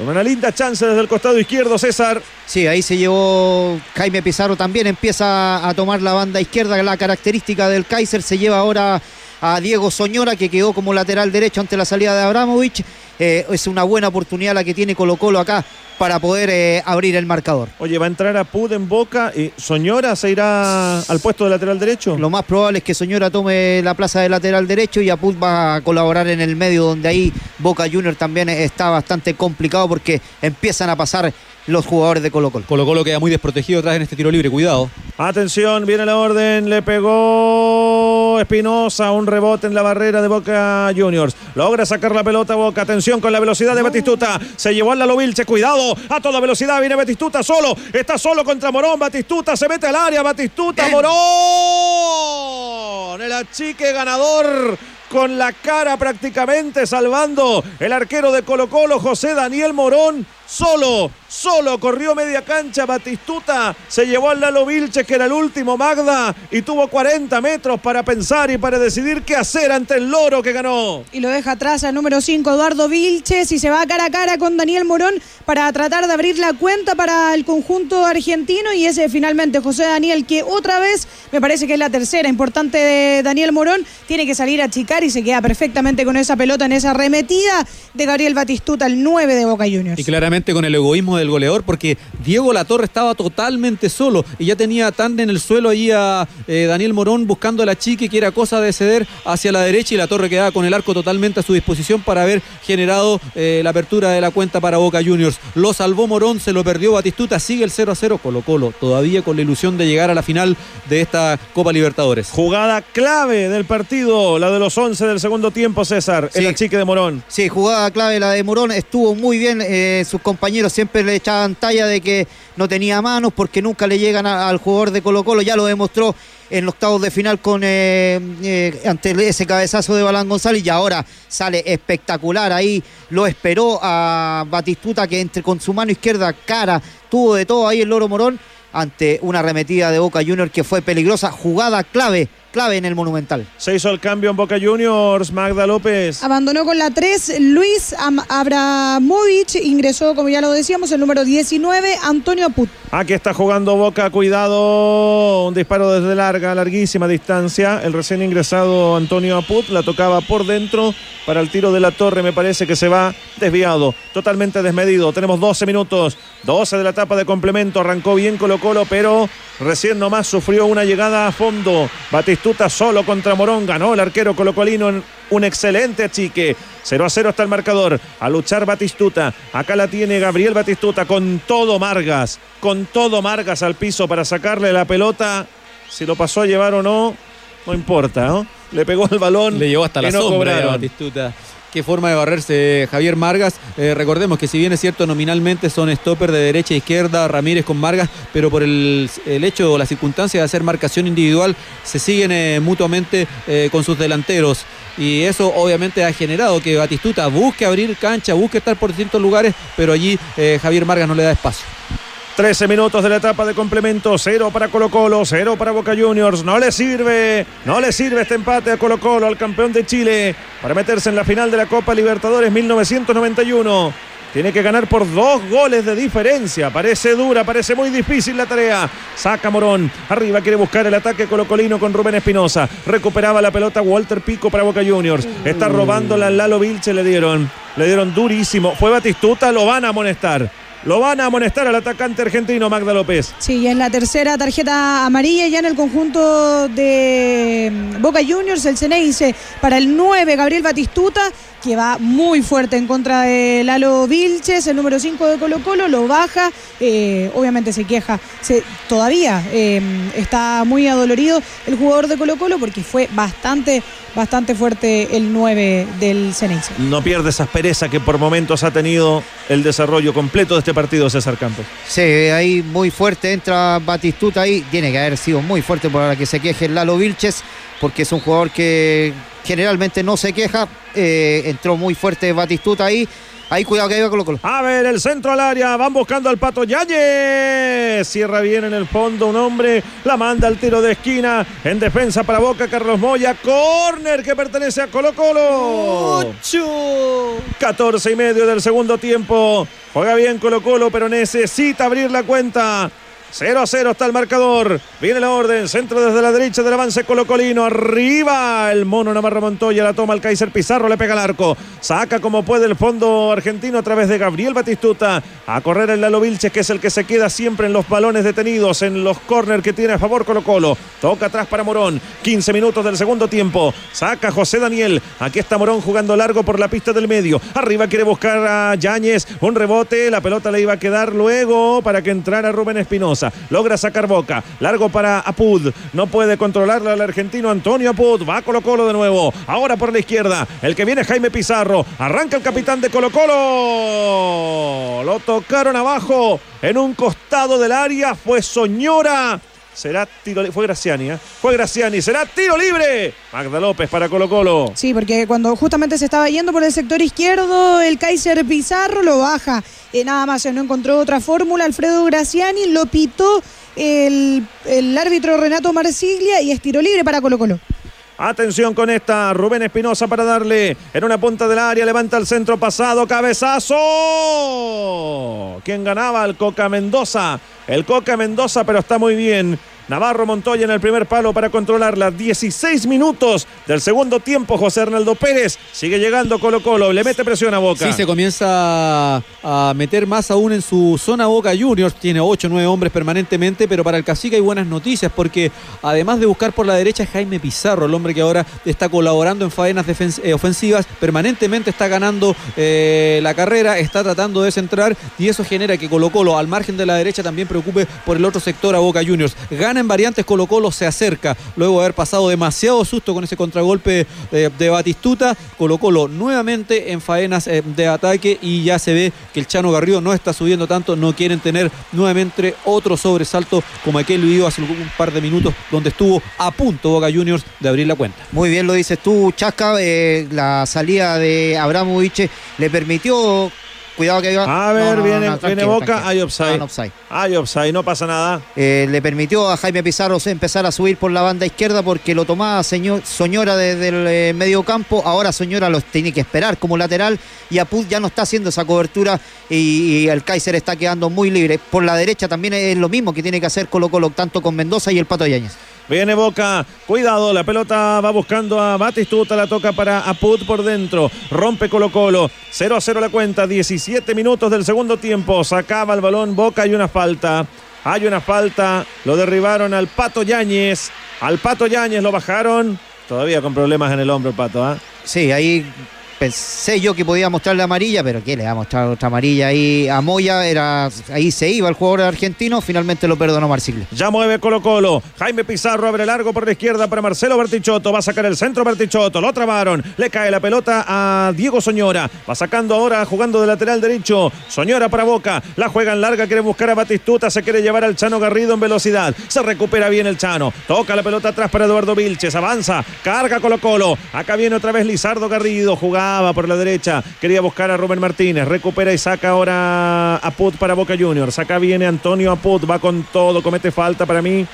[SPEAKER 1] Una linda chance desde el costado izquierdo, César.
[SPEAKER 4] Sí, ahí se llevó Jaime Pizarro también, empieza a tomar la banda izquierda, la característica del Kaiser, se lleva ahora a Diego Soñora que quedó como lateral derecho ante la salida de Abramovich. Eh, es una buena oportunidad la que tiene Colo Colo acá para poder eh, abrir el marcador.
[SPEAKER 1] Oye, va a entrar a Pud en boca y Soñora se irá al puesto de lateral derecho.
[SPEAKER 4] Lo más probable es que Soñora tome la plaza de lateral derecho y Apud va a colaborar en el medio, donde ahí Boca Junior también está bastante complicado porque empiezan a pasar los jugadores de Colo Colo.
[SPEAKER 2] Colo Colo queda muy desprotegido atrás en este tiro libre, cuidado.
[SPEAKER 1] Atención, viene la orden, le pegó Espinosa, un rebote en la barrera de Boca Juniors. Logra sacar la pelota Boca, atención con la velocidad de Batistuta. Se llevó al Lalo Vilche, cuidado, a toda velocidad viene Batistuta solo, está solo contra Morón, Batistuta se mete al área, Batistuta, Morón. El achique ganador con la cara prácticamente salvando el arquero de Colo Colo, José Daniel Morón. Solo, solo corrió media cancha Batistuta, se llevó al Lalo Vilches, que era el último Magda, y tuvo 40 metros para pensar y para decidir qué hacer ante el loro que ganó.
[SPEAKER 3] Y lo deja atrás al número 5, Eduardo Vilches, y se va cara a cara con Daniel Morón para tratar de abrir la cuenta para el conjunto argentino. Y ese finalmente José Daniel, que otra vez, me parece que es la tercera importante de Daniel Morón, tiene que salir a chicar y se queda perfectamente con esa pelota en esa arremetida de Gabriel Batistuta, el 9 de Boca Juniors.
[SPEAKER 2] Y claramente con el egoísmo del goleador, porque Diego Latorre estaba totalmente solo y ya tenía tan en el suelo ahí a eh, Daniel Morón buscando a la chique, que era cosa de ceder hacia la derecha y la torre quedaba con el arco totalmente a su disposición para haber generado eh, la apertura de la cuenta para Boca Juniors. Lo salvó Morón, se lo perdió Batistuta, sigue el 0 a 0 Colo Colo, todavía con la ilusión de llegar a la final de esta Copa Libertadores.
[SPEAKER 1] Jugada clave del partido, la de los 11 del segundo tiempo, César,
[SPEAKER 4] Sí.
[SPEAKER 1] el achique de Morón.
[SPEAKER 4] Sí, jugada clave la de Morón, estuvo muy bien, eh, sus compañeros siempre le echaban talla de que no tenía manos porque nunca le llegan al jugador de Colo Colo, ya lo demostró en los octavos de final con eh, eh, ante ese cabezazo de Balán González y ahora sale espectacular. Ahí, lo esperó a Batistuta que entre con su mano izquierda cara, tuvo de todo ahí el Loro Morón ante una arremetida de Boca Junior que fue peligrosa, jugada clave, clave en el Monumental.
[SPEAKER 1] Se hizo el cambio en Boca Juniors, Magda López.
[SPEAKER 3] Abandonó con la 3 Luis Am- Abramovich, ingresó, como ya lo decíamos, el número 19, Antonio Put.
[SPEAKER 1] Aquí está jugando Boca, cuidado. Un disparo desde larga, larguísima distancia. El recién ingresado Antonio Aput la tocaba por dentro para el tiro de la torre. Me parece que se va desviado, totalmente desmedido. Tenemos 12 minutos, 12 de la etapa de complemento. Arrancó bien Colo Colo, pero Recién nomás sufrió una llegada a fondo. Batistuta solo contra Morón. Ganó el arquero colocolino en un excelente achique. 0 a 0 está el marcador. A luchar Batistuta. Acá la tiene Gabriel Batistuta con todo Margas. Con todo Margas al piso para sacarle la pelota. Si lo pasó a llevar o no, no importa, ¿no? Le pegó el balón.
[SPEAKER 2] Le llevó hasta la
[SPEAKER 1] no
[SPEAKER 2] sombra de. Batistuta. Qué forma de barrerse Javier Margas. Eh, recordemos que si bien es cierto nominalmente son stopper de derecha e izquierda, Ramírez con Margas, pero por el, el hecho o la circunstancia de hacer marcación individual, se siguen eh, mutuamente eh, con sus delanteros. Y eso obviamente ha generado que Batistuta busque abrir cancha, busque estar por distintos lugares, pero allí eh, Javier Margas no le da espacio.
[SPEAKER 1] 13 minutos de la etapa de complemento, cero para Colo Colo, cero para Boca Juniors. No le sirve, no le sirve este empate a Colo Colo, al campeón de Chile, para meterse en la final de la Copa Libertadores 1991. Tiene que ganar por dos goles de diferencia. Parece dura, parece muy difícil la tarea. Saca Morón. Arriba quiere buscar el ataque colocolino con Rubén Espinosa. Recuperaba la pelota Walter Pico para Boca Juniors. Está robándola Lalo Vilche, le dieron. Le dieron durísimo. Fue Batistuta, lo van a amonestar. Lo van a amonestar al atacante argentino Magda López.
[SPEAKER 3] Sí, es la tercera tarjeta amarilla ya en el conjunto de Boca Juniors, el Ceneice para el 9, Gabriel Batistuta, que va muy fuerte en contra de Lalo Vilches, el número 5 de Colo Colo, lo baja, eh, obviamente se queja, se, todavía eh, está muy adolorido el jugador de Colo Colo porque fue bastante, bastante fuerte el 9 del Ceneice.
[SPEAKER 1] No pierde esa aspereza que por momentos ha tenido el desarrollo completo de este partido, César Campos.
[SPEAKER 4] Sí, ahí muy fuerte entra Batistuta ahí. Tiene que haber sido muy fuerte para que se queje Lalo Vilches, porque es un jugador que generalmente no se queja. Eh, entró muy fuerte Batistuta ahí. Ahí cuidado que iba Colo Colo.
[SPEAKER 1] A ver, el centro al área, van buscando al Pato Yáñez. Cierra bien en el fondo un hombre, la manda al tiro de esquina. En defensa para Boca, Carlos Moya. Corner que pertenece a Colo Colo. 14 y medio del segundo tiempo. Juega bien Colo Colo, pero necesita abrir la cuenta. 0 a 0 está el marcador. Viene la orden. Centro desde la derecha del avance Colocolino. Arriba el mono Navarro Montoya. La toma el Kaiser Pizarro. Le pega al arco. Saca como puede el fondo argentino a través de Gabriel Batistuta. A correr el Lalo Vilches, que es el que se queda siempre en los balones detenidos, en los corners que tiene a favor Colo Colo. Toca atrás para Morón. 15 minutos del segundo tiempo. Saca José Daniel. Aquí está Morón jugando largo por la pista del medio. Arriba quiere buscar a Yáñez. Un rebote. La pelota le iba a quedar luego para que entrara Rubén Espinosa. Logra sacar boca. Largo para Apud. No puede controlarla el argentino Antonio Apud. Va Colo Colo de nuevo. Ahora por la izquierda. El que viene Jaime Pizarro. Arranca el capitán de Colo Colo. Lo tocaron abajo en un costado del área. Fue Soñora. Será tiro. Fue Graciani, ¿eh? Fue Graciani. Será tiro libre. Magda López para Colo Colo.
[SPEAKER 3] Sí, porque cuando justamente se estaba yendo por el sector izquierdo, el Kaiser Pizarro lo baja. Eh, nada más, eh, no encontró otra fórmula. Alfredo Graciani lo pitó el, el árbitro Renato Marsiglia y es tiro libre para Colo Colo.
[SPEAKER 1] Atención con esta. Rubén Espinosa para darle en una punta del área. Levanta el centro pasado. Cabezazo. ¿Quién ganaba? El Coca Mendoza. El Coca Mendoza, pero está muy bien. Navarro Montoya en el primer palo para controlarla. 16 minutos del segundo tiempo. José Arnaldo Pérez sigue llegando Colo Colo. Le mete presión a Boca.
[SPEAKER 2] Sí, se comienza a meter más aún en su zona Boca Juniors. Tiene 8 o 9 hombres permanentemente, pero para el cacique hay buenas noticias porque además de buscar por la derecha Jaime Pizarro, el hombre que ahora está colaborando en faenas eh, ofensivas, permanentemente está ganando eh, la carrera, está tratando de centrar y eso genera que Colo Colo al margen de la derecha también preocupe por el otro sector a Boca Juniors. Gana en variantes, Colo Colo se acerca luego de haber pasado demasiado susto con ese contragolpe eh, de Batistuta. Colo Colo nuevamente en faenas eh, de ataque y ya se ve que el Chano Garrido no está subiendo tanto, no quieren tener nuevamente otro sobresalto como aquel vivido hace un par de minutos donde estuvo a punto Boca Juniors de abrir la cuenta.
[SPEAKER 4] Muy bien lo dices tú, Chasca. eh, la salida de Abramovich le permitió. Cuidado que iba.
[SPEAKER 1] A ver,
[SPEAKER 4] No, no,
[SPEAKER 1] viene,
[SPEAKER 4] no,
[SPEAKER 1] viene Boca. Hay offside. Hay offside. No pasa nada.
[SPEAKER 4] Eh, le permitió a Jaime Pizarro empezar a subir por la banda izquierda porque lo tomaba señor, Soñora desde el eh, medio campo. Ahora Soñora los tiene que esperar como lateral y Apud ya no está haciendo esa cobertura y, y el Kaiser está quedando muy libre. Por la derecha también es lo mismo que tiene que hacer Colo Colo tanto con Mendoza y el Pato Yáñez.
[SPEAKER 1] Viene Boca, cuidado, la pelota va buscando a Batistuta, la toca para Apud por dentro, rompe Colo Colo, 0 a 0 la cuenta, 17 minutos del segundo tiempo, sacaba el balón Boca y una falta. Hay una falta. Lo derribaron al Pato Yáñez. Al Pato Yáñez lo bajaron. Todavía con problemas en el hombro el Pato, ¿ah?
[SPEAKER 4] Sí, ahí pensé yo que podía mostrarle amarilla, pero ¿qué le va a mostrar otra amarilla ahí a Moya? Era, ahí se iba el jugador argentino, finalmente lo perdonó Marsigle.
[SPEAKER 1] Ya mueve Colo Colo. Jaime Pizarro abre largo por la izquierda para Marcelo Bertichotto. Va a sacar el centro Bertichotto. Lo trabaron. Le cae la pelota a Diego Soñora. Va sacando ahora jugando de lateral derecho. Soñora para Boca. La juega en larga. Quiere buscar a Batistuta. Se quiere llevar al Chano Garrido en velocidad. Se recupera bien el Chano. Toca la pelota atrás para Eduardo Vilches. Avanza. Carga Colo Colo. Acá viene otra vez Lizardo Garrido. Jugaba por la derecha. Quería buscar a Rubén Martínez. Recupera y saca ahora a Put para Boca Juniors. Acá viene Antonio Aput. Va con todo. Comete falta para mí.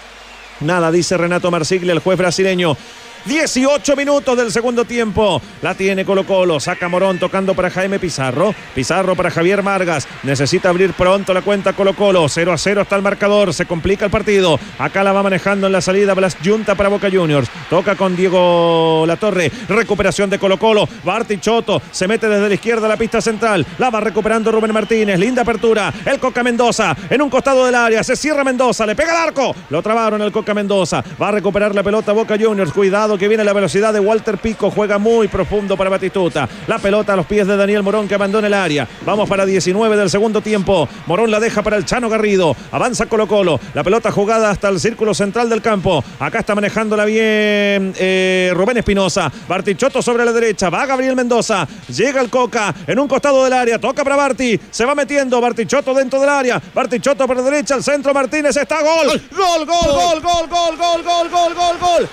[SPEAKER 1] Nada, dice Renato Marsiglia, el juez brasileño. 18 minutos del segundo tiempo. La tiene Colo Colo. Saca Morón tocando para Jaime Pizarro. Pizarro para Javier Margas. Necesita abrir pronto la cuenta Colo Colo. 0 a 0 hasta el marcador. Se complica el partido. Acá la va manejando en la salida Blas Junta para Boca Juniors. Toca con Diego Latorre. Recuperación de Colo Colo. Barti Choto. Se mete desde la izquierda a la pista central. La va recuperando Rubén Martínez. Linda apertura. El Coca Mendoza. En un costado del área. Se cierra Mendoza. Le pega el arco. Lo trabaron el Coca Mendoza. Va a recuperar la pelota Boca Juniors. Cuidado que viene la velocidad de Walter Pico, juega muy profundo para Batistuta. La pelota a los pies de Daniel Morón que abandona el área. Vamos para 19 del segundo tiempo. Morón la deja para el Chano Garrido. Avanza Colo Colo. La pelota jugada hasta el círculo central del campo. Acá está manejándola bien eh, Rubén Espinosa. Bartichotto sobre la derecha. Va Gabriel Mendoza. Llega el Coca en un costado del área. Toca para Barti. Se va metiendo Bartichotto dentro del área. Bartichotto por la derecha. Al centro Martínez está gol. Gol, gol, gol, gol, gol, gol, gol, gol, gol, gol.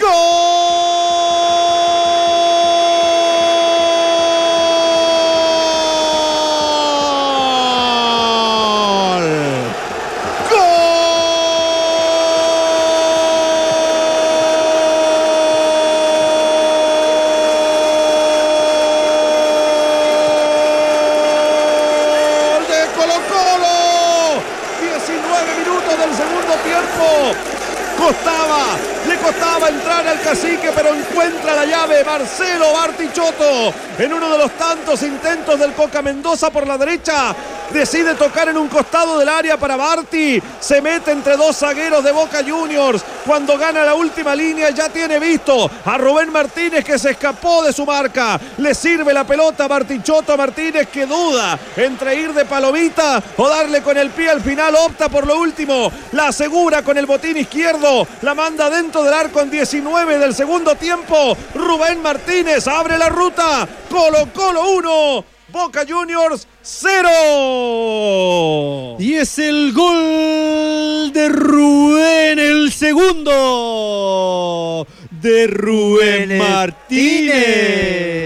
[SPEAKER 1] ¡Gol! ¡Gol de Colo Colo! 19 minutos del segundo tiempo. Costaba, le costaba entrar al cacique, pero encuentra la llave Marcelo Bartichotto en uno de los tantos intentos del Coca Mendoza por la derecha. Decide tocar en un costado del área para Barti. Se mete entre dos zagueros de Boca Juniors. Cuando gana la última línea ya tiene visto a Rubén Martínez que se escapó de su marca. Le sirve la pelota a Martínez que duda entre ir de palomita o darle con el pie al final. Opta por lo último. La asegura con el botín izquierdo. La manda dentro del arco en 19 del segundo tiempo. Rubén Martínez abre la ruta. Colo Colo 1. Boca Juniors 0.
[SPEAKER 2] Y es el gol de Rubén, el segundo de Rubén Martínez.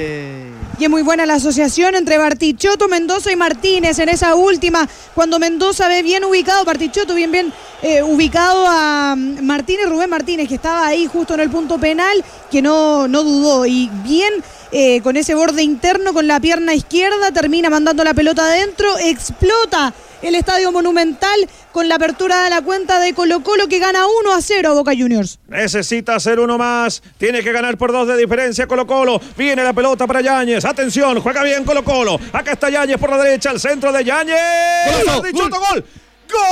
[SPEAKER 3] Y es muy buena la asociación entre Bartichotto, Mendoza y Martínez en esa última, cuando Mendoza ve bien ubicado, Bartichotto bien, bien eh, ubicado a mm, Martínez, Rubén Martínez, que estaba ahí justo en el punto penal, que no, no dudó y bien eh, con ese borde interno, con la pierna izquierda, termina mandando la pelota adentro, explota el Estadio Monumental con la apertura de la cuenta de Colo Colo que gana 1 a 0 a Boca Juniors.
[SPEAKER 1] Necesita hacer uno más. Tiene que ganar por dos de diferencia Colo Colo. Viene la pelota para Yáñez. Atención, juega bien Colo Colo. Acá está Yáñez por la derecha, al centro de Yáñez. Gol. ¡Gol!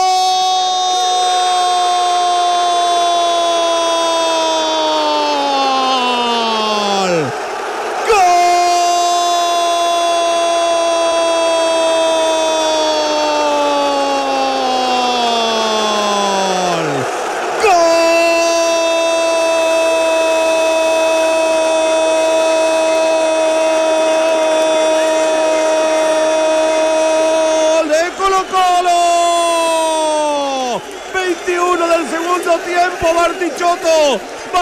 [SPEAKER 1] ¡Gol! ¡Gol de Colo Colo! 21 del segundo tiempo,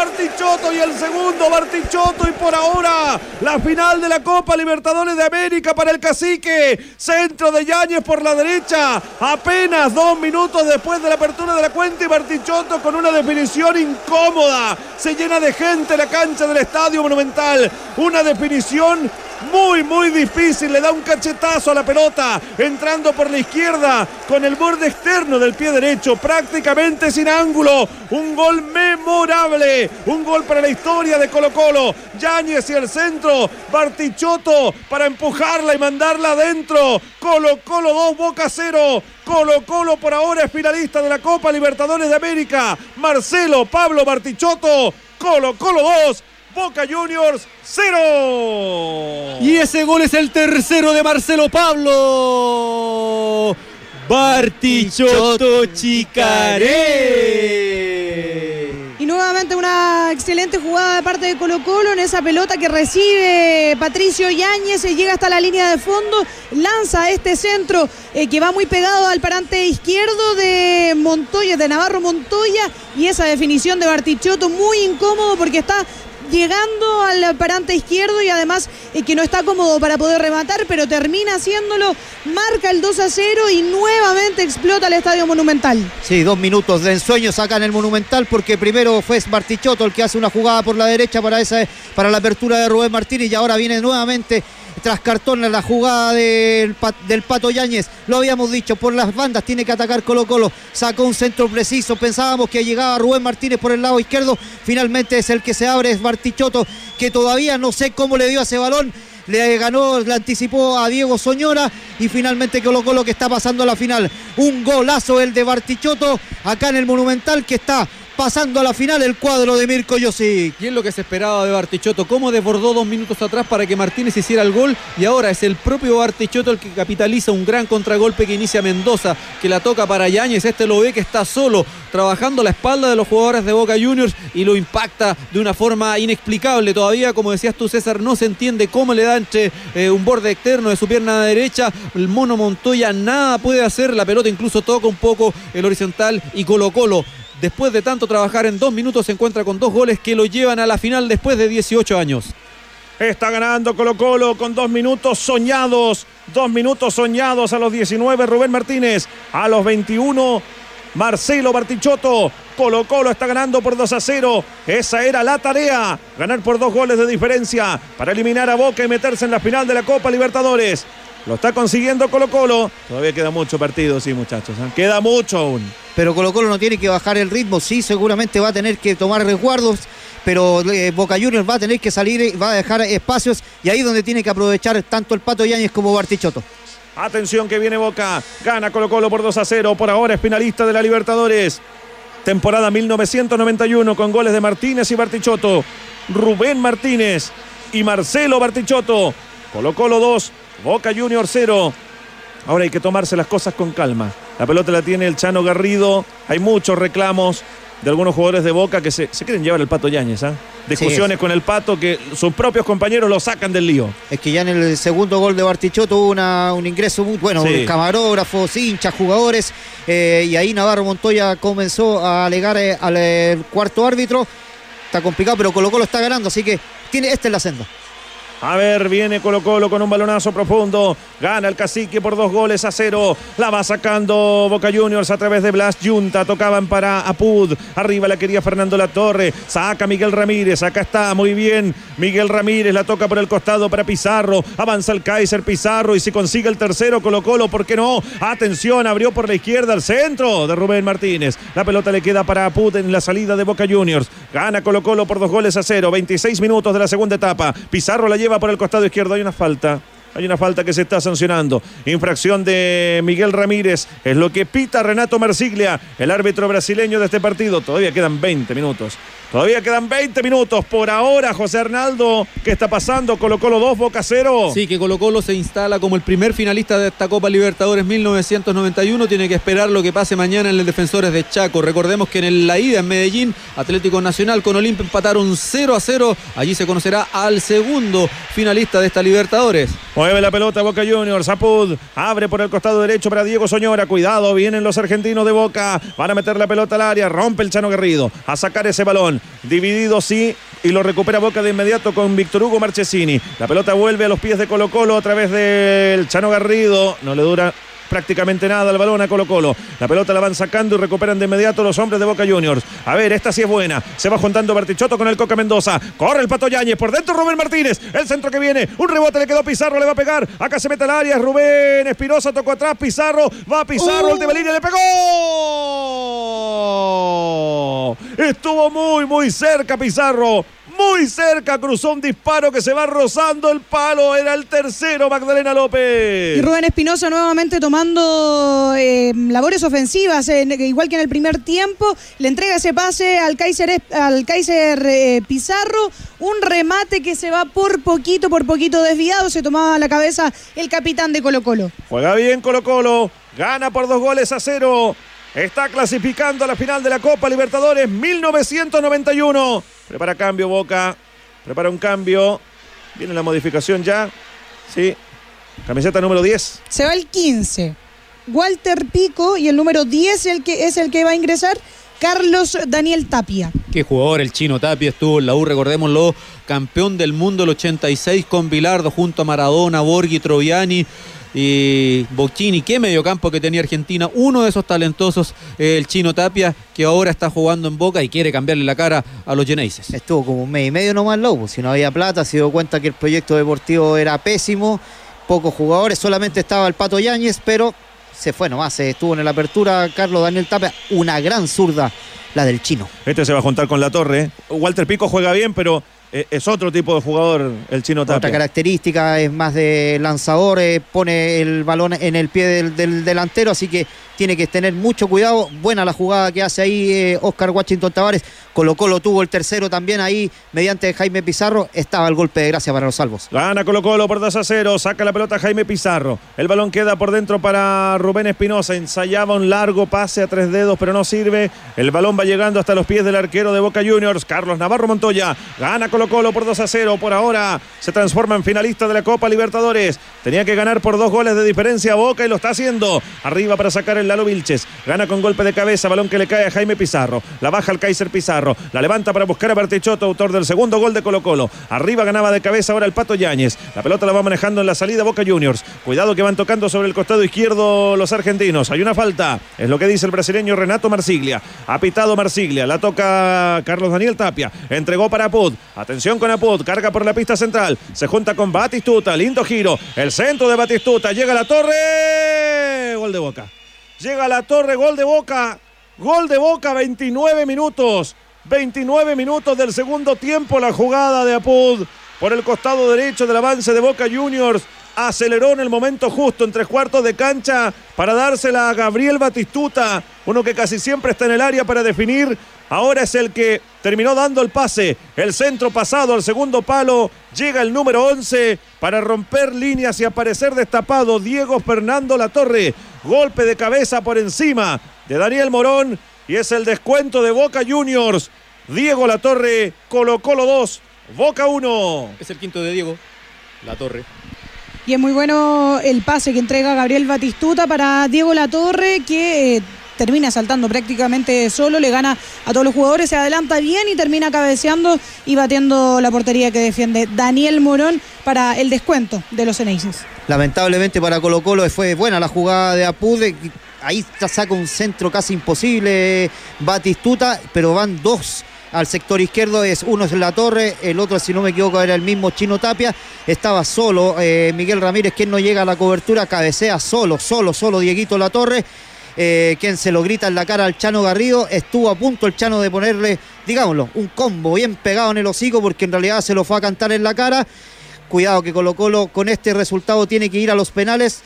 [SPEAKER 1] Bartichotto. Y el segundo Bartichotto y por ahora la final de la Copa Libertadores de América para el cacique. Centro de Yáñez por la derecha. Apenas dos minutos después de la apertura de la cuenta y Bartichotto con una definición incómoda. Se llena de gente la cancha del Estadio Monumental. Una definición muy, muy difícil. Le da un cachetazo a la pelota, entrando por la izquierda con el borde externo del pie derecho, prácticamente sin ángulo. Un gol memorable, un gol para la historia de Colo Colo. Yáñez y el centro, Bartichotto para empujarla y mandarla adentro. Colo Colo 2, Boca 0. Colo Colo por ahora es finalista de la Copa Libertadores de América. Marcelo Pablo Bartichotto, Colo Colo 2, Boca Juniors 0.
[SPEAKER 2] Y ese gol es el tercero de Marcelo Pablo. Bartichotto Chicaré.
[SPEAKER 3] Y nuevamente una excelente jugada de parte de Colo Colo en esa pelota que recibe Patricio Yáñez, eh, llega hasta la línea de fondo, lanza este centro eh, que va muy pegado al parante izquierdo de Montoya, de Navarro Montoya, y esa definición de Bartichotto muy incómodo porque está llegando al parante izquierdo y además eh, que no está cómodo para poder rematar, pero termina haciéndolo, marca el 2 a 0 y nuevamente explota el Estadio Monumental.
[SPEAKER 4] Sí, dos minutos de ensueño saca en el Monumental porque primero fue Bartichotto el que hace una jugada por la derecha para, esa, para la apertura de Rubén Martínez y ahora viene nuevamente tras cartón la jugada del, del Pato Yáñez. Lo habíamos dicho, por las bandas tiene que atacar Colo Colo. Sacó un centro preciso. Pensábamos que llegaba Rubén Martínez por el lado izquierdo. Finalmente es el que se abre, es Bartichotto, que todavía no sé cómo le dio ese balón le ganó, le anticipó a Diego Soñora y finalmente Colo Colo que está pasando a la final. Un golazo el de Bartichotto acá en el Monumental que está pasando a la final el cuadro de Mirko Yossi.
[SPEAKER 2] Y es lo que se esperaba de Bartichotto, cómo desbordó dos minutos atrás para que Martínez hiciera el gol y ahora es el propio Bartichotto el que capitaliza un gran contragolpe que inicia Mendoza, que la toca para Yáñez, este lo ve que está solo, trabajando la espalda de los jugadores de Boca Juniors y lo impacta de una forma inexplicable. Todavía, como decías tú César, no se entiende cómo le da entre eh, un borde externo de su pierna derecha, el mono Montoya nada puede hacer, la pelota incluso toca un poco el horizontal y Colo Colo después de tanto trabajar en dos minutos, se encuentra con dos goles que lo llevan a la final después de 18 años.
[SPEAKER 1] Está ganando Colo Colo con dos minutos soñados. Dos minutos soñados a los 19 Rubén Martínez. A los 21 Marcelo Bartichotto. Colo Colo está ganando por 2 a 0. Esa era la tarea. Ganar por dos goles de diferencia para eliminar a Boca y meterse en la final de la Copa Libertadores. Lo está consiguiendo Colo Colo. Todavía queda mucho partido, sí, muchachos. ¿eh? Queda mucho aún.
[SPEAKER 4] Pero Colo Colo no tiene que bajar el ritmo. Sí, seguramente va a tener que tomar resguardos. Pero eh, Boca Juniors va a tener que salir, va a dejar espacios. Y ahí es donde tiene que aprovechar tanto el Pato Yáñez como Bartichotto.
[SPEAKER 1] Atención que viene Boca. Gana Colo Colo por 2 a 0. Por ahora es finalista de la Libertadores. Temporada 1991 con goles de Martínez y Bartichotto. Rubén Martínez y Marcelo Bartichotto. Colo Colo 2, Boca Junior 0. Ahora hay que tomarse las cosas con calma. La pelota la tiene el Chano Garrido. Hay muchos reclamos de algunos jugadores de Boca que se, se quieren llevar el Pato Yáñez. ¿ah? Discusiones
[SPEAKER 4] Sí,
[SPEAKER 1] con el Pato que sus propios compañeros lo sacan del lío.
[SPEAKER 4] Es que ya en el segundo gol de Bartichotto hubo una, un ingreso muy bueno,
[SPEAKER 1] Sí.
[SPEAKER 4] camarógrafos, hinchas, jugadores, eh, y ahí Navarro Montoya comenzó a alegar eh, al eh, cuarto árbitro. Está complicado, pero Colo Colo está ganando, así que tiene, esta es la senda.
[SPEAKER 1] A ver, viene Colo Colo con un balonazo profundo. Gana el cacique por dos goles a cero. La va sacando Boca Juniors a través de Blas Junta. Tocaban para Apud. Arriba la quería Fernando La Torre. Saca Miguel Ramírez. Acá está, muy bien. Miguel Ramírez la toca por el costado para Pizarro. Avanza el Kaiser Pizarro y si consigue el tercero Colo Colo, ¿por qué no? Atención, abrió por la izquierda al centro de Rubén Martínez. La pelota le queda para Apud en la salida de Boca Juniors. Gana Colo Colo por dos goles a cero. 26 minutos de la segunda etapa. Pizarro la lleva por el costado izquierdo. Hay una falta. Hay una falta que se está sancionando. Infracción de Miguel Ramírez. Es lo que pita Renato Marsiglia, el árbitro brasileño de este partido. Todavía quedan 20 minutos. Todavía quedan 20 minutos. Por ahora, José Arnaldo, ¿qué está pasando? Colo Colo 2, Boca 0.
[SPEAKER 2] Sí, que Colo Colo se instala como el primer finalista de esta Copa Libertadores 1991. Tiene que esperar lo que pase mañana en el Defensores de Chaco. Recordemos que en el- la ida en Medellín, Atlético Nacional con Olimpia empataron 0 a 0. Allí se conocerá al segundo finalista de esta Libertadores.
[SPEAKER 1] Mueve la pelota Boca Juniors. Apud abre por el costado derecho para Diego Soñora. Cuidado, vienen los argentinos de Boca. Van a meter la pelota al área. Rompe el Chano Garrido. A sacar ese balón. Dividido sí. Y lo recupera Boca de inmediato con Víctor Hugo Marchesini. La pelota vuelve a los pies de Colo Colo a través del Chano Garrido. No le dura prácticamente nada el balón a Colo Colo. La pelota la van sacando y recuperan de inmediato los hombres de Boca Juniors. A ver, esta sí es buena. Se va juntando Bartichotto con el Coca Mendoza. Corre el Pato Yáñez. Por dentro Rubén Martínez. El centro que viene. Un rebote le quedó Pizarro. Le va a pegar. Acá se mete al área. Rubén Espinosa tocó atrás. Pizarro. Va Pizarro. El de Belín le pegó. Estuvo muy, muy cerca Pizarro. Muy cerca cruzó un disparo que se va rozando el palo. Era el tercero, Magdalena López.
[SPEAKER 3] Y Rubén Espinosa nuevamente tomando eh, labores ofensivas, eh, igual que en el primer tiempo. Le entrega ese pase al Kaiser, al Kaiser eh, Pizarro. Un remate que se va por poquito, por poquito desviado. Se tomaba la cabeza el capitán de Colo Colo.
[SPEAKER 1] Juega bien Colo Colo. Gana por dos goles a cero. Está clasificando a la final de la Copa Libertadores 1991. Prepara cambio Boca. Prepara un cambio. Viene la modificación ya. Sí. Camiseta número 10.
[SPEAKER 3] Se va el 15. Walter Pico y el número 10 el que, es el que va a ingresar. Carlos Daniel Tapia.
[SPEAKER 2] Qué jugador el chino Tapia estuvo en la U, recordémoslo, campeón del mundo el 86 con Bilardo junto a Maradona, Borghi, Troviani y Bocchini, qué mediocampo que tenía Argentina, uno de esos talentosos, el chino Tapia, que ahora está jugando en Boca y quiere cambiarle la cara a los Geneises.
[SPEAKER 4] Estuvo como un mes y medio nomás lobo, si no había plata, se dio cuenta que el proyecto deportivo era pésimo, pocos jugadores, solamente estaba el Pato Yáñez, pero se fue nomás, estuvo en la apertura Carlos Daniel Tapia, una gran zurda la del chino.
[SPEAKER 1] Este se va a juntar con la torre. Walter Pico juega bien, pero eh, es otro tipo de jugador el chino Tapia.
[SPEAKER 4] Otra característica es más de lanzador, eh, pone el balón en el pie del, delantero, así que tiene que tener mucho cuidado. Buena la jugada que hace ahí eh, Oscar Washington Tavares. Colo Colo tuvo el tercero también ahí mediante Jaime Pizarro. Estaba el golpe de gracia para los salvos.
[SPEAKER 1] Gana Colo Colo por 2 a 0. Saca la pelota Jaime Pizarro. El balón queda por dentro para Rubén Espinosa. Ensayaba un largo pase a tres dedos, pero no sirve. El balón va llegando hasta los pies del arquero de Boca Juniors, Carlos Navarro Montoya. Gana Colo Colo por 2 a 0. Por ahora se transforma en finalista de la Copa Libertadores. Tenía que ganar por dos goles de diferencia Boca y lo está haciendo. Arriba para sacar el Lalo Vilches. Gana con golpe de cabeza. Balón que le cae a Jaime Pizarro. La baja al Kaiser Pizarro. La levanta para buscar a Bartichotto, autor del segundo gol de Colo Colo. Arriba ganaba de cabeza ahora el Pato Yáñez. La pelota la va manejando en la salida Boca Juniors. Cuidado que van tocando sobre el costado izquierdo los argentinos. Hay una falta. Es lo que dice el brasileño Renato Marsiglia. Ha pitado Marsiglia. La toca Carlos Daniel Tapia. Entregó para Apud. Atención con Apud. Carga por la pista central. Se junta con Batistuta. Lindo giro. El centro de Batistuta. Llega a la torre. Gol de Boca. Llega a la torre. Gol de Boca. Gol de Boca. 29 minutos. 29 minutos del segundo tiempo la jugada de Apud por el costado derecho del avance de Boca Juniors. Aceleró en el momento justo en tres cuartos de cancha para dársela a Gabriel Batistuta, uno que casi siempre está en el área para definir. Ahora es el que terminó dando el pase. El centro pasado al segundo palo. Llega el número 11 para romper líneas y aparecer destapado. Diego Fernando Latorre. Golpe de cabeza por encima de Daniel Morón y es el descuento de Boca Juniors. Diego Latorre, Colo Colo 2, Boca 1.
[SPEAKER 2] Es el quinto de Diego, Latorre.
[SPEAKER 3] Y es muy bueno el pase que entrega Gabriel Batistuta para Diego Latorre, que eh, termina saltando prácticamente solo, le gana a todos los jugadores, se adelanta bien y termina cabeceando y batiendo la portería que defiende Daniel Morón para el descuento de los Eneises.
[SPEAKER 4] Lamentablemente para Colo Colo fue buena la jugada de Apude ahí saca un centro casi imposible Batistuta, pero van dos al sector izquierdo, es uno es la torre, el otro si no me equivoco era el mismo Chino Tapia, estaba solo eh, Miguel Ramírez, quien no llega a la cobertura, cabecea solo, solo, solo Dieguito La Torre. Eh, quien se lo grita en la cara al Chano Garrido, estuvo a punto el Chano de ponerle, digámoslo, un combo bien pegado en el hocico porque en realidad se lo fue a cantar en la cara. Cuidado que Colo Colo con este resultado tiene que ir a los penales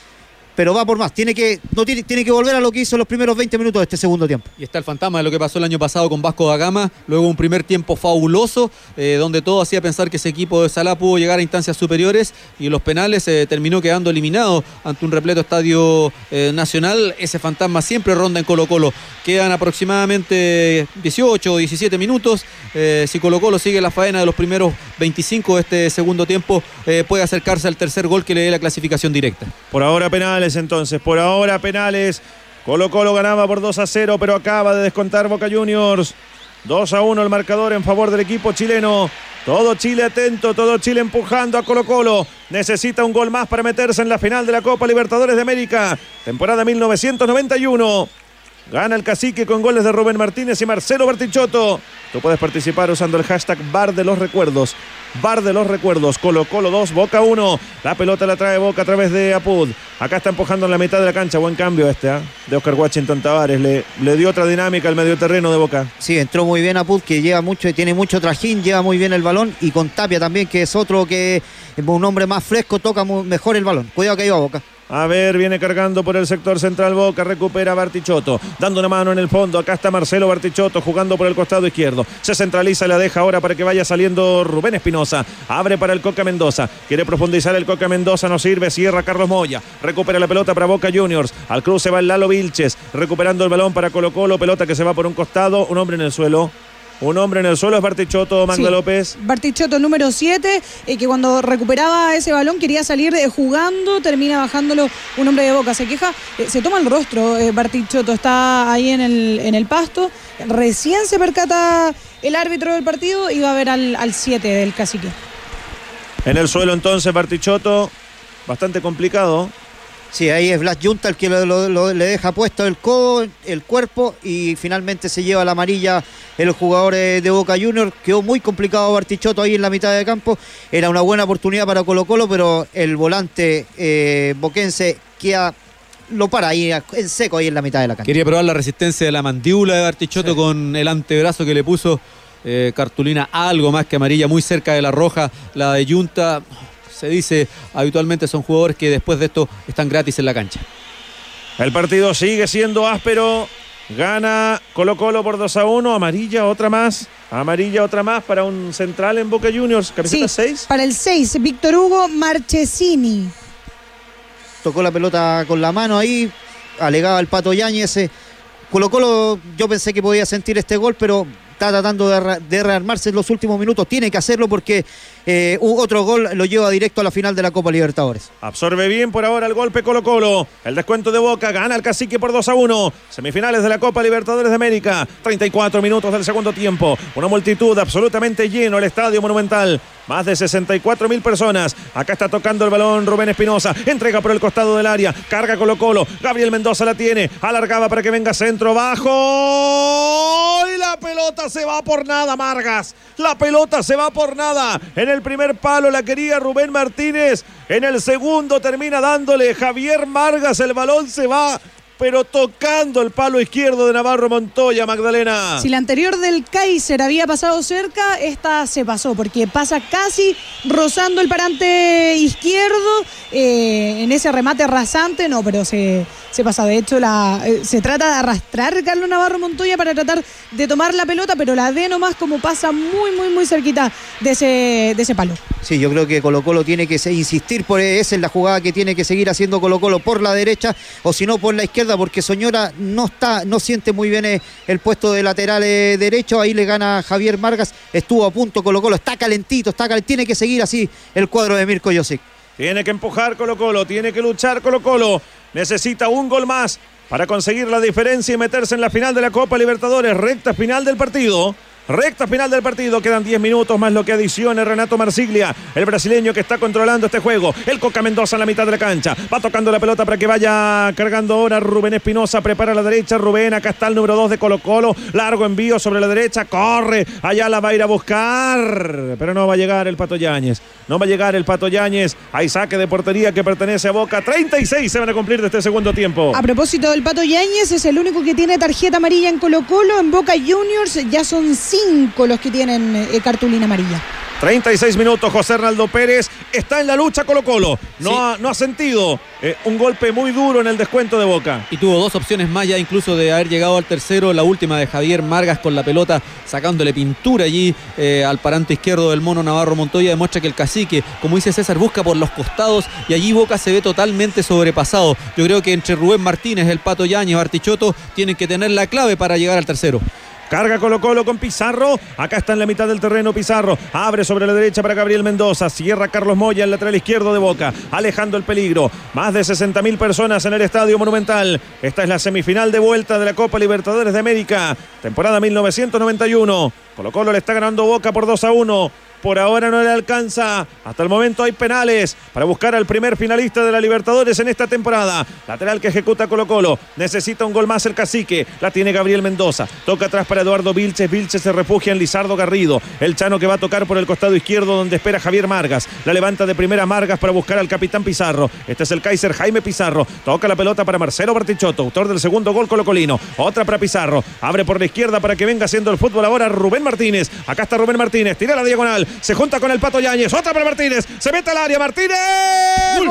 [SPEAKER 4] pero va por más. Tiene que, no tiene, tiene que volver a lo que hizo los primeros 20 minutos de este segundo tiempo.
[SPEAKER 2] Y está el fantasma de lo que pasó el año pasado con Vasco da Gama, luego un primer tiempo fabuloso, eh, donde todo hacía pensar que ese equipo de Salá pudo llegar a instancias superiores y los penales eh, terminó quedando eliminado ante un repleto estadio eh, nacional. Ese fantasma siempre ronda en Colo Colo. Quedan aproximadamente 18 o 17 minutos. si Colo Colo sigue la faena de los primeros 25 de este segundo tiempo, puede acercarse al tercer gol que le dé la clasificación directa.
[SPEAKER 1] Por ahora entonces. Por ahora penales. Colo Colo ganaba por 2 a 0, pero acaba de descontar Boca Juniors. 2 a 1 el marcador en favor del equipo chileno. Todo Chile atento, todo Chile empujando a Colo Colo. Necesita un gol más para meterse en la final de la Copa Libertadores de América. Temporada 1991. Gana el cacique con goles de Rubén Martínez y Marcelo Bertichotto. Tú puedes participar usando el hashtag Bar de los Recuerdos. Bar de los Recuerdos. Colo Colo 2, Boca 1. La pelota la trae Boca a través de Apud. Acá está empujando en la mitad de la cancha. Buen cambio este, ¿eh? de Oscar Washington Tavares. Le, le dio otra dinámica al medio terreno de Boca.
[SPEAKER 4] Sí, entró muy bien Apud, que lleva mucho, tiene mucho trajín, lleva muy bien el balón. Y con Tapia también, que es otro que es un hombre más fresco, toca mejor el balón. Cuidado que iba Boca.
[SPEAKER 1] A ver, viene cargando por el sector central Boca, recupera Bartichotto, dando una mano en el fondo. Acá está Marcelo Bartichotto jugando por el costado izquierdo. Se centraliza, la deja ahora para que vaya saliendo Rubén Espinosa. Abre para el Coca Mendoza. Quiere profundizar el Coca Mendoza, no sirve. Cierra Carlos Moya. Recupera la pelota para Boca Juniors. Al cruce va el Lalo Vilches, recuperando el balón para Colo Colo. Pelota que se va por un costado. Un hombre en el suelo. Un hombre en el suelo es Bartichotto, Magda López.
[SPEAKER 3] Bartichotto, número 7, eh, que cuando recuperaba ese balón quería salir eh, jugando, termina bajándolo un hombre de boca. Se queja, eh, se toma el rostro, Bartichotto está ahí en el, en el pasto. Recién se percata el árbitro del partido y va a ver al 7 del cacique.
[SPEAKER 1] En el suelo entonces Bartichotto, bastante complicado.
[SPEAKER 4] Sí, ahí es Blas Junta el que le deja puesto el codo, el cuerpo y finalmente se lleva la amarilla el jugador eh, de Boca Juniors. Quedó muy complicado Bartichotto ahí en la mitad de campo. Era una buena oportunidad para Colo Colo, pero el volante eh, boquense queda lo para ahí en seco ahí en la mitad de la cancha.
[SPEAKER 2] Quería probar la resistencia de la mandíbula de Bartichotto con el antebrazo que le puso eh, cartulina algo más que amarilla, muy cerca de la roja, la de Junta. Se dice habitualmente son jugadores que después de esto están gratis en la cancha.
[SPEAKER 1] El partido sigue siendo áspero. Gana Colo Colo por 2 a 1. Amarilla, otra más. Amarilla, otra más para un central en Boca Juniors. Camiseta 6.
[SPEAKER 3] para el 6, Víctor Hugo Marchesini.
[SPEAKER 4] Tocó la pelota con la mano ahí. Alegaba el Pato Yáñez. Colo Colo, yo pensé que podía sentir este gol, pero está tratando de, rearmarse en los últimos minutos. Tiene que hacerlo porque eh, otro gol lo lleva directo a la final de la Copa Libertadores.
[SPEAKER 1] Absorbe bien por ahora el golpe Colo Colo. El descuento de Boca gana el cacique por 2 a 1. Semifinales de la Copa Libertadores de América. 34 minutos del segundo tiempo. Una multitud absolutamente lleno el Estadio Monumental. Más de 64 mil personas. Acá está tocando el balón Rubén Espinosa. Entrega por el costado del área. Carga Colo Colo. Gabriel Mendoza la tiene. Alargaba para que venga centro bajo. Y la pelota se va por nada, Margas. La pelota se va por nada. En el primer palo la quería Rubén Martínez. En el segundo termina dándole Javier Margas. El balón se va pero tocando el palo izquierdo de Navarro Montoya, Magdalena.
[SPEAKER 3] Si la anterior del Kaiser había pasado cerca, esta se pasó, porque pasa casi rozando el parante izquierdo eh, en ese remate rasante, no, pero se, se pasa. De hecho, la, eh, se trata de arrastrar Carlos Navarro Montoya para tratar de tomar la pelota, pero la ve nomás como pasa muy, muy, muy cerquita de ese, de ese palo.
[SPEAKER 4] Sí, yo creo que Colo Colo tiene que insistir por esa es la jugada que tiene que seguir haciendo Colo Colo por la derecha o si no por la izquierda, porque Soñora no está, no siente muy bien eh, el puesto de lateral eh, derecho. Ahí le gana Javier Margas, estuvo a punto Colo Colo, está calentito, está tiene que seguir así el cuadro de Mirko Josic.
[SPEAKER 1] Tiene que empujar Colo Colo, tiene que luchar Colo Colo necesita un gol más para conseguir la diferencia y meterse en la final de la Copa Libertadores, recta final del partido. Recta final del partido, quedan 10 minutos más lo que adicione Renato Marsiglia, el brasileño que está controlando este juego. El Coca Mendoza en la mitad de la cancha, va tocando la pelota para que vaya cargando ahora Rubén Espinosa, prepara la derecha, Rubén, acá está el número 2 de Colo Colo, largo envío sobre la derecha, corre, allá la va a ir a buscar, pero no va a llegar el Pato Yáñez, no va a llegar el Pato Yáñez, hay saque de portería que pertenece a Boca, 36 se van a cumplir de este segundo tiempo.
[SPEAKER 3] A propósito del Pato Yáñez, es el único que tiene tarjeta amarilla en Colo Colo, en Boca Juniors ya son cinco los que tienen eh, cartulina amarilla.
[SPEAKER 1] 36 minutos, José Hernaldo Pérez está en la lucha Colo Colo. No, ha, no ha sentido eh, un golpe muy duro en el descuento de Boca.
[SPEAKER 2] Y tuvo dos opciones más ya incluso de haber llegado al tercero. La última de Javier Margas con la pelota sacándole pintura allí eh, al parante izquierdo del mono Navarro Montoya. Demuestra que el cacique, como dice César, busca por los costados y allí Boca se ve totalmente sobrepasado. Yo creo que entre Rubén Martínez, el Pato Yañez, Bartichotto tienen que tener la clave para llegar al tercero.
[SPEAKER 1] Carga Colo Colo con Pizarro. Acá está en la mitad del terreno Pizarro. Abre sobre la derecha para Gabriel Mendoza. Cierra Carlos Moya, el lateral izquierdo de Boca. Alejando el peligro. Más de 60 mil personas en el Estadio Monumental. Esta es la semifinal de vuelta de la Copa Libertadores de América. Temporada 1991. Colo Colo le está ganando Boca por 2 a 1 por ahora no le alcanza. Hasta el momento hay penales para buscar al primer finalista de la Libertadores en esta temporada. Lateral que ejecuta Colo Colo. Necesita un gol más el cacique. La tiene Gabriel Mendoza. Toca atrás para Eduardo Vilches. Vilches se refugia en Lizardo Garrido. El Chano que va a tocar por el costado izquierdo donde espera Javier Margas. La levanta de primera Margas para buscar al capitán Pizarro. Este es el Kaiser Jaime Pizarro. Toca la pelota para Marcelo Bartichotto, autor del segundo gol colocolino. Otra para Pizarro. Abre por la izquierda para que venga haciendo el fútbol ahora Rubén Martínez. Acá está Rubén Martínez. Tira la diagonal. Se junta con el Pato Yáñez. Otra para Martínez. Se mete al área. Martínez. ¡Gol!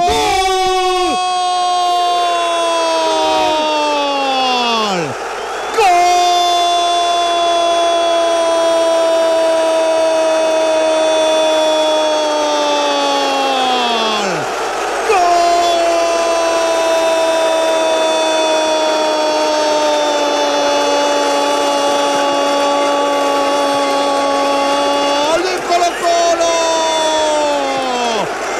[SPEAKER 1] ¡Gol de Colo-Colo!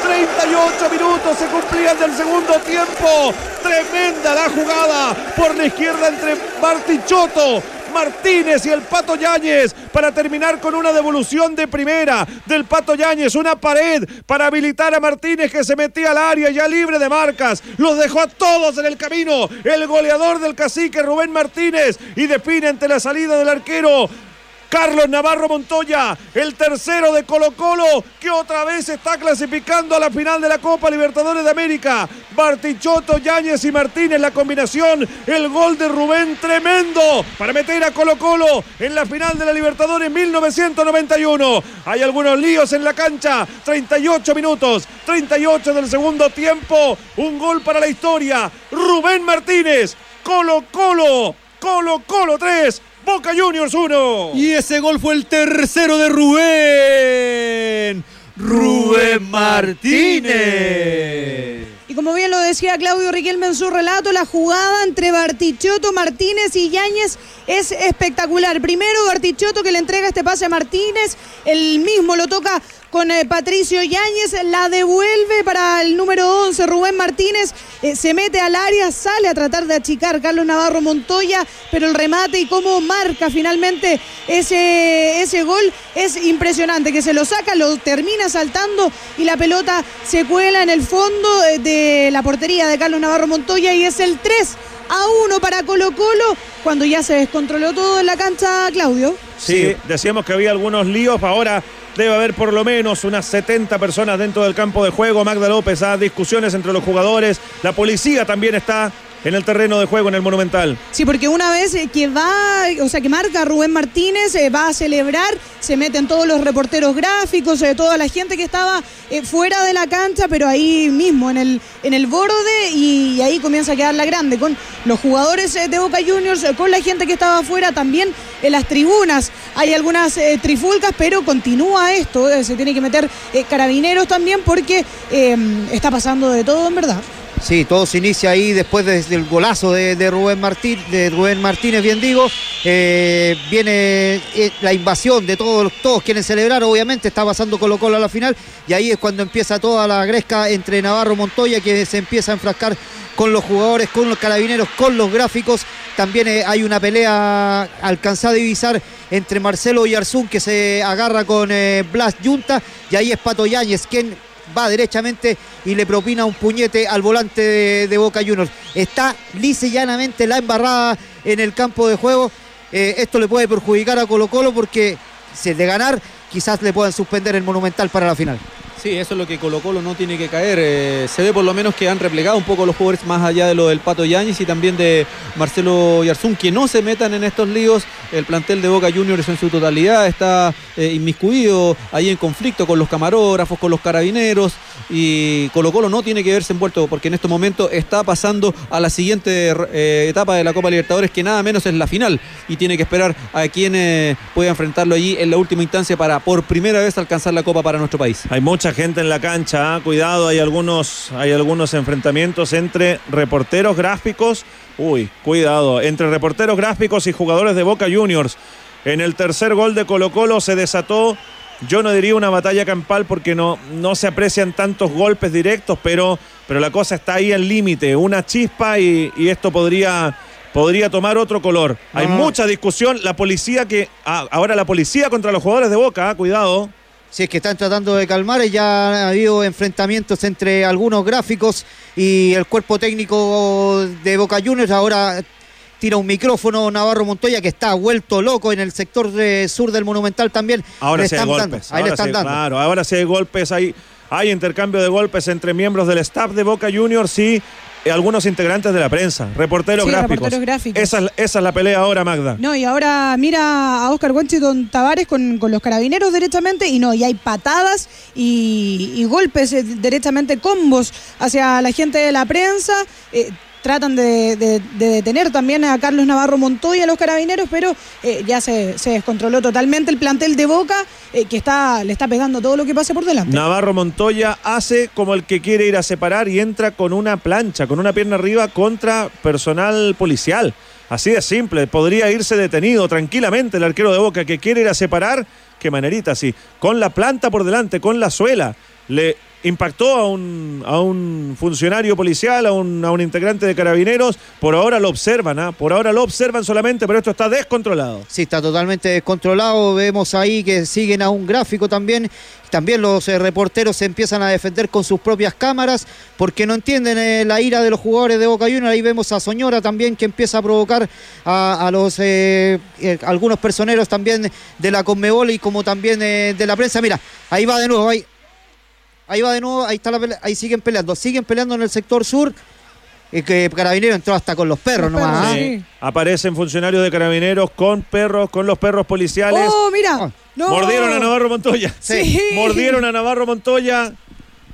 [SPEAKER 1] 38 se cumplían del segundo tiempo. Tremenda la jugada por la izquierda entre Martichoto. Martínez y el Pato Yáñez para terminar con una devolución de primera del Pato Yáñez, una pared para habilitar a Martínez que se metía al área ya libre de marcas, los dejó a todos en el camino, el goleador del cacique Rubén Martínez y define ante la salida del arquero Carlos Navarro Montoya, el tercero de Colo Colo, que otra vez está clasificando a la final de la Copa Libertadores de América. Bartichotto, Yáñez y Martínez, la combinación, el gol de Rubén tremendo para meter a Colo Colo en la final de la Libertadores 1991. Hay algunos líos en la cancha, 38 minutos, 38 del segundo tiempo, un gol para la historia. Rubén Martínez, Colo Colo, Colo Colo 3. Boca Juniors 1.
[SPEAKER 2] Y ese gol fue el tercero de Rubén. Rubén Martínez.
[SPEAKER 3] Y como bien lo decía Claudio Riquelme en su relato, la jugada entre Bartichotto, Martínez y Yáñez es espectacular. Primero Bartichotto que le entrega este pase a Martínez, el mismo lo toca con eh, Patricio Yáñez, la devuelve para el número 11, Rubén Martínez, eh, se mete al área, sale a tratar de achicar Carlos Navarro Montoya, pero el remate y cómo marca finalmente ese, ese gol es impresionante, que se lo saca, lo termina saltando y la pelota se cuela en el fondo eh, de la portería de Carlos Navarro Montoya y es el 3 a 1 para Colo Colo cuando ya se descontroló todo en la cancha, Claudio.
[SPEAKER 1] Sí, decíamos que había algunos líos, ahora debe haber por lo menos unas 70 personas dentro del campo de juego. Magda López, a discusiones entre los jugadores, la policía también está en el terreno de juego en el Monumental.
[SPEAKER 3] Sí, porque una vez eh, que va, o sea, que marca Rubén Martínez, eh, va a celebrar, se meten todos los reporteros gráficos, eh, toda la gente que estaba eh, fuera de la cancha, pero ahí mismo, en el, en el borde, y, y ahí comienza a quedar la grande, con los jugadores de Boca Juniors, con la gente que estaba afuera, también en las tribunas. Hay algunas trifulcas, pero continúa esto, se tiene que meter carabineros también, porque está pasando de todo, en verdad.
[SPEAKER 4] Sí, todo se inicia ahí después de- del golazo de, Rubén, Martín, de Rubén Martínez, bien digo. Eh, viene eh, la invasión de todos, todos quieren celebrar, obviamente está pasando Colo Colo a la final y ahí es cuando empieza toda la gresca entre Navarro Montoya que se empieza a enfrascar con los jugadores, con los carabineros, con los gráficos. También eh, hay una pelea alcanzada a divisar entre Marcelo y Arzún que se agarra con Blas Yunta y ahí es Pato Yáñez quien va derechamente y le propina un puñete al volante de, Boca Juniors. Está lisa la embarrada en el campo de juego. Eh, esto le puede perjudicar a Colo Colo porque si es de ganar, quizás le puedan suspender el Monumental para la final.
[SPEAKER 2] Sí, eso es lo que Colo Colo no tiene que caer. Eh, se ve por lo menos que han replegado un poco los jugadores más allá de lo del Pato Yáñez y también de Marcelo Yarzún, que no se metan en estos líos. El plantel de Boca Juniors en su totalidad está eh, inmiscuido ahí en conflicto con los camarógrafos, con los carabineros y Colo Colo no tiene que verse envuelto porque en este momento está pasando a la siguiente eh, etapa de la Copa Libertadores que nada menos es la final y tiene que esperar a quien pueda enfrentarlo allí en la última instancia para por primera vez alcanzar la Copa para nuestro país.
[SPEAKER 1] Hay mucha gente en la cancha, ¿ah? cuidado, hay algunos, hay algunos enfrentamientos entre reporteros gráficos. Uy, cuidado, entre reporteros gráficos y jugadores de Boca Juniors. En el tercer gol de Colo Colo se desató, yo no diría una batalla campal porque no, no se aprecian tantos golpes directos, pero, pero la cosa está ahí al límite, una chispa y, y esto podría, podría tomar otro color. Hay
[SPEAKER 4] No, no.
[SPEAKER 1] mucha discusión, la policía que, ah, ahora la policía contra los jugadores de Boca, ah, cuidado.
[SPEAKER 4] Sí, es que están tratando de calmar, ya ha habido enfrentamientos entre algunos gráficos y el cuerpo técnico de Boca Juniors. Ahora tira un micrófono Navarro Montoya que está vuelto loco en el sector de sur del Monumental también.
[SPEAKER 1] Ahora
[SPEAKER 4] le están
[SPEAKER 1] golpes.
[SPEAKER 4] dando, ahí
[SPEAKER 1] ahora
[SPEAKER 4] le están
[SPEAKER 1] sí,
[SPEAKER 4] dando.
[SPEAKER 1] Claro, ahora sí hay golpes, hay, hay intercambio de golpes entre miembros del staff de Boca Juniors y algunos integrantes de la prensa, reporteros
[SPEAKER 3] Sí,
[SPEAKER 1] gráficos.
[SPEAKER 3] reporteros gráficos.
[SPEAKER 1] Esa, es- esa es la pelea ahora, Magda.
[SPEAKER 3] No, y ahora mira a Oscar Washington Tavares con, con los carabineros directamente y no, y hay patadas y, y golpes eh, directamente, combos hacia la gente de la prensa. eh, tratan de, de- de detener también a Carlos Navarro Montoya, a los carabineros, pero eh, ya se, se descontroló totalmente el plantel de Boca, eh, que está le está pegando todo lo que pase por delante.
[SPEAKER 1] Navarro Montoya hace como el que quiere ir a separar y entra con una plancha, con una pierna arriba contra personal policial. Así de simple, podría irse detenido tranquilamente el arquero de Boca que quiere ir a separar. Qué manerita, así, con la planta por delante, con la suela. Le impactó a un, a un funcionario policial, a un, a un integrante de carabineros. Por ahora lo observan, ¿ah? por ahora lo observan solamente, pero esto está descontrolado.
[SPEAKER 4] Sí, está totalmente descontrolado. Vemos ahí que siguen a un gráfico también. También los eh, reporteros se empiezan a defender con sus propias cámaras porque no entienden eh, la ira de los jugadores de Boca Juniors. Ahí vemos a Soñora también que empieza a provocar a, los eh, algunos personeros también de la Conmebol y como también de la prensa. Mira, ahí va de nuevo, ahí, ahí va de nuevo, ahí está la pelea, ahí siguen peleando, siguen peleando en el sector sur. Y que Carabinero entró hasta con los perros
[SPEAKER 3] Los
[SPEAKER 4] nomás.
[SPEAKER 3] perros,
[SPEAKER 4] ¿ah?
[SPEAKER 3] sí.
[SPEAKER 1] Eh, Aparecen funcionarios de carabineros con perros, con los perros policiales.
[SPEAKER 3] ¡Oh, mira!
[SPEAKER 4] Ah.
[SPEAKER 3] No.
[SPEAKER 1] Mordieron a Navarro Montoya.
[SPEAKER 3] Sí.
[SPEAKER 1] Mordieron a Navarro Montoya.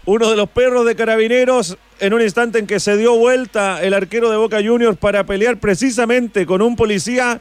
[SPEAKER 1] Uno de los perros de carabineros en un instante en que se dio vuelta el arquero de Boca Juniors para pelear precisamente con un policía.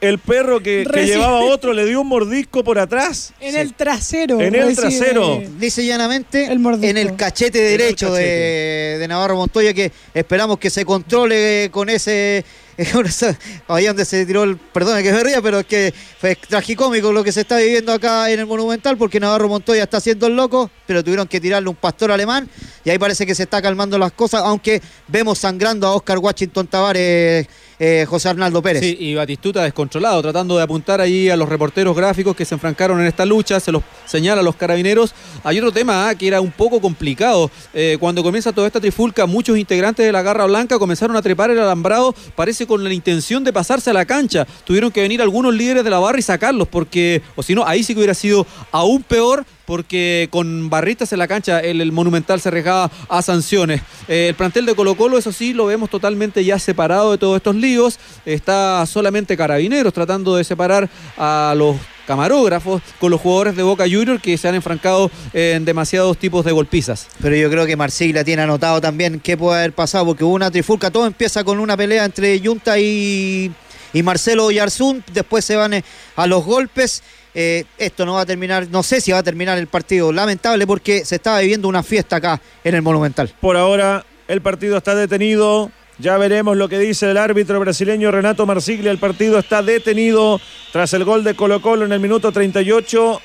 [SPEAKER 1] El perro que, llevaba otro le dio un mordisco por atrás.
[SPEAKER 3] En el trasero.
[SPEAKER 1] En el trasero.
[SPEAKER 4] Dice llanamente
[SPEAKER 3] El mordisco.
[SPEAKER 4] en el cachete
[SPEAKER 1] el
[SPEAKER 4] derecho de, Navarro Montoya que esperamos que se controle con ese ahí donde se tiró el perdón que me ría pero es que fue tragicómico lo que se está viviendo acá en el Monumental porque Navarro Montoya está haciendo el loco pero tuvieron que tirarle un pastor alemán y ahí parece que se está calmando las cosas aunque vemos sangrando a Oscar Washington Tavares eh, José Arnaldo Pérez
[SPEAKER 2] Sí, y Batistuta descontrolado, tratando de apuntar ahí a los reporteros gráficos que se enfrancaron en esta lucha, se los señala a los carabineros. Hay otro tema ah, que era un poco complicado. Eh, cuando comienza toda esta trifulca, muchos integrantes de la Garra Blanca comenzaron a trepar el alambrado, parece con la intención de pasarse a la cancha. Tuvieron que venir algunos líderes de la barra y sacarlos, porque, o si no, ahí sí que hubiera sido aún peor porque con barritas en la cancha el, Monumental se arriesgaba a sanciones. Eh, el plantel de Colo Colo, eso sí, lo vemos totalmente ya separado de todos estos líos. Está solamente Carabineros tratando de separar a los camarógrafos con los jugadores de Boca Junior que se han enfrancado en demasiados tipos de golpizas.
[SPEAKER 4] Pero yo creo que Marsiglia tiene anotado también qué puede haber pasado, porque hubo una trifulca, todo empieza con una pelea entre Junta y, y Marcelo Yarzún, después se van eh, a los golpes. Eh, esto no va a terminar, no sé si va a terminar el partido, lamentable porque se estaba viviendo una fiesta acá en el Monumental.
[SPEAKER 1] Por ahora el partido está detenido. Ya veremos lo que dice el árbitro brasileño Renato Marsiglia. El partido está detenido tras el gol de Colo Colo en el minuto 38.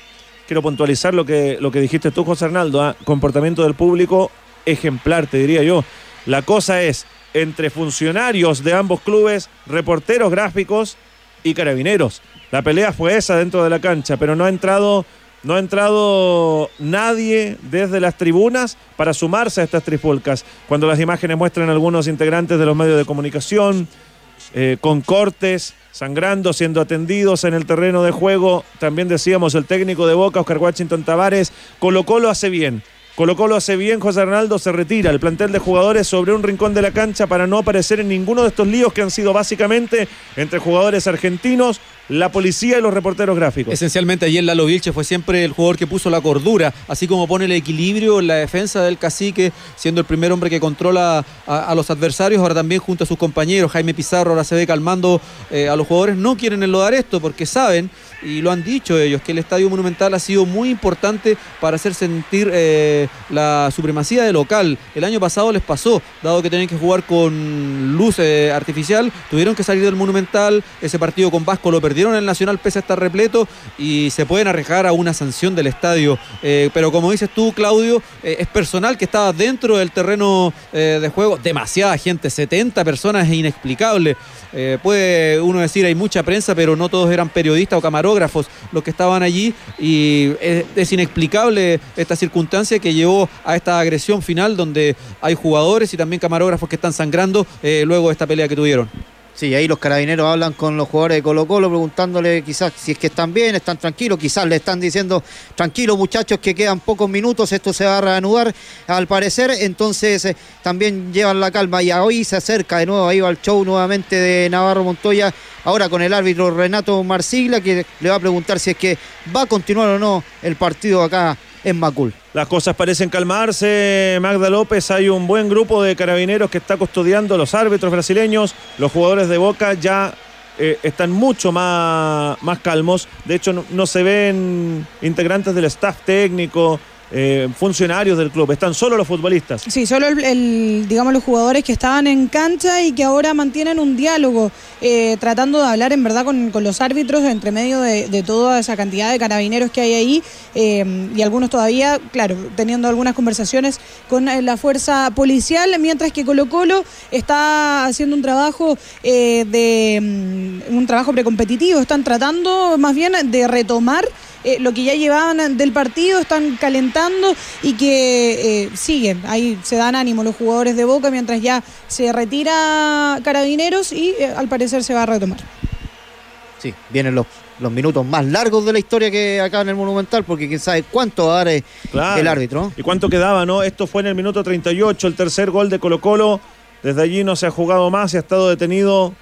[SPEAKER 1] Quiero puntualizar lo que, lo que dijiste tú, José Arnaldo. ¿ah? Comportamiento del público ejemplar, te diría yo. La cosa es entre funcionarios de ambos clubes, reporteros gráficos y carabineros. La pelea fue esa dentro de la cancha, pero no ha entrado, no ha entrado nadie desde las tribunas para sumarse a estas trifulcas. Cuando las imágenes muestran a algunos integrantes de los medios de comunicación eh, con cortes, sangrando, siendo atendidos en el terreno de juego. También decíamos el técnico de Boca, Oscar Washington Tavares, Colo Colo hace bien. Colo Colo hace bien, José Arnaldo se retira. El plantel de jugadores sobre un rincón de la cancha para no aparecer en ninguno de estos líos que han sido básicamente entre jugadores argentinos, la policía y los reporteros gráficos.
[SPEAKER 2] Esencialmente ayer Lalo Vilche fue siempre el jugador que puso la cordura, así como pone el equilibrio en la defensa del cacique, siendo el primer hombre que controla a, los adversarios, ahora también junto a sus compañeros, Jaime Pizarro ahora se ve calmando eh, a los jugadores, no quieren enlodar esto porque saben, y lo han dicho ellos, que el Estadio Monumental ha sido muy importante para hacer sentir... eh, eh, la supremacía de local. El año pasado les pasó, dado que tenían que jugar con luz eh, artificial, tuvieron que salir del Monumental, ese partido con Vasco lo perdieron en el Nacional pese a estar repleto y se pueden arriesgar a una sanción del estadio. Eh, pero como dices tú, Claudio, es personal que estaba dentro del terreno de juego, demasiada gente, 70 personas, es inexplicable. puede uno decir, hay mucha prensa, pero no todos eran periodistas o camarógrafos los que estaban allí y es, inexplicable esta circunstancia que llevó a esta agresión final donde hay jugadores y también camarógrafos que están sangrando eh, luego de esta pelea que tuvieron.
[SPEAKER 4] Sí, ahí los carabineros hablan con los jugadores de Colo Colo preguntándole quizás si es que están bien, están tranquilos, quizás le están diciendo tranquilos muchachos que quedan pocos minutos, esto se va a reanudar al parecer, entonces eh, también llevan la calma y hoy se acerca de nuevo ahí va el show nuevamente de Navarro Montoya, ahora con el árbitro Renato Marsigla que le va a preguntar si es que va a continuar o no el partido acá en Macul.
[SPEAKER 1] Las cosas parecen calmarse, Magda López. Hay un buen grupo de carabineros que está custodiando los árbitros brasileños. Los jugadores de Boca ya eh, están mucho más, más calmos. De hecho, no, se ven integrantes del staff técnico, eh, funcionarios del club, están solo los futbolistas.
[SPEAKER 3] Sí, solo el, digamos los jugadores que estaban en cancha y que ahora mantienen un diálogo, eh, tratando de hablar en verdad con, los árbitros entre medio de, toda esa cantidad de carabineros que hay ahí eh, y algunos todavía, claro, teniendo algunas conversaciones con la fuerza policial, mientras que Colo Colo está haciendo un trabajo de mm, un trabajo precompetitivo, están tratando más bien de retomar eh, lo que ya llevaban del partido, están calentando y que eh, siguen. Ahí se dan ánimo los jugadores de Boca mientras ya se retira Carabineros y eh, al parecer se va a retomar.
[SPEAKER 4] Sí, vienen los, los minutos más largos de la historia que acá en el Monumental, porque quién sabe cuánto va a dar el árbitro.
[SPEAKER 1] ¿Y cuánto quedaba, no? Esto fue en el minuto 38, el tercer gol de Colo Colo. Desde allí no se ha jugado más, y ha estado detenido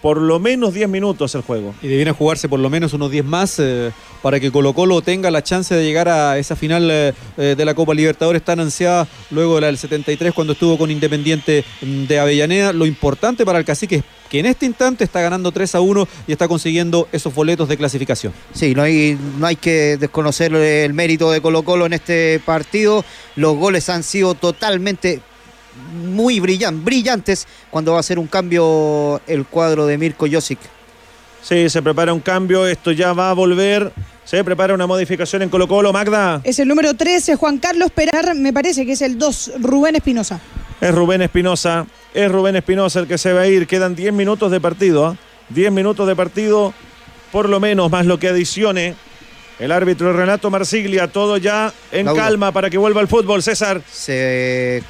[SPEAKER 1] por lo menos 10 minutos el juego.
[SPEAKER 2] Y debiera jugarse por lo menos unos 10 más eh, para que Colo Colo tenga la chance de llegar a esa final eh, eh, de la Copa Libertadores tan ansiada luego de la del 73 cuando estuvo con Independiente mm, de Avellaneda. Lo importante para el cacique es que en este instante está ganando 3 a 1 y está consiguiendo esos boletos de clasificación.
[SPEAKER 4] Sí, no hay, no hay que desconocer el mérito de Colo Colo en este partido. Los goles han sido totalmente muy brillantes cuando va a hacer un cambio el cuadro de Mirko Josic.
[SPEAKER 1] Sí, se prepara un cambio, esto ya va a volver. Se prepara una modificación en Colo Colo, Magda.
[SPEAKER 3] Es el número 13, Juan Carlos Perar, me parece que es el 2, Rubén Espinosa.
[SPEAKER 1] Es Rubén Espinosa, es Rubén Espinosa el que se va a ir. Quedan 10 minutos de partido, 10 ¿ah? minutos de partido, por lo menos, más lo que adicione el árbitro Renato Marsiglia, todo ya en calma para que vuelva al fútbol, César.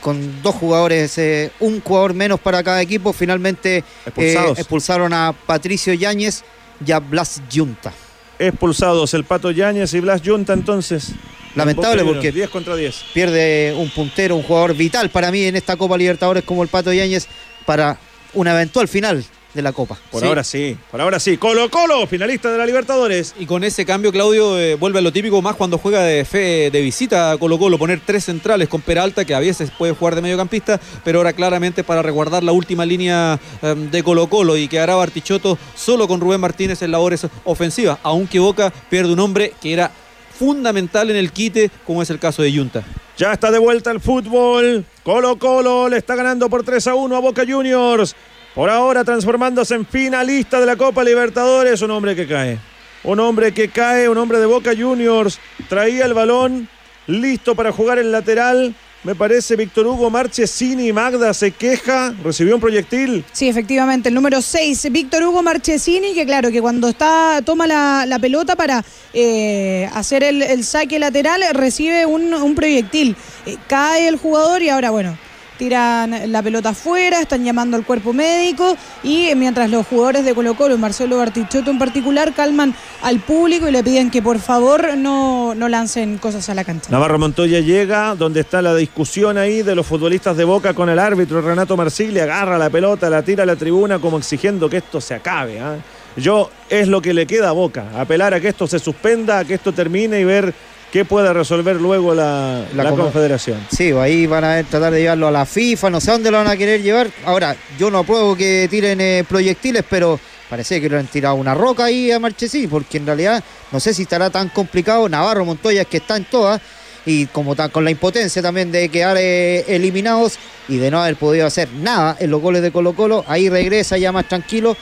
[SPEAKER 4] con dos jugadores, eh, un jugador menos para cada equipo, finalmente eh, expulsaron a Patricio Yáñez y a Blas Junta.
[SPEAKER 1] Expulsados el Pato Yáñez y Blas Junta entonces.
[SPEAKER 4] Lamentable porque
[SPEAKER 1] 10 contra 10.
[SPEAKER 4] pierde un puntero, un jugador vital para mí en esta Copa Libertadores como el Pato Yáñez para una eventual final de la Copa.
[SPEAKER 1] Por ahora sí, por ahora sí. Colo Colo, finalista de la Libertadores.
[SPEAKER 2] Y con ese cambio, Claudio, eh, vuelve a lo típico más cuando juega de fe de visita a Colo Colo, poner tres centrales con Peralta, que a veces puede jugar de mediocampista, pero ahora claramente para resguardar la última línea em, de Colo Colo y quedará Bartichotto solo con Rubén Martínez en labores ofensivas, aunque Boca pierde un hombre que era fundamental en el quite, como es el caso de Junta.
[SPEAKER 1] Ya está de vuelta el fútbol. Colo Colo le está ganando por 3 a 1 a Boca Juniors. Por ahora transformándose en finalista de la Copa Libertadores, un hombre que cae. Un hombre que cae, un hombre de Boca Juniors. Traía el balón, listo para jugar el lateral. Me parece Víctor Hugo Marchesini, Magda se queja, recibió un proyectil.
[SPEAKER 3] Sí, efectivamente, el número 6, Víctor Hugo Marchesini, que claro, que cuando está toma la, pelota para eh, hacer el, saque lateral, recibe un, proyectil. Eh, cae el jugador y ahora, bueno, tiran la pelota afuera, están llamando al cuerpo médico y mientras los jugadores de Colo Colo, Marcelo Bartichotto en particular, calman al público y le piden que por favor no, no lancen cosas a la cancha.
[SPEAKER 1] Navarro Montoya llega donde está la discusión ahí de los futbolistas de Boca con el árbitro Renato Marsiglia, agarra la pelota, la tira a la tribuna como exigiendo que esto se acabe. ¿ah? Yo es lo que le queda a Boca, apelar a que esto se suspenda, a que esto termine y ver ¿Qué puede resolver luego la, Confederación?
[SPEAKER 4] Sí, ahí van a tratar de llevarlo a la FIFA, no sé dónde lo van a querer llevar. Ahora, yo no apruebo que tiren eh, proyectiles, pero parece que le han tirado una roca ahí a Marchesí, porque en realidad no sé si estará tan complicado. Navarro Montoya es que está en todas. y como tal, con la impotencia también de quedar eh, eliminados y de no haber podido hacer nada en los goles de Colo Colo, ahí regresa ya más tranquilo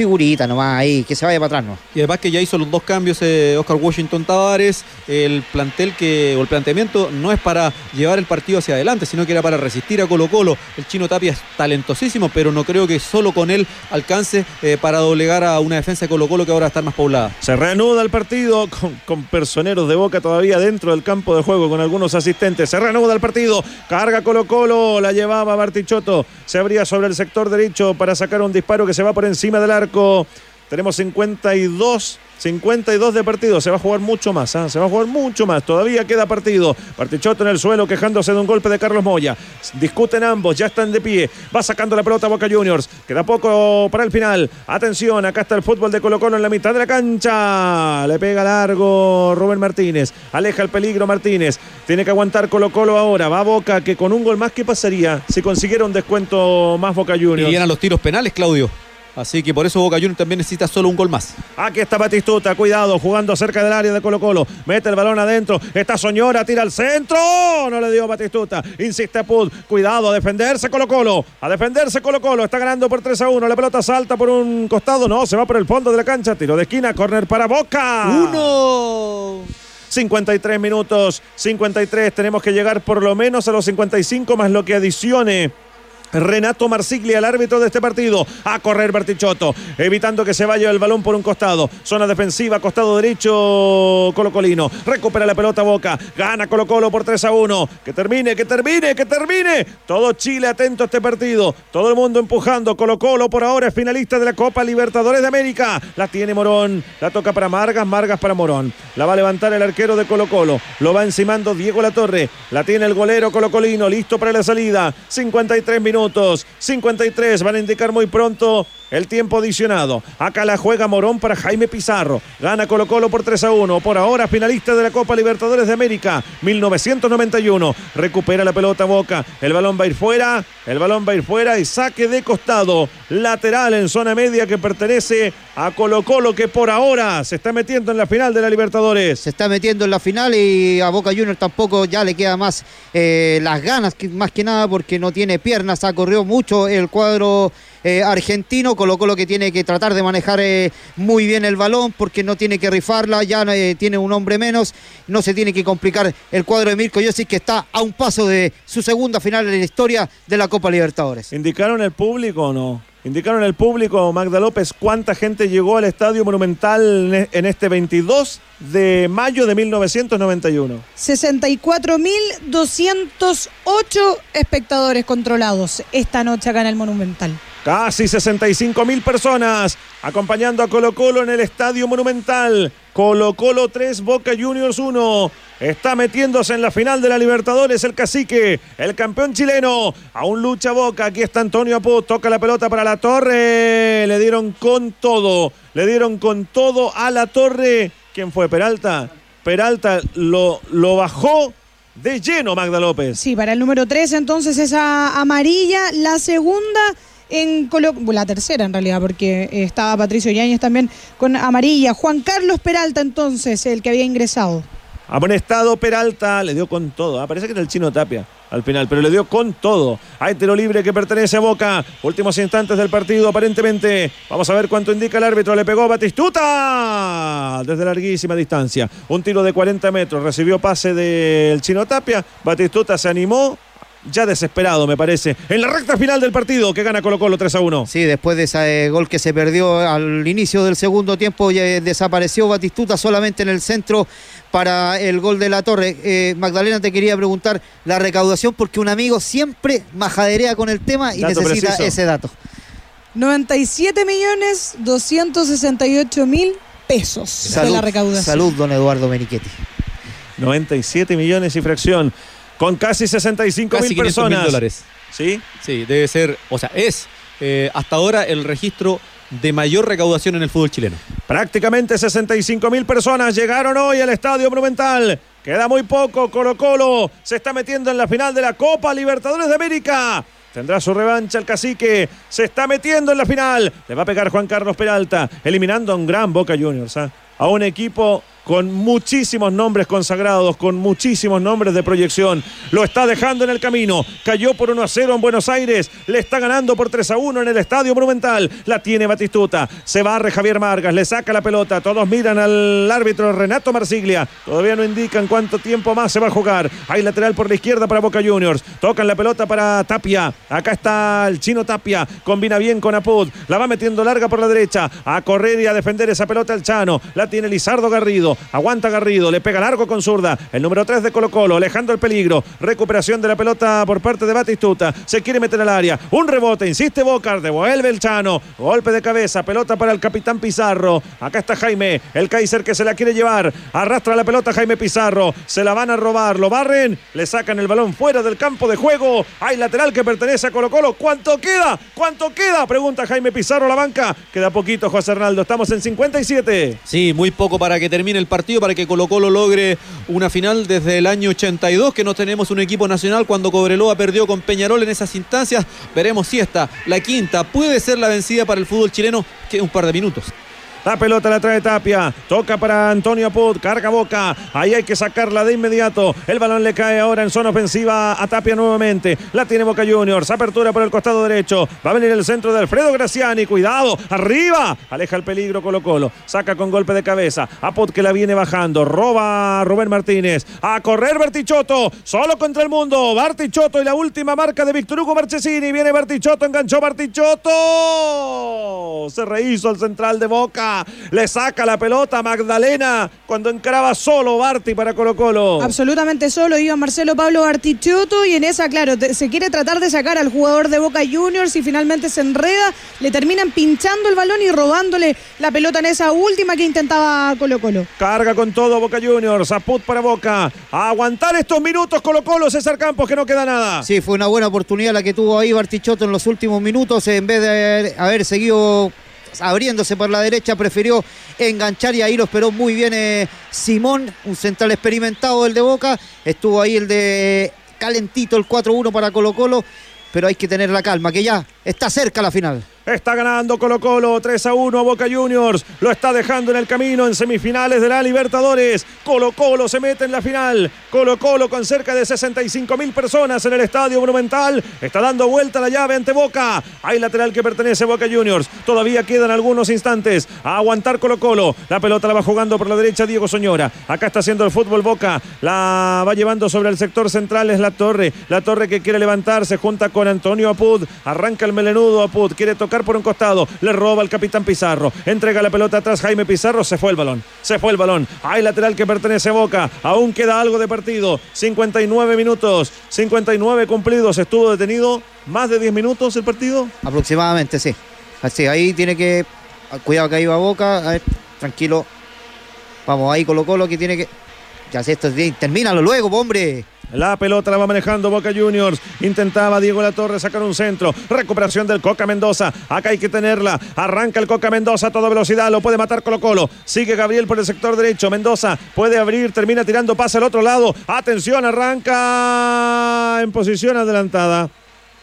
[SPEAKER 4] figurita nomás ahí, que se vaya para atrás, ¿no?
[SPEAKER 2] Y además que ya hizo los dos cambios eh, Oscar Washington Tavares, el plantel que, o el planteamiento no es para llevar el partido hacia adelante, sino que era para resistir a Colo Colo. El chino Tapia es talentosísimo, pero no creo que solo con él alcance eh, para doblegar a una defensa de Colo Colo que ahora está más poblada.
[SPEAKER 1] Se reanuda el partido con, con personeros de boca todavía dentro del campo de juego, con algunos asistentes. Se reanuda el partido, carga Colo Colo, la llevaba Bartichotto, se abría sobre el sector derecho para sacar un disparo que se va por encima del arco. Tenemos 52 52 de partido, se va a jugar mucho más, ¿ah? se va a jugar mucho más, todavía queda partido. Partichoto en el suelo quejándose de un golpe de Carlos Moya. Discuten ambos, ya están de pie, va sacando la pelota Boca Juniors, queda poco para el final. Atención, acá está el fútbol de Colo Colo en la mitad de la cancha. Le pega largo Rubén Martínez, aleja el peligro Martínez. Tiene que aguantar Colo Colo ahora, va Boca que con un gol más, ¿qué pasaría si consiguiera un descuento más Boca Juniors?
[SPEAKER 2] Y a los tiros penales, Claudio. Así que por eso Boca Juniors también necesita solo un gol más.
[SPEAKER 1] Aquí está Batistuta, cuidado, jugando cerca del área de Colo Colo. Mete el balón adentro. Esta Soñora tira al centro. No le dio Batistuta. Insiste Pud. Cuidado, a defenderse Colo Colo. A defenderse Colo Colo. Está ganando por 3 a 1. La pelota salta por un costado. No, se va por el fondo de la cancha. Tiro de esquina. Corner para Boca.
[SPEAKER 2] Uno.
[SPEAKER 1] 53 minutos. 53. Tenemos que llegar por lo menos a los 55 más lo que adicione. Renato Marsiglia, el árbitro de este partido. A correr Bertichotto, evitando que se vaya el balón por un costado. Zona defensiva, costado derecho, Colo Colino. Recupera la pelota Boca. Gana Colo Colo por 3 a 1. Que termine, que termine, que termine. Todo Chile atento a este partido. Todo el mundo empujando. Colo Colo por ahora es finalista de la Copa Libertadores de América. La tiene Morón. La toca para Margas, Margas para Morón. La va a levantar el arquero de Colo Colo. Lo va encimando Diego Latorre. La tiene el golero Colo Colino. Listo para la salida. 53 minutos. 53 van a indicar muy pronto el tiempo adicionado. Acá la juega Morón para Jaime Pizarro. Gana Colo Colo por 3 a 1. Por ahora finalista de la Copa Libertadores de América 1991. Recupera la pelota Boca. El balón va a ir fuera. El balón va a ir fuera y saque de costado. Lateral en zona media que pertenece a Colo Colo que por ahora se está metiendo en la final de la Libertadores.
[SPEAKER 4] Se está metiendo en la final y a Boca Juniors tampoco ya le queda más eh, las ganas, más que nada porque no tiene piernas. Ha corrido mucho el cuadro eh, argentino, colocó lo que tiene que tratar de manejar eh, muy bien el balón porque no tiene que rifarla, ya eh, tiene un hombre menos, no se tiene que complicar el cuadro de Mirko Yosic que está a un paso de su segunda final en la historia de la Copa Libertadores.
[SPEAKER 1] ¿Indicaron el público o no? Indicaron el público, Magda López, cuánta gente llegó al Estadio Monumental en este 22 de mayo de 1991.
[SPEAKER 3] 64.208 espectadores controlados esta noche acá en el Monumental.
[SPEAKER 1] Casi 65 mil personas acompañando a Colo Colo en el Estadio Monumental. Colo Colo 3, Boca Juniors 1. Está metiéndose en la final de la Libertadores el cacique, el campeón chileno. Aún lucha Boca. Aquí está Antonio Apo. Toca la pelota para la torre. Le dieron con todo. Le dieron con todo a la torre. ¿Quién fue? Peralta. Peralta lo, lo bajó de lleno, Magda López.
[SPEAKER 3] Sí, para el número 3 entonces esa amarilla. La segunda en la tercera en realidad, porque estaba Patricio Yáñez también con amarilla. Juan Carlos Peralta entonces, el que había ingresado.
[SPEAKER 1] Amonestado Peralta, le dio con todo. Ah, parece que era el chino Tapia al final, pero le dio con todo. Hay tiro libre que pertenece a Boca. Últimos instantes del partido, aparentemente. Vamos a ver cuánto indica el árbitro. Le pegó Batistuta desde larguísima distancia. Un tiro de 40 metros. Recibió pase del chino Tapia. Batistuta se animó, ya desesperado, me parece. En la recta final del partido que gana Colo Colo 3 a 1.
[SPEAKER 4] Sí, después de ese gol que se perdió al inicio del segundo tiempo, ya desapareció Batistuta solamente en el centro para el gol de la torre. Eh, Magdalena, te quería preguntar la recaudación porque un amigo siempre majaderea con el tema y necesita ese dato.
[SPEAKER 3] 97 millones 268 mil pesos
[SPEAKER 4] salud,
[SPEAKER 3] la recaudación.
[SPEAKER 4] Salud, don Eduardo Menichetti.
[SPEAKER 1] 97 millones y fracción con casi 65
[SPEAKER 2] casi
[SPEAKER 1] mil personas.
[SPEAKER 2] dólares.
[SPEAKER 1] ¿Sí?
[SPEAKER 2] Sí, debe ser, o sea, es eh, hasta ahora el registro de mayor recaudación en el fútbol chileno.
[SPEAKER 1] Prácticamente 65 mil personas llegaron hoy al Estadio Monumental. Queda muy poco, Colo Colo se está metiendo en la final de la Copa Libertadores de América. Tendrá su revancha el cacique. Se está metiendo en la final. Le va a pegar Juan Carlos Peralta, eliminando a un gran Boca Juniors. ¿ah? A un equipo con muchísimos nombres consagrados, con muchísimos nombres de proyección. Lo está dejando en el camino. Cayó por 1 a 0 en Buenos Aires. Le está ganando por 3 a 1 en el Estadio Monumental. La tiene Batistuta. Se barre Javier Vargas. Le saca la pelota. Todos miran al árbitro Renato Marsiglia. Todavía no indican cuánto tiempo más se va a jugar. Hay lateral por la izquierda para Boca Juniors. Tocan la pelota para Tapia. Acá está el chino Tapia. Combina bien con Apud. La va metiendo larga por la derecha. A correr y a defender esa pelota el Chano. La tiene Lizardo Garrido. Aguanta Garrido, le pega largo con zurda. El número 3 de Colo Colo, alejando el peligro. Recuperación de la pelota por parte de Batistuta. Se quiere meter al área. Un rebote, insiste Bocar, devuelve el Chano. Golpe de cabeza, pelota para el capitán Pizarro. Acá está Jaime, el Kaiser que se la quiere llevar. Arrastra la pelota Jaime Pizarro. Se la van a robar, lo barren. Le sacan el balón fuera del campo de juego. Hay lateral que pertenece a Colo Colo. ¿Cuánto queda? ¿Cuánto queda? Pregunta Jaime Pizarro a la banca. Queda poquito, José Hernaldo. Estamos en 57.
[SPEAKER 2] Sí, muy poco para que termine el partido, para que Colo Colo logre una final desde el año 82, que no tenemos un equipo nacional cuando Cobreloa perdió con Peñarol en esas instancias. Veremos si esta, la quinta, puede ser la vencida para el fútbol chileno, que un par de minutos.
[SPEAKER 1] La pelota la trae Tapia. Toca para Antonio Apud. Carga boca. Ahí hay que sacarla de inmediato. El balón le cae ahora en zona ofensiva a Tapia nuevamente. La tiene Boca Juniors. Apertura por el costado derecho. Va a venir el centro de Alfredo Graciani. Cuidado. Arriba. Aleja el peligro Colo Colo. Saca con golpe de cabeza. Apud que la viene bajando. Roba a Rubén Martínez. A correr Bertichotto. Solo contra el mundo. Bartichotto y la última marca de Víctor Hugo Marchesini. Viene Bertichotto. Enganchó Bartichotto. Se rehizo el central de Boca. Le saca la pelota Magdalena cuando encaraba solo Barti para Colo Colo.
[SPEAKER 3] Absolutamente solo iba Marcelo Pablo Bartichotto y en esa, claro, te- se quiere tratar de sacar al jugador de Boca Juniors y finalmente se enreda, le terminan pinchando el balón y robándole la pelota en esa última que intentaba Colo Colo.
[SPEAKER 1] Carga con todo Boca Juniors. Aput para Boca. A aguantar estos minutos Colo Colo. César Campos que no queda nada.
[SPEAKER 4] Sí, fue una buena oportunidad la que tuvo ahí Bartichotto en los últimos minutos. En vez de haber, haber seguido abriéndose por la derecha, prefirió enganchar y ahí lo esperó muy bien eh, Simón, un central experimentado del de Boca. Estuvo ahí el de calentito el 4-1 para Colo Colo, pero hay que tener la calma, que ya está cerca la final.
[SPEAKER 1] Está ganando Colo Colo 3 a 1 Boca Juniors. Lo está dejando en el camino en semifinales de la Libertadores. Colo Colo se mete en la final. Colo Colo con cerca de 65 mil personas en el Estadio Monumental. Está dando vuelta la llave ante Boca. Hay lateral que pertenece a Boca Juniors. Todavía quedan algunos instantes. A aguantar Colo Colo. La pelota la va jugando por la derecha Diego Soñora. Acá está haciendo el fútbol Boca. La va llevando sobre el sector central. Es la torre. La torre que quiere levantarse junta con Antonio Apud. Arranca el melenudo Apud. Quiere tocar por un costado. Le roba el capitán Pizarro. Entrega la pelota atrás Jaime Pizarro. Se fue el balón. Se fue el balón. Hay lateral que pertenece a Boca. Aún queda algo de partido. 59 minutos. 59 cumplidos. Estuvo detenido más de 10 minutos el partido.
[SPEAKER 4] Aproximadamente, sí. Así, ahí tiene que. Cuidado que ahí va Boca. A ver, tranquilo. Vamos, ahí Colo Colo que tiene que. Ya sé, esto es bien. Termínalo luego, hombre.
[SPEAKER 1] La pelota la va manejando Boca Juniors. Intentaba Diego La Torre sacar un centro. Recuperación del Coca Mendoza. Acá hay que tenerla. Arranca el Coca Mendoza a toda velocidad. Lo puede matar Colo Colo. Sigue Gabriel por el sector derecho. Mendoza puede abrir. Termina tirando pase al otro lado. Atención, arranca en posición adelantada.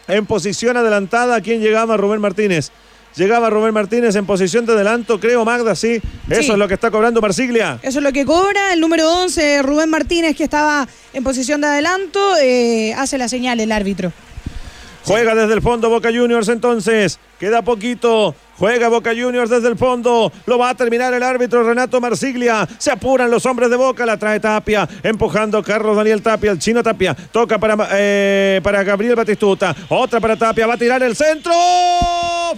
[SPEAKER 1] En posición adelantada. ¿Quién llegaba? Rubén Martínez. Llegaba Rubén Martínez en posición de adelanto, creo, Magda, sí. Eso
[SPEAKER 3] Sí.
[SPEAKER 1] es lo que está cobrando Marsiglia.
[SPEAKER 3] Eso es lo que cobra. El número 11, Rubén Martínez, que estaba en posición de adelanto, eh, hace la señal el árbitro.
[SPEAKER 1] Juega desde el fondo Boca Juniors entonces. Queda poquito. Juega Boca Juniors desde el fondo. Lo va a terminar el árbitro Renato Marsiglia. Se apuran los hombres de Boca. La trae Tapia. Empujando Carlos Daniel Tapia. El chino Tapia. Toca para, eh, para Gabriel Batistuta. Otra para Tapia. Va a tirar el centro.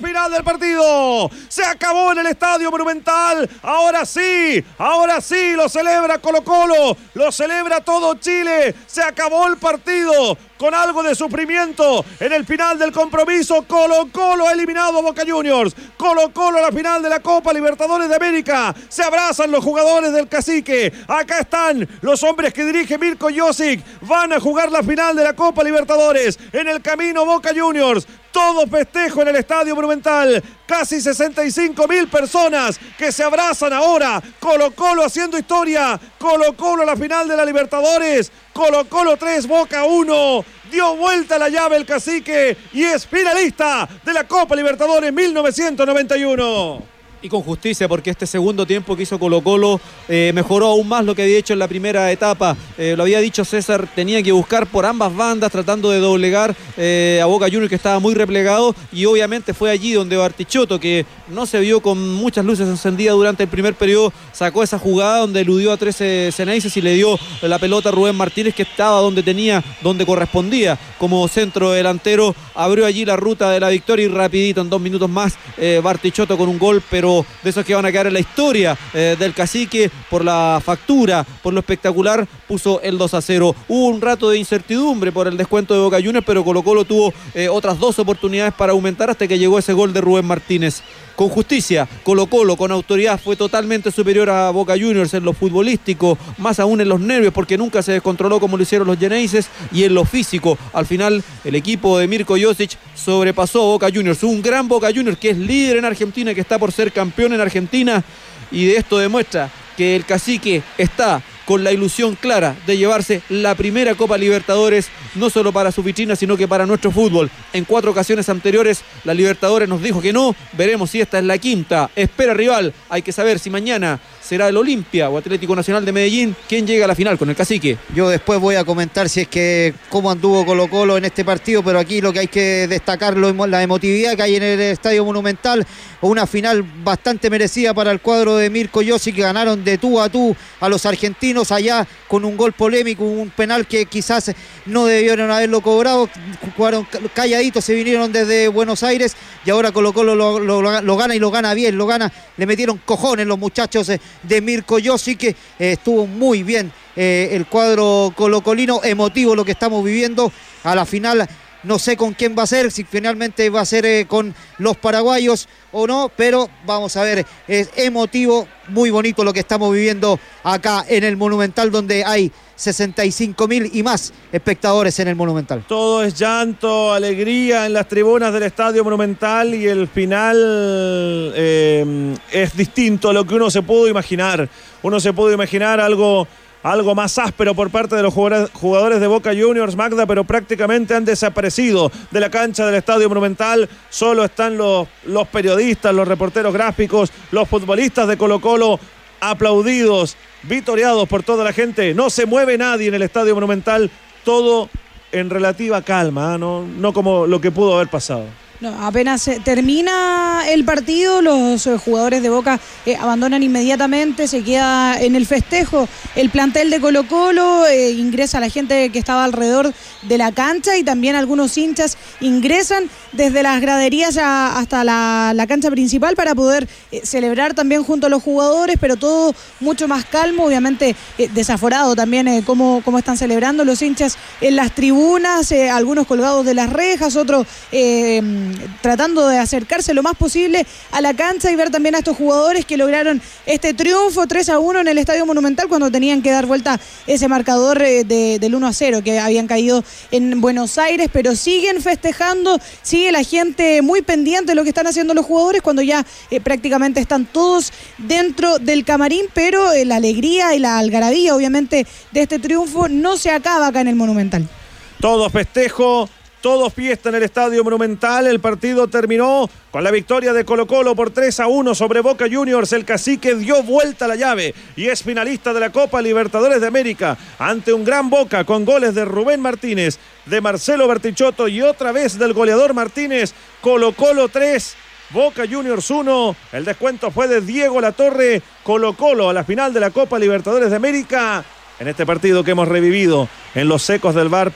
[SPEAKER 1] Final del partido. Se acabó en el Estadio Monumental. Ahora sí. Ahora sí. Lo celebra Colo Colo. Lo celebra todo Chile. Se acabó el partido. Con algo de sufrimiento en el final del compromiso. Colo Colo ha eliminado Boca Juniors. Colo Colo a la final de la Copa Libertadores de América. Se abrazan los jugadores del cacique. Acá están los hombres que dirige Mirko Josic. Van a jugar la final de la Copa Libertadores. En el camino Boca Juniors. Todo festejo en el Estadio Monumental. Casi 65 mil personas que se abrazan ahora. Colo Colo haciendo historia. Colo Colo a la final de la Libertadores. Colo Colo 3, Boca 1. Dio vuelta la llave el cacique y es finalista de la Copa Libertadores 1991.
[SPEAKER 2] Y con justicia, porque este segundo tiempo que hizo Colo Colo eh, mejoró aún más lo que había hecho en la primera etapa. Eh, lo había dicho César, tenía que buscar por ambas bandas tratando de doblegar eh, a Boca Juniors que estaba muy replegado y obviamente fue allí donde Bartichotto, que no se vio con muchas luces encendidas durante el primer periodo, sacó esa jugada donde eludió a 13 Ceneices y le dio la pelota a Rubén Martínez que estaba donde tenía, donde correspondía como centro delantero, abrió allí la ruta de la victoria y rapidito en dos minutos más Bartichotto con un gol, pero de esos que van a quedar en la historia eh, del cacique por la factura, por lo espectacular, puso el 2 a 0. Hubo un rato de incertidumbre por el descuento de Boca Juniors, pero Colo Colo tuvo eh, otras dos oportunidades para aumentar hasta que llegó ese gol de Rubén Martínez con justicia. Colo Colo con autoridad fue totalmente superior a Boca Juniors en lo futbolístico, más aún en los nervios porque nunca se descontroló como lo hicieron los Geneises y en lo físico. Al final el equipo de Mirko Josic sobrepasó a Boca Juniors, un gran Boca Juniors que es líder en Argentina, que está por ser campeón en Argentina y de esto demuestra que el cacique está con la ilusión clara de llevarse la primera Copa Libertadores, no solo para su vitrina, sino que para nuestro fútbol. En cuatro ocasiones anteriores, la Libertadores nos dijo que no, veremos si esta es la quinta. Espera rival, hay que saber si mañana será el Olimpia o Atlético Nacional de Medellín quien llega a la final con el cacique.
[SPEAKER 4] Yo después voy a comentar si es que cómo anduvo Colo Colo en este partido, pero aquí lo que hay que destacar la emotividad que hay en el Estadio Monumental, una final bastante merecida para el cuadro de Mirko Yossi que ganaron de tú a tú a los argentinos allá con un gol polémico, un penal que quizás no debieron haberlo cobrado, jugaron calladitos, se vinieron desde Buenos Aires y ahora Colo Colo lo, gana y lo gana bien, lo gana, le metieron cojones los muchachos eh, de Mirko Yossi, que eh, estuvo muy bien eh, el cuadro colocolino, emotivo lo que estamos viviendo. A la final no sé con quién va a ser, si finalmente va a ser eh, con los paraguayos o no, pero vamos a ver, es emotivo, muy bonito lo que estamos viviendo acá en el Monumental, donde hay 65 mil y más espectadores en el Monumental.
[SPEAKER 1] Todo es llanto, alegría en las tribunas del Estadio Monumental y el final eh, es distinto a lo que uno se pudo imaginar. Uno se pudo imaginar algo algo más áspero por parte de los jugadores de Boca Juniors, Magda, pero prácticamente han desaparecido de la cancha del Estadio Monumental. Solo están los, periodistas, los reporteros gráficos, los futbolistas de Colo Colo aplaudidos, vitoreados por toda la gente. No se mueve nadie en el Estadio Monumental, todo en relativa calma, ¿ah? no como lo que pudo haber pasado.
[SPEAKER 3] No, apenas termina el partido, los eh, jugadores de Boca eh, abandonan inmediatamente, se queda en el festejo. El plantel de Colo Colo, eh, ingresa la gente que estaba alrededor de la cancha y también algunos hinchas ingresan desde las graderías hasta la, cancha principal para poder celebrar también junto a los jugadores, pero todo mucho más calmo, obviamente desaforado también cómo, cómo, están celebrando los hinchas en las tribunas, algunos colgados de las rejas, otros tratando de acercarse lo más posible a la cancha y ver también a estos jugadores que lograron este triunfo 3 a 1 en el Estadio Monumental cuando tenían que dar vuelta ese marcador eh, del 1 a 0 que habían caído en Buenos Aires, pero siguen festejando, sigue la gente muy pendiente de lo que están haciendo los jugadores cuando ya eh, prácticamente están todos dentro del camarín, pero eh, la alegría y la algarabía obviamente de este triunfo no se acaba acá en el Monumental.
[SPEAKER 1] Todo festejo, todo fiesta en el Estadio Monumental. El partido terminó con la victoria de Colo Colo por 3 a 1 sobre Boca Juniors. El cacique dio vuelta a la llave y es finalista de la Copa Libertadores de América ante un gran Boca con goles de Rubén Martínez, de Marcelo Bertichotto y otra vez del goleador Martínez. Colo Colo 3. Boca Juniors 1, el descuento fue de Diego Latorre, Colo Colo a la final de la Copa Libertadores de América, en este partido que hemos revivido en los secos del bar